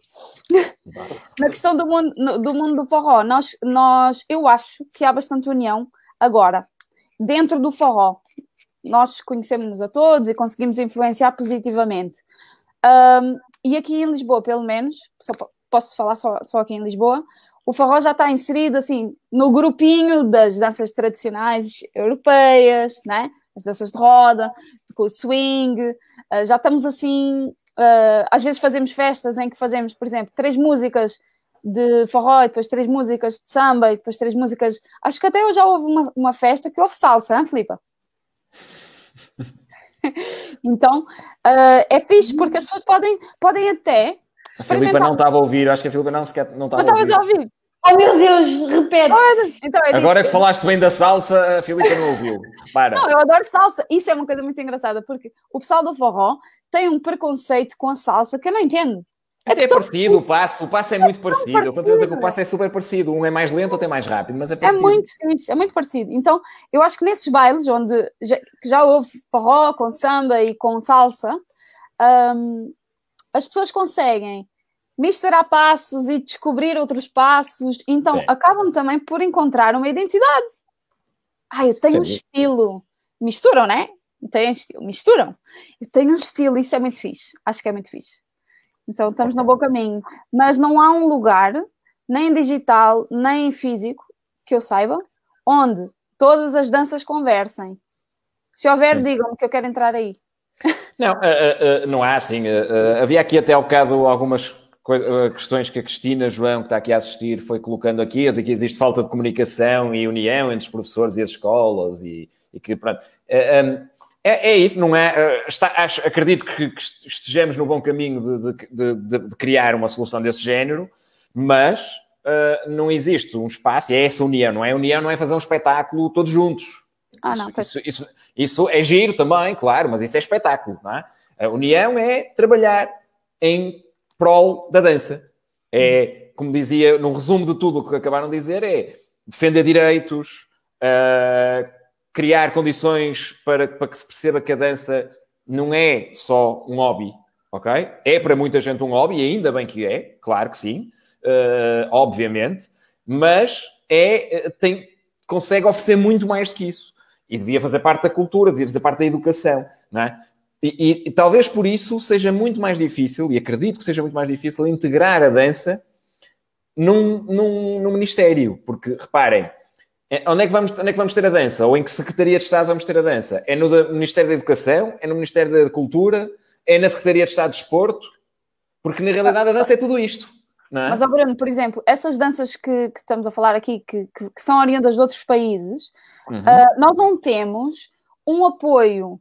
S7: Na questão do mundo, do mundo do forró, nós, nós, eu acho que há bastante união agora. Dentro do forró, nós conhecemos-nos a todos e conseguimos influenciar positivamente. Um, e aqui em Lisboa, pelo menos, só posso falar só, só aqui em Lisboa, o forró já está inserido assim no grupinho das danças tradicionais europeias, né? As danças de roda, com o swing, uh, já estamos assim, uh, às vezes fazemos festas em que fazemos, por exemplo, três músicas de forró, depois três músicas de samba, e depois três músicas. Acho que até eu já houve uma, uma festa que houve salsa, hein, Filipa? então uh, é fixe porque as pessoas podem, podem até.
S1: A Filipa não estava a ouvir, acho que a Filipa não sequer não estava a ouvir.
S3: Oh meu Deus, repete.
S1: Então, é Agora que falaste bem da salsa, a Filipe não ouviu. Para.
S7: Não, eu adoro salsa. Isso é uma coisa muito engraçada, porque o pessoal do forró tem um preconceito com a salsa que eu não entendo.
S1: É Até é, parecido o passo, o passo é muito é parecido. parecido. Eu conto que o passo é super parecido. Um é mais lento, outro é mais rápido, mas é, é parecido.
S7: É muito fixe, é muito parecido. Então, eu acho que nesses bailes onde já, já houve forró com samba e com salsa, um, as pessoas conseguem misturar passos e descobrir outros passos. Então, Sim. acabam também por encontrar uma identidade. Ah, eu tenho Sim. um estilo. Misturam, né? Tem estilo. Misturam. Eu tenho um estilo, isso é muito fixe. Acho que é muito fixe. Então, estamos no bom caminho. Mas não há um lugar, nem digital, nem físico, que eu saiba, onde todas as danças conversem. Se houver, digam-me que eu quero entrar aí.
S1: Não, uh, uh, não há assim. Uh, havia aqui até ao bocado algumas questões que a Cristina João, que está aqui a assistir, foi colocando aqui, aqui existe falta de comunicação e união entre os professores e as escolas e, e que, pronto. É, é, isso, não é? Está, acho, acredito que, estejamos no bom caminho de, de, de, de, criar uma solução desse género, mas uh, não existe um espaço, e é essa união, não é? A união não é fazer um espetáculo todos juntos.
S7: Ah, não,
S1: isso, isso, isso, isso, é giro também, claro, mas isso é espetáculo, não é? A união é trabalhar em prol da dança. É, como dizia, num resumo de tudo o que acabaram de dizer, é defender direitos, uh, criar condições para, para que se perceba que a dança não é só um hobby, ok? É para muita gente um hobby, e ainda bem que é, claro que sim, uh, obviamente, mas é, tem, consegue oferecer muito mais do que isso. E devia fazer parte da cultura, devia fazer parte da educação, não é? E, e, e, talvez por isso seja muito mais difícil, e acredito que seja muito mais difícil, integrar a dança num, num, num ministério. Porque, reparem, é, onde é, que vamos, onde é que vamos ter a dança? Ou em que Secretaria de Estado vamos ter a dança? É no Ministério da Educação? É no Ministério da Cultura? É na Secretaria de Estado de Desporto? Porque, na realidade, a dança é tudo isto. É?
S7: Mas, oh Bruno, por exemplo, essas danças que, que estamos a falar aqui, que, que, que, são oriundas de outros países, uhum. uh, nós não temos um apoio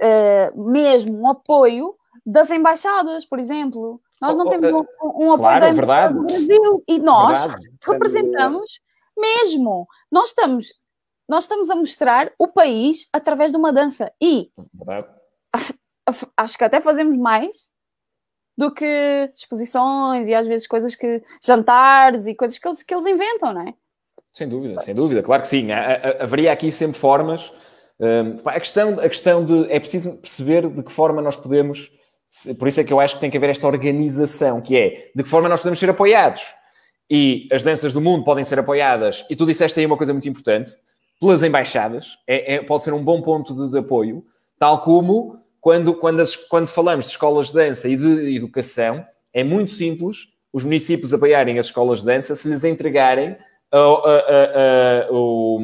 S7: uh, mesmo um apoio das embaixadas, por exemplo. Nós não oh, temos um, um apoio
S1: claro, verdade.
S7: do Brasil e nós verdade. representamos mesmo. Nós estamos, nós estamos a mostrar o país através de uma dança e acho que até fazemos mais do que exposições e às vezes coisas que jantares e coisas que eles, que eles inventam, não é?
S1: Sem dúvida, sem dúvida, claro que sim. Haveria aqui sempre formas a, questão, a questão de. É preciso perceber de que forma nós podemos. Por isso é que eu acho que tem que haver esta organização, que é de que forma nós podemos ser apoiados. E as danças do mundo podem ser apoiadas, e tu disseste aí uma coisa muito importante, pelas embaixadas, é, é pode ser um bom ponto de, de, apoio, tal como quando, quando, as, quando falamos de escolas de dança e de educação, é muito simples os municípios apoiarem as escolas de dança se lhes entregarem o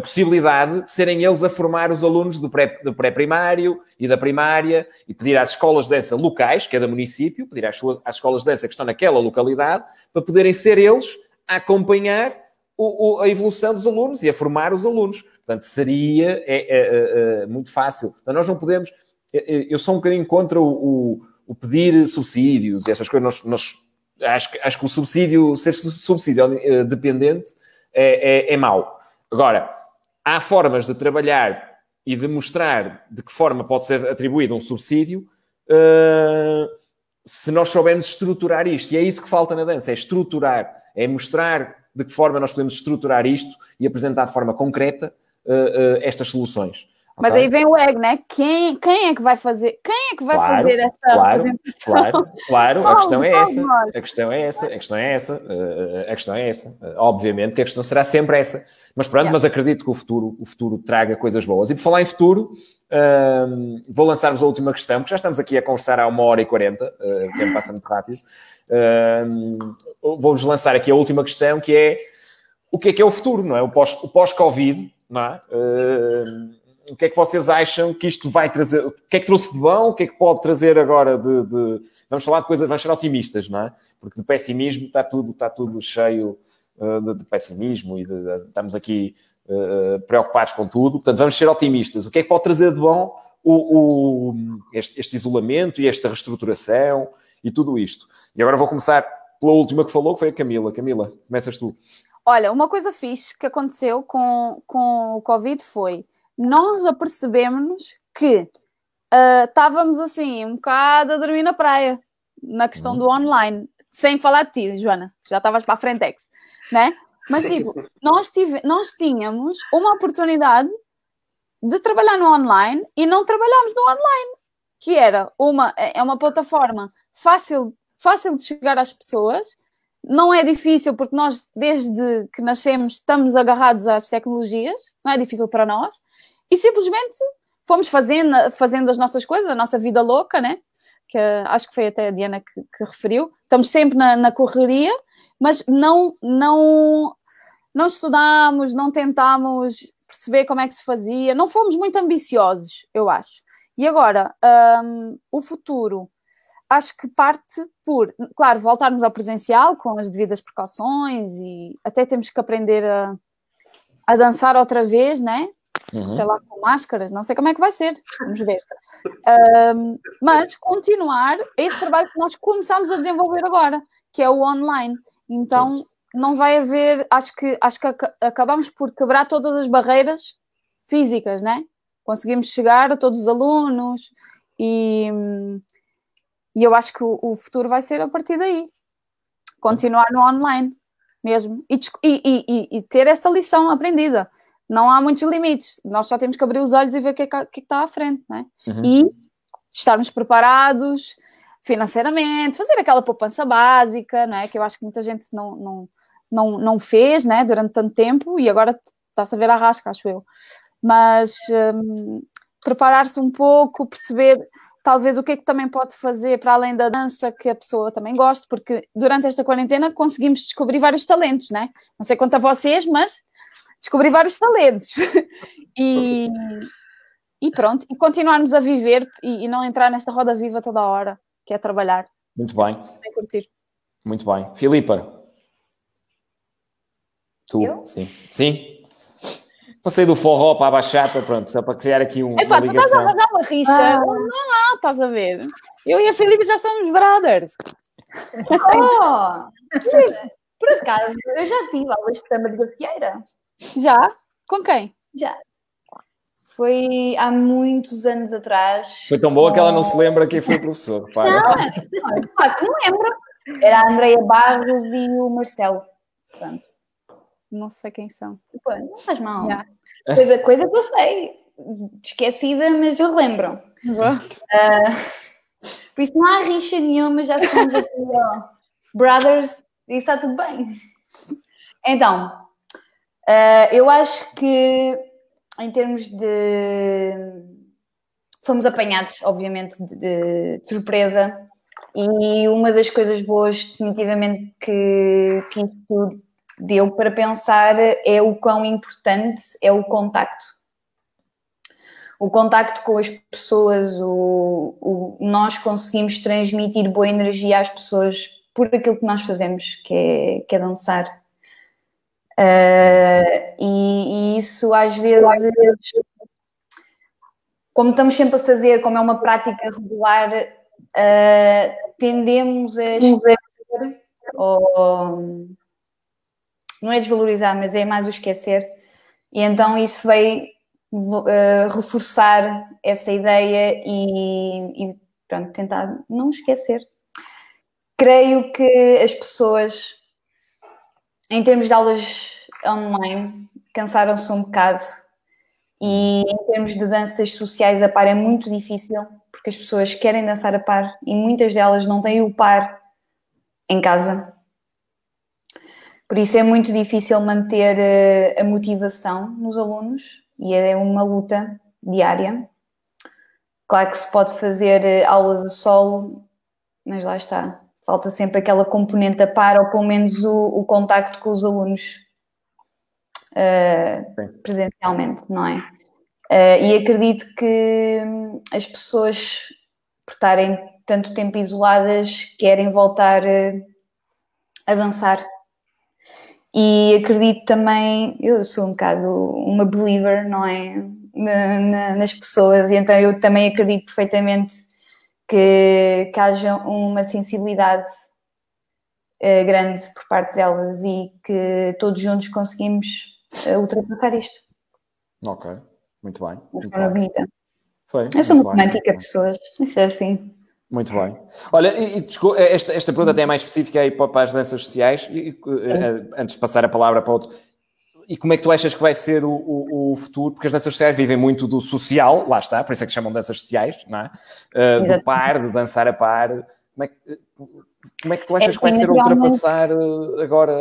S1: possibilidade de serem eles a formar os alunos do pré-primário pré e da primária e pedir às escolas de dança locais, que é município, pedir às, suas, às escolas de dança que estão naquela localidade, para poderem ser eles a acompanhar o, o, a evolução dos alunos e a formar os alunos. Portanto, seria é, é, é, é muito fácil. Então, nós não podemos. Eu sou um bocadinho contra o, o pedir subsídios e essas coisas. Nós, nós acho, acho, que o subsídio, ser subsídio eh, dependente, é, é, é mau. Agora, há formas de trabalhar e de mostrar de que forma pode ser atribuído um subsídio uh, se nós soubermos estruturar isto. E é isso que falta na dança, é estruturar, é mostrar de que forma nós podemos estruturar isto e apresentar de forma concreta uh, uh, estas soluções.
S7: Mas okay? aí vem o ego, né? Quem, quem é que vai fazer? Quem é que vai claro, fazer essa
S1: claro, representação? Claro, claro, a questão é essa. A questão é essa, a questão é essa, a questão é essa. Obviamente que a questão será sempre essa. Mas pronto, yeah. mas acredito que o futuro, o futuro traga coisas boas. E por falar em futuro, um, vou lançar-vos a última questão, porque já estamos aqui a conversar há uma hora e quarenta, uh, o tempo passa muito rápido. Um, Vou-vos lançar aqui a última questão, que é o que é que é o futuro, não é? O pós-Covid, pós não é? Uh, o que é que vocês acham que isto vai trazer? O que é que trouxe de bom? O que é que pode trazer agora de. de... Vamos falar de coisas, vamos ser otimistas, não é? Porque de pessimismo está tudo, está tudo cheio de, de, pessimismo e de, de, estamos aqui uh, preocupados com tudo. Portanto, vamos ser otimistas. O que é que pode trazer de bom o, o este, este, isolamento e esta reestruturação e tudo isto? E agora vou começar pela última que falou, que foi a Camila. Camila, começas tu.
S7: Olha, uma coisa fixe que aconteceu com, com o Covid foi nós apercebemos que uh, estávamos assim, um bocado a dormir na praia, na questão do online, sem falar de ti, Joana, já estavas para a Frentex, né? Mas Sim. tipo, nós, tive, nós tínhamos uma oportunidade de trabalhar no online e não trabalhámos no online, que era uma, é, é uma plataforma fácil, fácil de chegar às pessoas, não é difícil porque nós, desde que nascemos, estamos agarrados às tecnologias, não é difícil para nós e simplesmente fomos fazendo, fazendo as nossas coisas, a nossa vida louca, né? Que acho que foi até a Diana que, que referiu. Estamos sempre na, na, correria, mas não, não, não estudámos, não tentámos perceber como é que se fazia, não fomos muito ambiciosos, eu acho. E agora, um, o futuro. acho que parte por, claro, voltarmos ao presencial com as devidas precauções e até temos que aprender a, a dançar outra vez, né? Uhum. Sei lá, com máscaras, não sei como é que vai ser, vamos ver. Um, mas continuar esse trabalho que nós começamos a desenvolver agora, que é o online. Então, certo. não vai haver, acho que, acho que acabamos por quebrar todas as barreiras físicas, né? Conseguimos chegar a todos os alunos e, e eu acho que o, o futuro vai ser a partir daí. Continuar no online mesmo e, e, e, e ter essa lição aprendida não há muitos limites. Nós só temos que abrir os olhos e ver o que, é que, que está à frente, né? Uhum. E estarmos preparados financeiramente, fazer aquela poupança básica, né? Que eu acho que muita gente não, não, não, não fez, né? Durante tanto tempo e agora está-se a ver a rasca, acho eu. Mas um, preparar-se um pouco, perceber talvez o que é que também pode fazer para além da dança que a pessoa também gosta, porque durante esta quarentena conseguimos descobrir vários talentos, né? Não sei quanto a vocês, mas descobri vários talentos. e, e pronto, e continuarmos a viver e, e, não entrar nesta roda viva toda a hora, que é trabalhar.
S1: Muito bem.
S7: Curtir.
S1: Muito bem. Filipa. Tu?
S3: Eu?
S1: Sim. Sim? Passei do forró para a bachata, pronto, só para criar aqui um.
S7: Epá, tu estás a arranjar uma rixa. Ah. Não, não, estás a ver. Eu e a Filipe já somos brothers.
S3: Oh! Por acaso, eu já tive aulas de samba de gafieira.
S7: Já? Com quem?
S3: Já. Foi há muitos anos atrás.
S1: Foi tão boa com... que ela não se lembra quem foi o professor. Para.
S3: Não, não, não lembro. Era a Andreia Barros e o Marcelo. Pronto.
S7: Não sei quem são.
S3: Pô, não faz mal. Coisa, coisa que eu sei. Esquecida, mas eu lembro. Uh, por isso não há rixa nenhuma, já somos aqui, ó, brothers, e está tudo bem. Então, Uh, eu acho que, em termos de. Fomos apanhados, obviamente, de, de, surpresa, e uma das coisas boas, definitivamente, que, que isto deu para pensar é o quão importante é o contacto. O contacto com as pessoas, o, o, nós conseguimos transmitir boa energia às pessoas por aquilo que nós fazemos, que é, que é dançar. Uh, e, e, isso às vezes, como estamos sempre a fazer, como é uma prática regular, uh, tendemos a esquecer, ou não é desvalorizar, mas é mais o esquecer. E então isso veio uh, reforçar essa ideia e, e pronto, tentar não esquecer. Creio que as pessoas em termos de aulas online, cansaram-se um bocado. E em termos de danças sociais, a par é muito difícil, porque as pessoas querem dançar a par e muitas delas não têm o par em casa. Por isso é muito difícil manter eh, a motivação nos alunos e é uma luta diária. Claro que se pode fazer eh, aulas a solo, mas lá está falta sempre aquela componente a par, ou pelo menos o, o contacto com os alunos uh, presencialmente, não é? Uh, e acredito que hum, as pessoas, por estarem tanto tempo isoladas, querem voltar uh, a dançar. E acredito também, eu sou um bocado uma believer, não é? Na, na, nas pessoas, e então eu também acredito perfeitamente que, que haja uma sensibilidade uh, grande por parte delas e que todos juntos conseguimos uh, ultrapassar isto.
S1: Ok, muito bem.
S3: De forma bonita.
S1: Foi.
S3: Eu sou muito romântica, pessoas, isso é assim.
S1: Muito bem. Olha, e, e, esta, esta pergunta até é mais específica aí para, as danças sociais, e, antes de passar a palavra para outro e como é que tu achas que vai ser o, o, o, futuro? Porque as danças sociais vivem muito do social, lá está, por isso é que se chamam danças sociais, não é? Uh, do par, de dançar a par. Como é que, como é que tu achas é que vai ser ultrapassar ah, agora?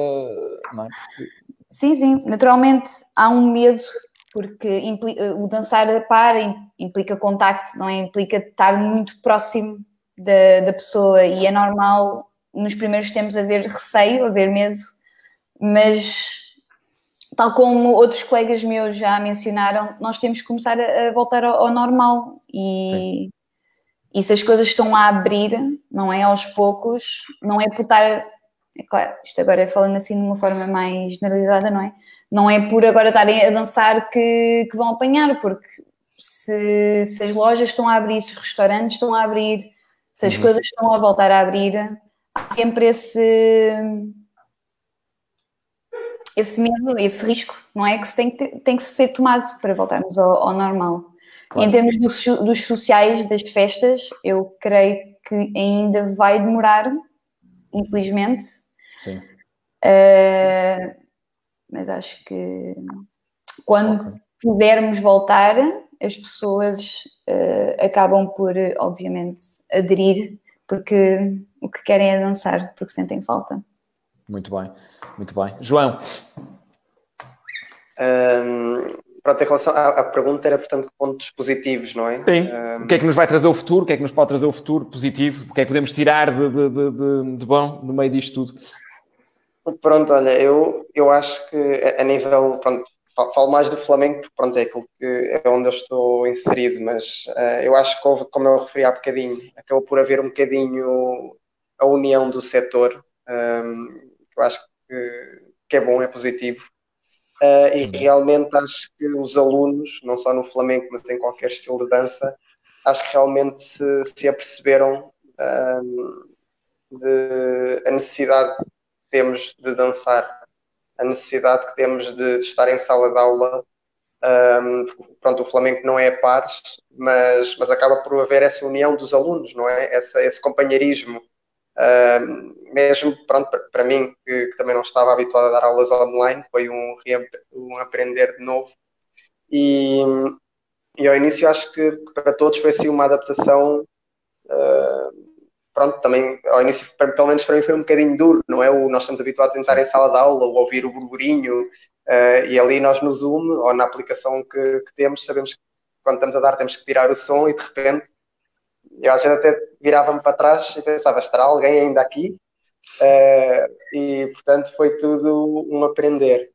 S1: Não é? Porque...
S3: Sim, sim, naturalmente há um medo, porque implica, o dançar a par implica contacto, não é? Implica estar muito próximo da, da pessoa e é normal nos primeiros tempos haver receio, haver medo, mas tal como outros colegas meus já mencionaram, nós temos que começar a, voltar ao, ao normal e, E se as coisas estão a abrir, não é aos poucos, não é por estar. É claro, isto agora é falando assim de uma forma mais generalizada, não é? Não é por agora estarem a dançar que, que vão apanhar, porque se, se, as lojas estão a abrir, se os restaurantes estão a abrir, se as uhum. coisas estão a voltar a abrir, há sempre esse esse medo, esse risco, não é? Que se tem, que, tem que ser tomado para voltarmos ao, ao normal. Claro. Em termos dos, dos, sociais, das festas, eu creio que ainda vai demorar, infelizmente.
S1: Sim.
S3: Uh, mas acho que quando okay. pudermos voltar, as pessoas uh, acabam por, obviamente, aderir, porque o que querem é dançar, porque sentem falta.
S1: Muito bem, muito bem. João.
S6: Um, pronto, em relação à, à, pergunta, era portanto pontos positivos, não é?
S1: Sim. Um, o que é que nos vai trazer o futuro? O que é que nos pode trazer o futuro positivo? O que é que podemos tirar de, de, de, de bom no meio disto tudo?
S6: Pronto, olha, eu, eu acho que a, a nível, pronto, falo mais do Flamengo, porque pronto, é aquilo que é onde eu estou inserido, mas uh, eu acho que houve, como eu referi há bocadinho, acabou por haver um bocadinho a união do setor. Um, eu acho que, que é bom, é positivo. Uh, e realmente acho que os alunos, não só no flamenco, mas em qualquer estilo de dança, acho que realmente se, se aperceberam de a necessidade que temos de dançar, a necessidade que temos de, de estar em sala de aula. Um, pronto, o Flamengo não é a pares, mas, mas acaba por haver essa união dos alunos, não é? Essa, esse companheirismo Mesmo pronto, para mim, que, que, também não estava habituado a dar aulas online, foi um, um aprender de novo. E, e ao início acho que para todos foi assim uma adaptação. Uh, pronto, também ao início, pelo menos para mim, foi um bocadinho duro, não é? O, nós estamos habituados a entrar em sala de aula ou ouvir o burburinho, uh, e ali nós no Zoom ou na aplicação que, que temos, sabemos que quando estamos a dar temos que tirar o som e de repente eu às vezes até virava-me para trás e pensava, estará alguém ainda aqui? Uh, e portanto foi tudo um aprender.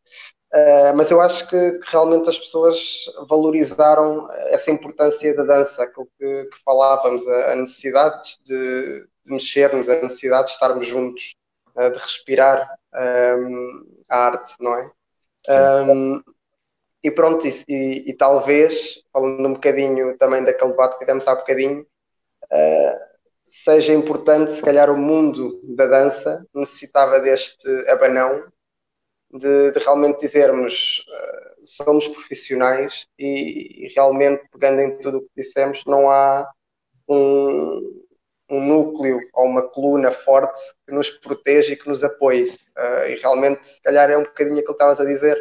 S6: Uh, mas eu acho que, que, realmente as pessoas valorizaram essa importância da dança, aquilo que, que falávamos, a, a necessidade de, de, mexermos, a necessidade de estarmos juntos, uh, de respirar um, a arte, não é? Um, e pronto, e, e, e, talvez, falando um bocadinho também daquele debate que tivemos há bocadinho, uh, seja importante, se calhar o mundo da dança necessitava deste abanão de, de realmente dizermos uh, somos profissionais e, e, realmente pegando em tudo o que dissemos não há um, um núcleo ou uma coluna forte que nos protege e que nos apoie. Uh, e realmente se calhar é um bocadinho aquilo que estavas a dizer.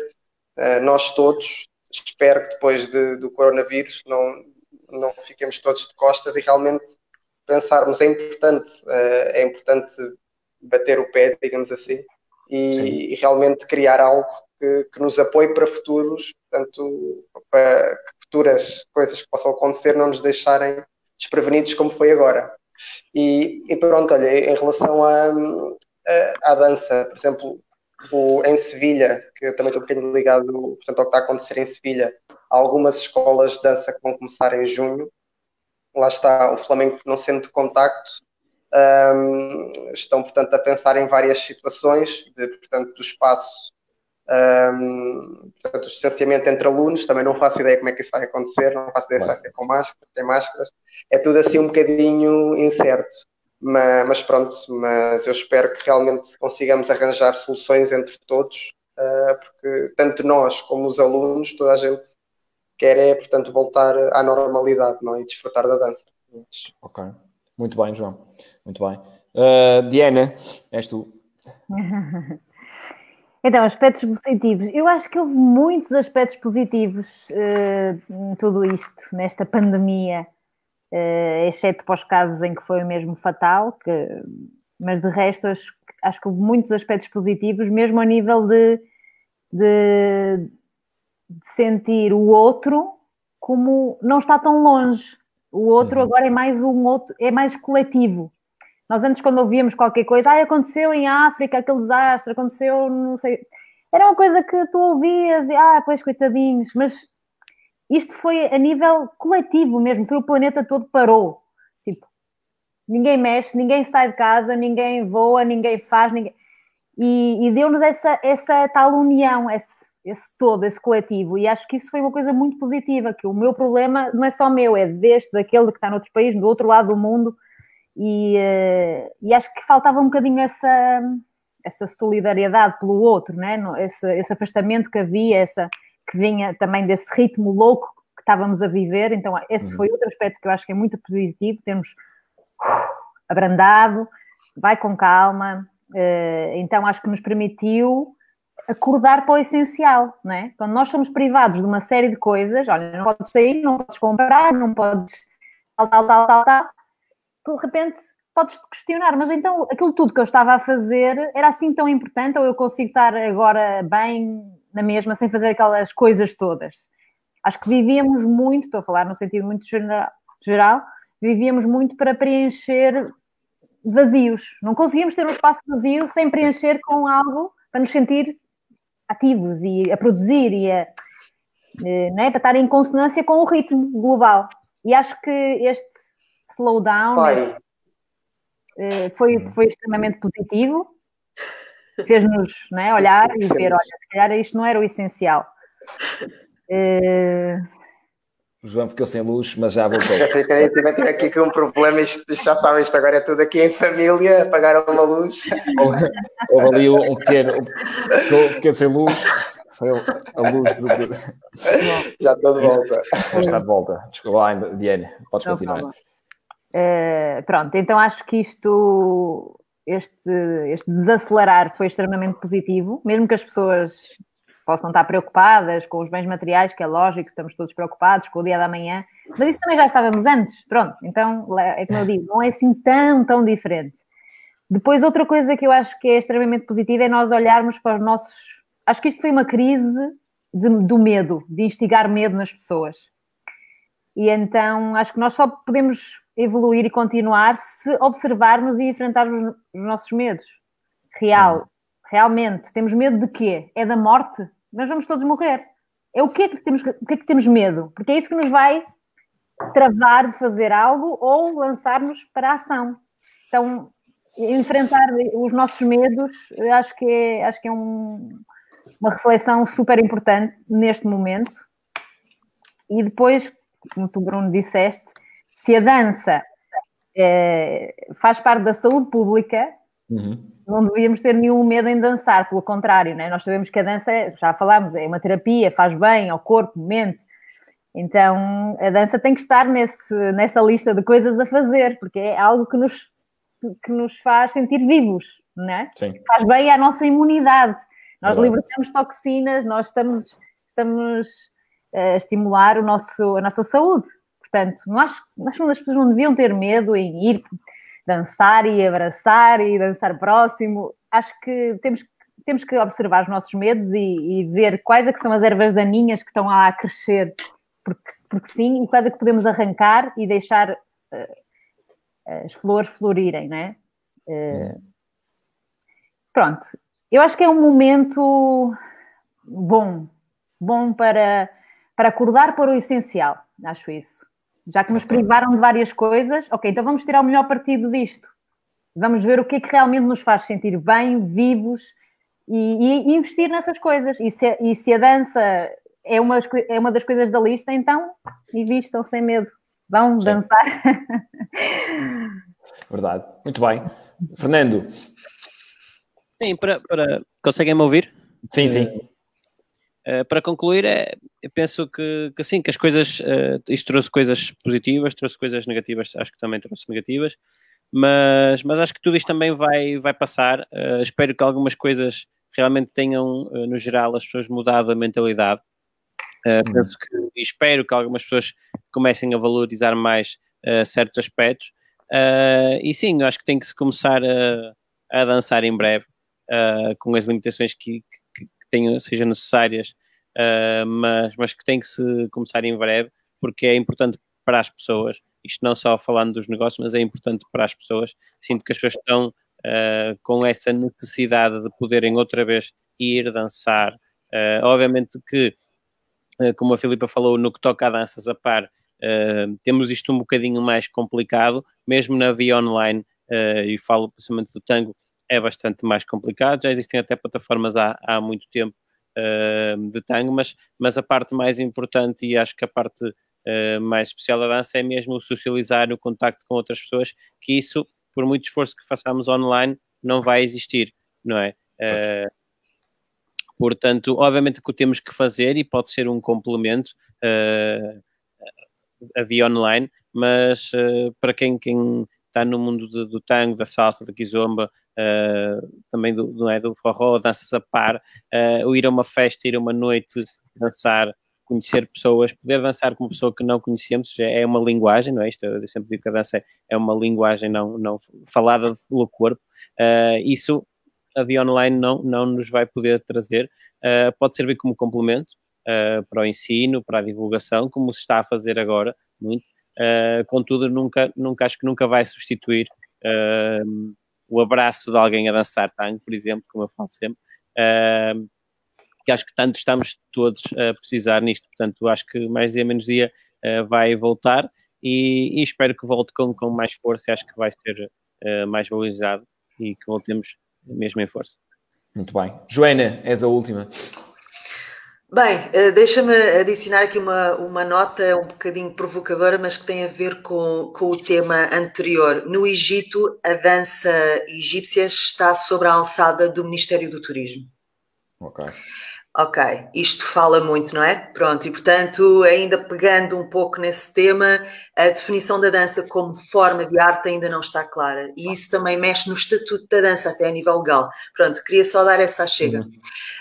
S6: Uh, nós todos espero que depois de, do coronavírus não, não fiquemos todos de costas e realmente pensarmos é importante, uh, é importante bater o pé, digamos assim, e, e realmente criar algo que, que, nos apoie para futuros, portanto, para que futuras coisas que possam acontecer não nos deixarem desprevenidos como foi agora. E, e pronto, olha, em relação à, à, dança, por exemplo, o, em Sevilha, que eu também estou um bocadinho ligado portanto, ao que está a acontecer em Sevilha, algumas escolas de dança que vão começar em junho, lá está, o Flamengo não sendo de contacto, um, estão, portanto, a pensar em várias situações, de, portanto, do espaço, um, portanto, o distanciamento entre alunos, também não faço ideia como é que isso vai acontecer, não faço ideia se vai ser com máscaras, sem máscaras, é tudo assim um bocadinho incerto, mas, mas pronto, mas eu espero que realmente consigamos arranjar soluções entre todos, uh, porque tanto nós como os alunos, toda a gente quer é, portanto, voltar à normalidade não é? e desfrutar da dança.
S1: Ok, muito bem, João, muito bem. Uh, Diana, és tu.
S5: Então, aspectos positivos. Eu acho que houve muitos aspectos positivos uh, em tudo isto, nesta pandemia, uh, exceto para os casos em que foi mesmo fatal, que, mas de resto acho, acho que houve muitos aspectos positivos, mesmo a nível de, de de sentir o outro como não está tão longe. O outro uhum. agora é mais um outro, é mais coletivo. Nós antes, quando ouvíamos qualquer coisa, ah, aconteceu em África aquele desastre, aconteceu, não sei. Era uma coisa que tu ouvias e, ah, pois, coitadinhos, mas isto foi a nível coletivo mesmo, foi o planeta todo parou. Tipo, ninguém mexe, ninguém sai de casa, ninguém voa, ninguém faz, ninguém... E, e deu-nos essa, essa tal união, esse, esse todo, esse coletivo, e acho que isso foi uma coisa muito positiva, que o meu problema não é só meu, é deste, daquele que está noutro país, do outro lado do mundo, e, uh, e acho que faltava um bocadinho essa, essa solidariedade pelo outro, né? esse, esse afastamento que havia, essa, que vinha também desse ritmo louco que estávamos a viver, então esse uhum. foi outro aspecto que eu acho que é muito positivo, termos uh, abrandado, vai com calma, uh, então acho que nos permitiu acordar para o essencial, não é? Quando nós somos privados de uma série de coisas, olha, não podes sair, não podes comprar, não podes tal, tal, tal, tal, tal, de repente podes te questionar, mas então aquilo tudo que eu estava a fazer era assim tão importante ou eu consigo estar agora bem na mesma sem fazer aquelas coisas todas? Acho que vivíamos muito, estou a falar no sentido muito geral vivíamos muito para preencher vazios. Não conseguíamos ter um espaço vazio sem preencher com algo para nos sentir ativos e a produzir e a, né, para estar em consonância com o ritmo global. E acho que este slowdown eh, foi, hum. foi extremamente positivo, fez-nos né, olhar e ver, olha, se calhar isto não era o essencial.
S1: Uh... O João ficou sem luz, mas já voltou.
S6: Já fiquei, tive, tive aqui com um problema, isto, já sabem, isto agora é tudo aqui em família, apagaram uma luz.
S1: Houve ali um pequeno, ficou sem luz, foi a luz do.
S6: Já estou de volta.
S1: Já está de volta. Desculpa lá, Diane, podes continuar.
S5: Uh, pronto, então acho que isto, este, este desacelerar foi extremamente positivo, mesmo que as pessoas possam estar preocupadas com os bens materiais, que é lógico, estamos todos preocupados com o dia da manhã, mas isso também já estávamos antes, pronto, então é como eu digo, não é assim tão, tão diferente. Depois, outra coisa que eu acho que é extremamente positiva é nós olharmos para os nossos. Acho que isto foi uma crise de, do medo, de instigar medo nas pessoas. E então acho que nós só podemos evoluir e continuar se observarmos e enfrentarmos os nossos medos. Real, realmente, temos medo de quê? É da morte? Nós vamos todos morrer. É o que é que temos, o que é que temos medo? Porque é isso que nos vai travar de fazer algo ou lançar-nos para a ação. Então, enfrentar os nossos medos, acho que é, acho que é um, uma reflexão super importante neste momento. E depois, como tu, Bruno, disseste, se a dança é, faz parte da saúde pública, uhum. Não devíamos ter nenhum medo em dançar, pelo contrário, né? nós sabemos que a dança, já falámos, é uma terapia, faz bem ao corpo, mente. Então a dança tem que estar nesse, nessa lista de coisas a fazer, porque é algo que nos, que nos faz sentir vivos, né? Faz bem à nossa imunidade. Nós é libertamos toxinas, nós estamos, estamos a estimular o nosso, a nossa saúde. Portanto, nós, nós as pessoas não deviam ter medo em ir dançar e abraçar e dançar próximo. Acho que temos, temos que observar os nossos medos e, e ver quais é que são as ervas daninhas que estão lá a crescer, porque, porque sim, e quais é que podemos arrancar e deixar uh, as flores florirem, não é? Uh, pronto, eu acho que é um momento bom, bom para, para acordar para o essencial, acho isso. Já que nos privaram de várias coisas, ok, então vamos tirar o melhor partido disto. Vamos ver o que é que realmente nos faz sentir bem, vivos e, e investir nessas coisas. E se, e se a dança é uma, é uma das coisas da lista, então invistam sem medo. Vão Sim. dançar.
S1: Verdade. Muito bem. Fernando.
S2: Sim, para, para... conseguem-me ouvir?
S1: Sim, sim.
S2: Uh, para concluir, é, penso que, que sim, que as coisas, uh, isto trouxe coisas positivas, trouxe coisas negativas, acho que também trouxe negativas, mas, mas acho que tudo isto também vai, vai passar. Uh, espero que algumas coisas realmente tenham, no geral, as pessoas mudado a mentalidade. Uhum. Penso que, espero que algumas pessoas comecem a valorizar mais certos aspectos. e sim, acho que tem que se começar a, a dançar em breve, com as limitações que, tenham, sejam necessárias, uh, mas, mas que tem que se começar em breve, porque é importante para as pessoas. Isto não só falando dos negócios, mas é importante para as pessoas. Sinto que as pessoas estão uh, com essa necessidade de poderem outra vez ir dançar. Uh, obviamente que, como a Filipa falou, no que toca a danças a par, temos isto um bocadinho mais complicado, mesmo na via online, e falo principalmente do tango, é bastante mais complicado. Já existem até plataformas há, há muito tempo de tango, mas, mas a parte mais importante e acho que a parte mais especial da dança é mesmo o socializar, o contacto com outras pessoas, que isso, por muito esforço que façamos online, não vai existir, não é? Uh, portanto, obviamente que o temos que fazer e pode ser um complemento uh, a via online, mas uh, para quem, quem está no mundo do, do tango, da salsa, da kizomba, uh, também do, não é, do forró, danças a par, uh, ou ir a uma festa, ir a uma noite, dançar, conhecer pessoas, poder dançar com uma pessoa que não conhecemos, é uma linguagem, não é? Isto, eu sempre digo que a dança é uma linguagem não, não falada pelo corpo. Uh, isso a via online não, não nos vai poder trazer. Uh, pode servir como complemento uh, para o ensino, para a divulgação, como se está a fazer agora, muito. contudo, nunca, nunca, acho que nunca vai substituir o abraço de alguém a dançar tango, por exemplo, como eu falo sempre que acho que tanto estamos todos a precisar nisto. Portanto, acho que mais dia menos dia uh, vai voltar e, e, espero que volte com, com mais força. Acho que vai ser uh, mais valorizado e que voltemos mesmo em força.
S1: Muito bem. Joana, és a última.
S4: Bem, eh, deixa-me adicionar aqui uma, uma nota um bocadinho provocadora, mas que tem a ver com, com o tema anterior. No Egito, a dança egípcia está sobre a alçada do Ministério do Turismo.
S1: Ok.
S4: Ok, isto fala muito, não é? Pronto, e portanto, ainda pegando um pouco nesse tema, a definição da dança como forma de arte ainda não está clara. E isso também mexe no estatuto da dança, até a nível legal. Pronto, queria só dar essa chega. Uhum.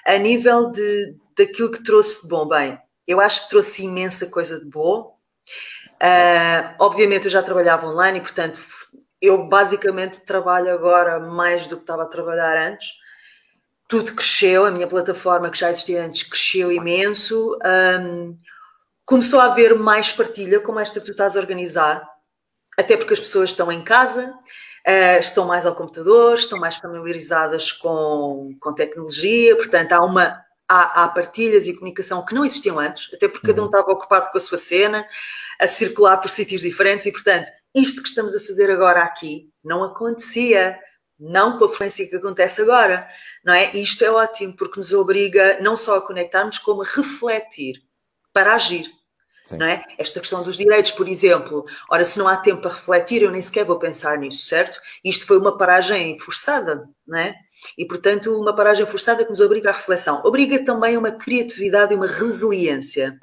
S4: A nível de, daquilo que trouxe de bom, bem, eu acho que trouxe imensa coisa de boa. Uh, obviamente, eu já trabalhava online e, portanto, eu basicamente trabalho agora mais do que estava a trabalhar antes tudo cresceu, a minha plataforma que já existia antes cresceu imenso. Um, começou a haver mais partilha, como esta que tu estás a organizar, até porque as pessoas estão em casa, uh, estão mais ao computador, estão mais familiarizadas com, com tecnologia, portanto há uma há, há, partilhas e comunicação que não existiam antes, até porque cada um uhum. estava ocupado com a sua cena, a circular por sítios diferentes e, portanto, isto que estamos a fazer agora aqui não acontecia não com a frequência que acontece agora, não é? E isto é ótimo porque nos obriga não só a conectarmos, como a refletir para agir. Sim. Não é? Esta questão dos direitos, por exemplo, ora, se não há tempo para refletir, eu nem sequer vou pensar nisso, certo? Isto foi uma paragem forçada, não é? E, portanto, uma paragem forçada que nos obriga à reflexão. Obriga também a uma criatividade e uma resiliência.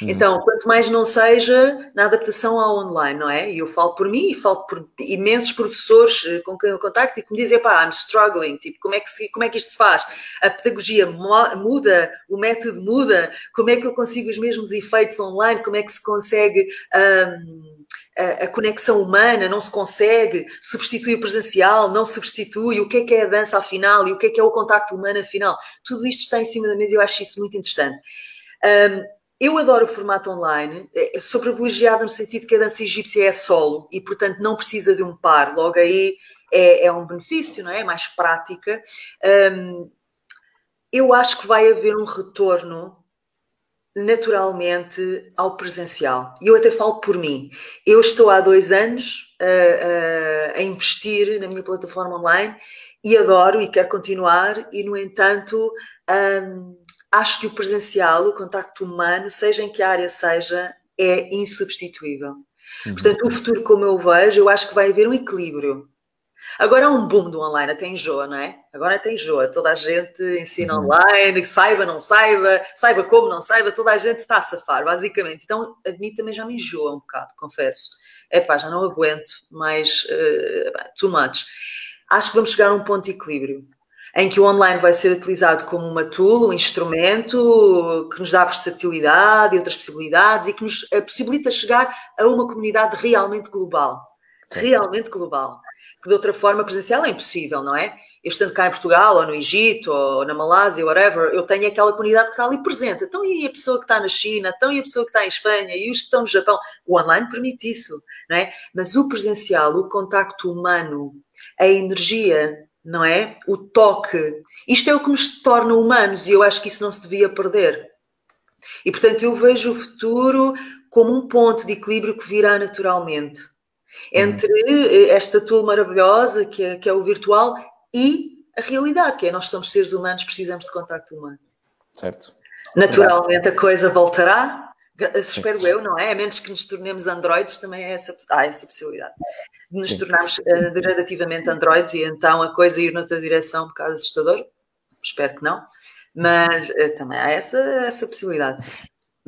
S4: Uhum. Então, quanto mais não seja na adaptação ao online, não é? E eu falo por mim e falo por imensos professores eh, com quem eu contacto e que me dizem, pá, I'm struggling, tipo, como é que, se, como é que isto se faz? A pedagogia muda, o método muda, como é que eu consigo os mesmos efeitos online, como é que se consegue... Um, a, conexão humana não se consegue, substitui o presencial, não substitui, o que é que é a dança afinal e o que é que é o contacto humano afinal. Tudo isto está em cima da mesa e eu acho isso muito interessante. Um, eu adoro o formato online, é, sou privilegiada no sentido que a dança egípcia é solo e, portanto, não precisa de um par. Logo aí é, é um benefício, não é? É mais prática. Um, eu acho que vai haver um retorno naturalmente ao presencial. E eu até falo por mim. Eu estou há dois anos uh, uh, a investir na minha plataforma online e adoro e quero continuar, e no entanto. Um, acho que o presencial, o contacto humano, seja em que área seja, é insubstituível. Uhum. Portanto, o futuro, como eu vejo, eu acho que vai haver um equilíbrio. Agora há um boom do online, até enjoa, não é? Agora até enjoa. Toda a gente ensina uhum. online, saiba, não saiba, saiba como, não saiba, toda a gente está a safar, basicamente. Então, a mim também já me enjoa um bocado, confesso. É pá, já não aguento mais uh, too much. Acho que vamos chegar a um ponto de equilíbrio em que o online vai ser utilizado como uma tool, um instrumento que nos dá versatilidade e outras possibilidades e que nos eh, possibilita chegar a uma comunidade realmente global. Realmente global. Que de outra forma presencial é impossível, não é? Eu estando cá em Portugal, ou no Egito, ou na Malásia, whatever, eu tenho aquela comunidade que está ali presente. Então, e a pessoa que está na China? Então, e a pessoa que está em Espanha? E os que estão no Japão? O online permite isso, não é? Mas o presencial, o contacto humano, a energia não é? O toque. Isto é o que nos torna humanos e eu acho que isso não se devia perder. E portanto eu vejo o futuro como um ponto de equilíbrio que virá naturalmente. entre uhum. esta tool maravilhosa que é, que é o virtual e a realidade, que é nós somos seres humanos, precisamos de contacto humano.
S1: Certo.
S4: Naturalmente a coisa voltará, espero eu, não é? A menos que nos tornemos androides, também é essa, há essa possibilidade. De nos Sim. tornarmos uh, gradativamente androides e então a coisa ir noutra direção um bocado assustador. Espero que não. Mas uh, também há essa, essa possibilidade.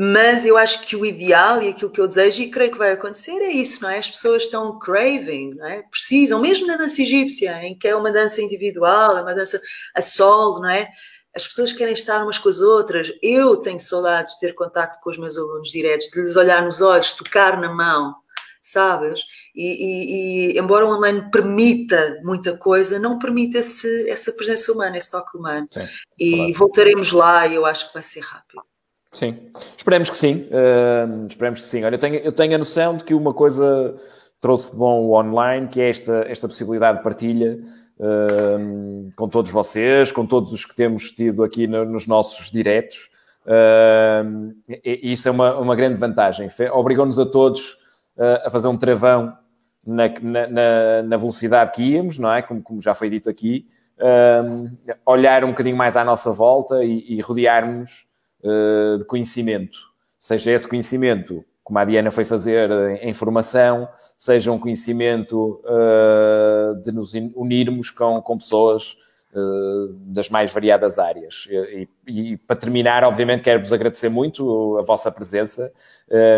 S4: Mas eu acho que o ideal e aquilo que eu desejo, e creio que vai acontecer, é isso, não é? As pessoas estão craving, não é? Precisam, mesmo na dança egípcia, em que é uma dança individual, é uma dança a solo, não é? As pessoas querem estar umas com as outras. Eu tenho saudades de ter contato com os meus alunos diretos, de lhes olhar nos olhos, tocar na mão, sabes? E, e, e embora o online permita muita coisa, não permite esse, essa presença humana, esse toque humano. Sim, e claro. voltaremos lá e eu acho que vai ser rápido.
S1: Sim, esperemos que sim. Uh, esperemos que sim. Olha, eu tenho, eu tenho a noção de que uma coisa trouxe de bom o online, que é esta, esta possibilidade de partilha com todos vocês, com todos os que temos tido aqui no, nos nossos diretos. Uh, e, isso é uma, uma grande vantagem. Obrigou-nos a todos uh, a fazer um travão na, na, na, velocidade que íamos, não é? Como, como já foi dito aqui. olhar um bocadinho mais à nossa volta e, e rodearmos uh, de conhecimento, seja esse conhecimento, como a Diana foi fazer em formação, seja um conhecimento uh, de nos unirmos com, com pessoas uh, das mais variadas áreas. E, e, para terminar, obviamente, quero-vos agradecer muito a vossa presença.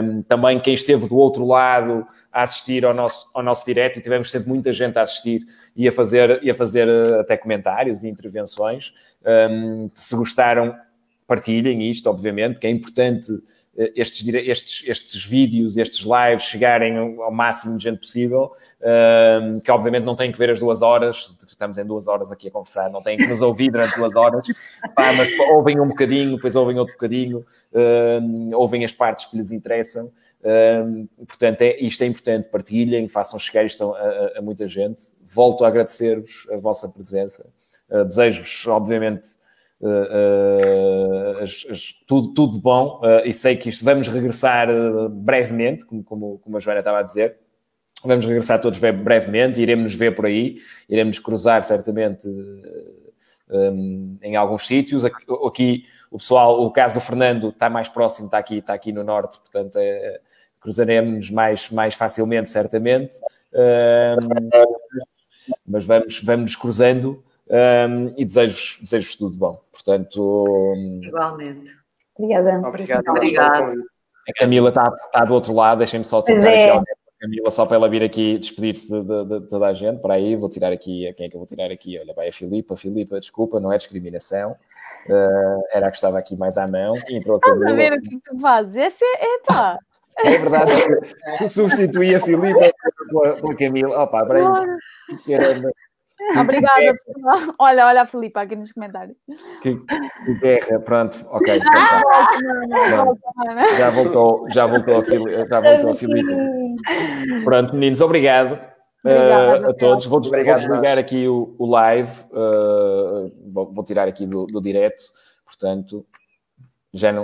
S1: Um, também quem esteve do outro lado a assistir ao nosso, ao nosso direto, e tivemos sempre muita gente a assistir e a fazer, e a fazer até comentários e intervenções. Um, se gostaram, partilhem isto, obviamente, que é importante eh, estes, estes, estes vídeos, estes lives chegarem ao máximo de gente possível, ehm, que obviamente não têm que ver as duas horas, estamos em duas horas aqui a conversar, não têm que nos ouvir durante duas horas, pá, mas ouvem um bocadinho, depois ouvem outro bocadinho, ehm, ouvem as partes que lhes interessam, ehm, portanto, é, isto é importante, partilhem, façam chegar isto a, a, a muita gente. Volto a agradecer-vos a vossa presença, uh, desejo-vos, obviamente, Uh, as, as, tudo, tudo bom uh, e sei que isto vamos regressar brevemente, como, como, como, a Joana estava a dizer. Vamos regressar todos brevemente, iremos nos ver por aí, iremos cruzar certamente um, em alguns sítios. Aqui, aqui, o pessoal, o caso do Fernando está mais próximo, está aqui, está aqui no norte, portanto é, cruzaremos mais, mais facilmente, certamente. Mas vamos, vamos cruzando um, e desejo, desejo tudo bom. Portanto.
S4: Igualmente.
S5: Obrigada.
S6: Obrigado.
S4: Obrigada.
S1: A Camila está, está do outro lado, deixem-me só tocar é. aqui a Camila, só para ela vir aqui despedir-se de, de, de, toda a gente. Para aí, vou tirar aqui, quem é que eu vou tirar aqui? Olha, vai a Filipa. Filipa, desculpa, não é discriminação. Uh, era a que estava aqui mais à mão. E entrou a
S7: Camila. Estás a ver o que tu fazes? Esse é, pá.
S1: É verdade, substituí a Filipa pela, Camila. Opa, para aí.
S7: Obrigada, pessoal. Olha, olha a Filipa aqui nos comentários.
S1: Que, que guerra, pronto, ok. Então, ah, já voltou, já voltou a Filipe. Já voltou a Filipe. Pronto, meninos, obrigado. Obrigada, uh, a todos. Vou, vou desligar aqui o, o live. Uh, vou, vou, tirar aqui do, do direto. Portanto, já não.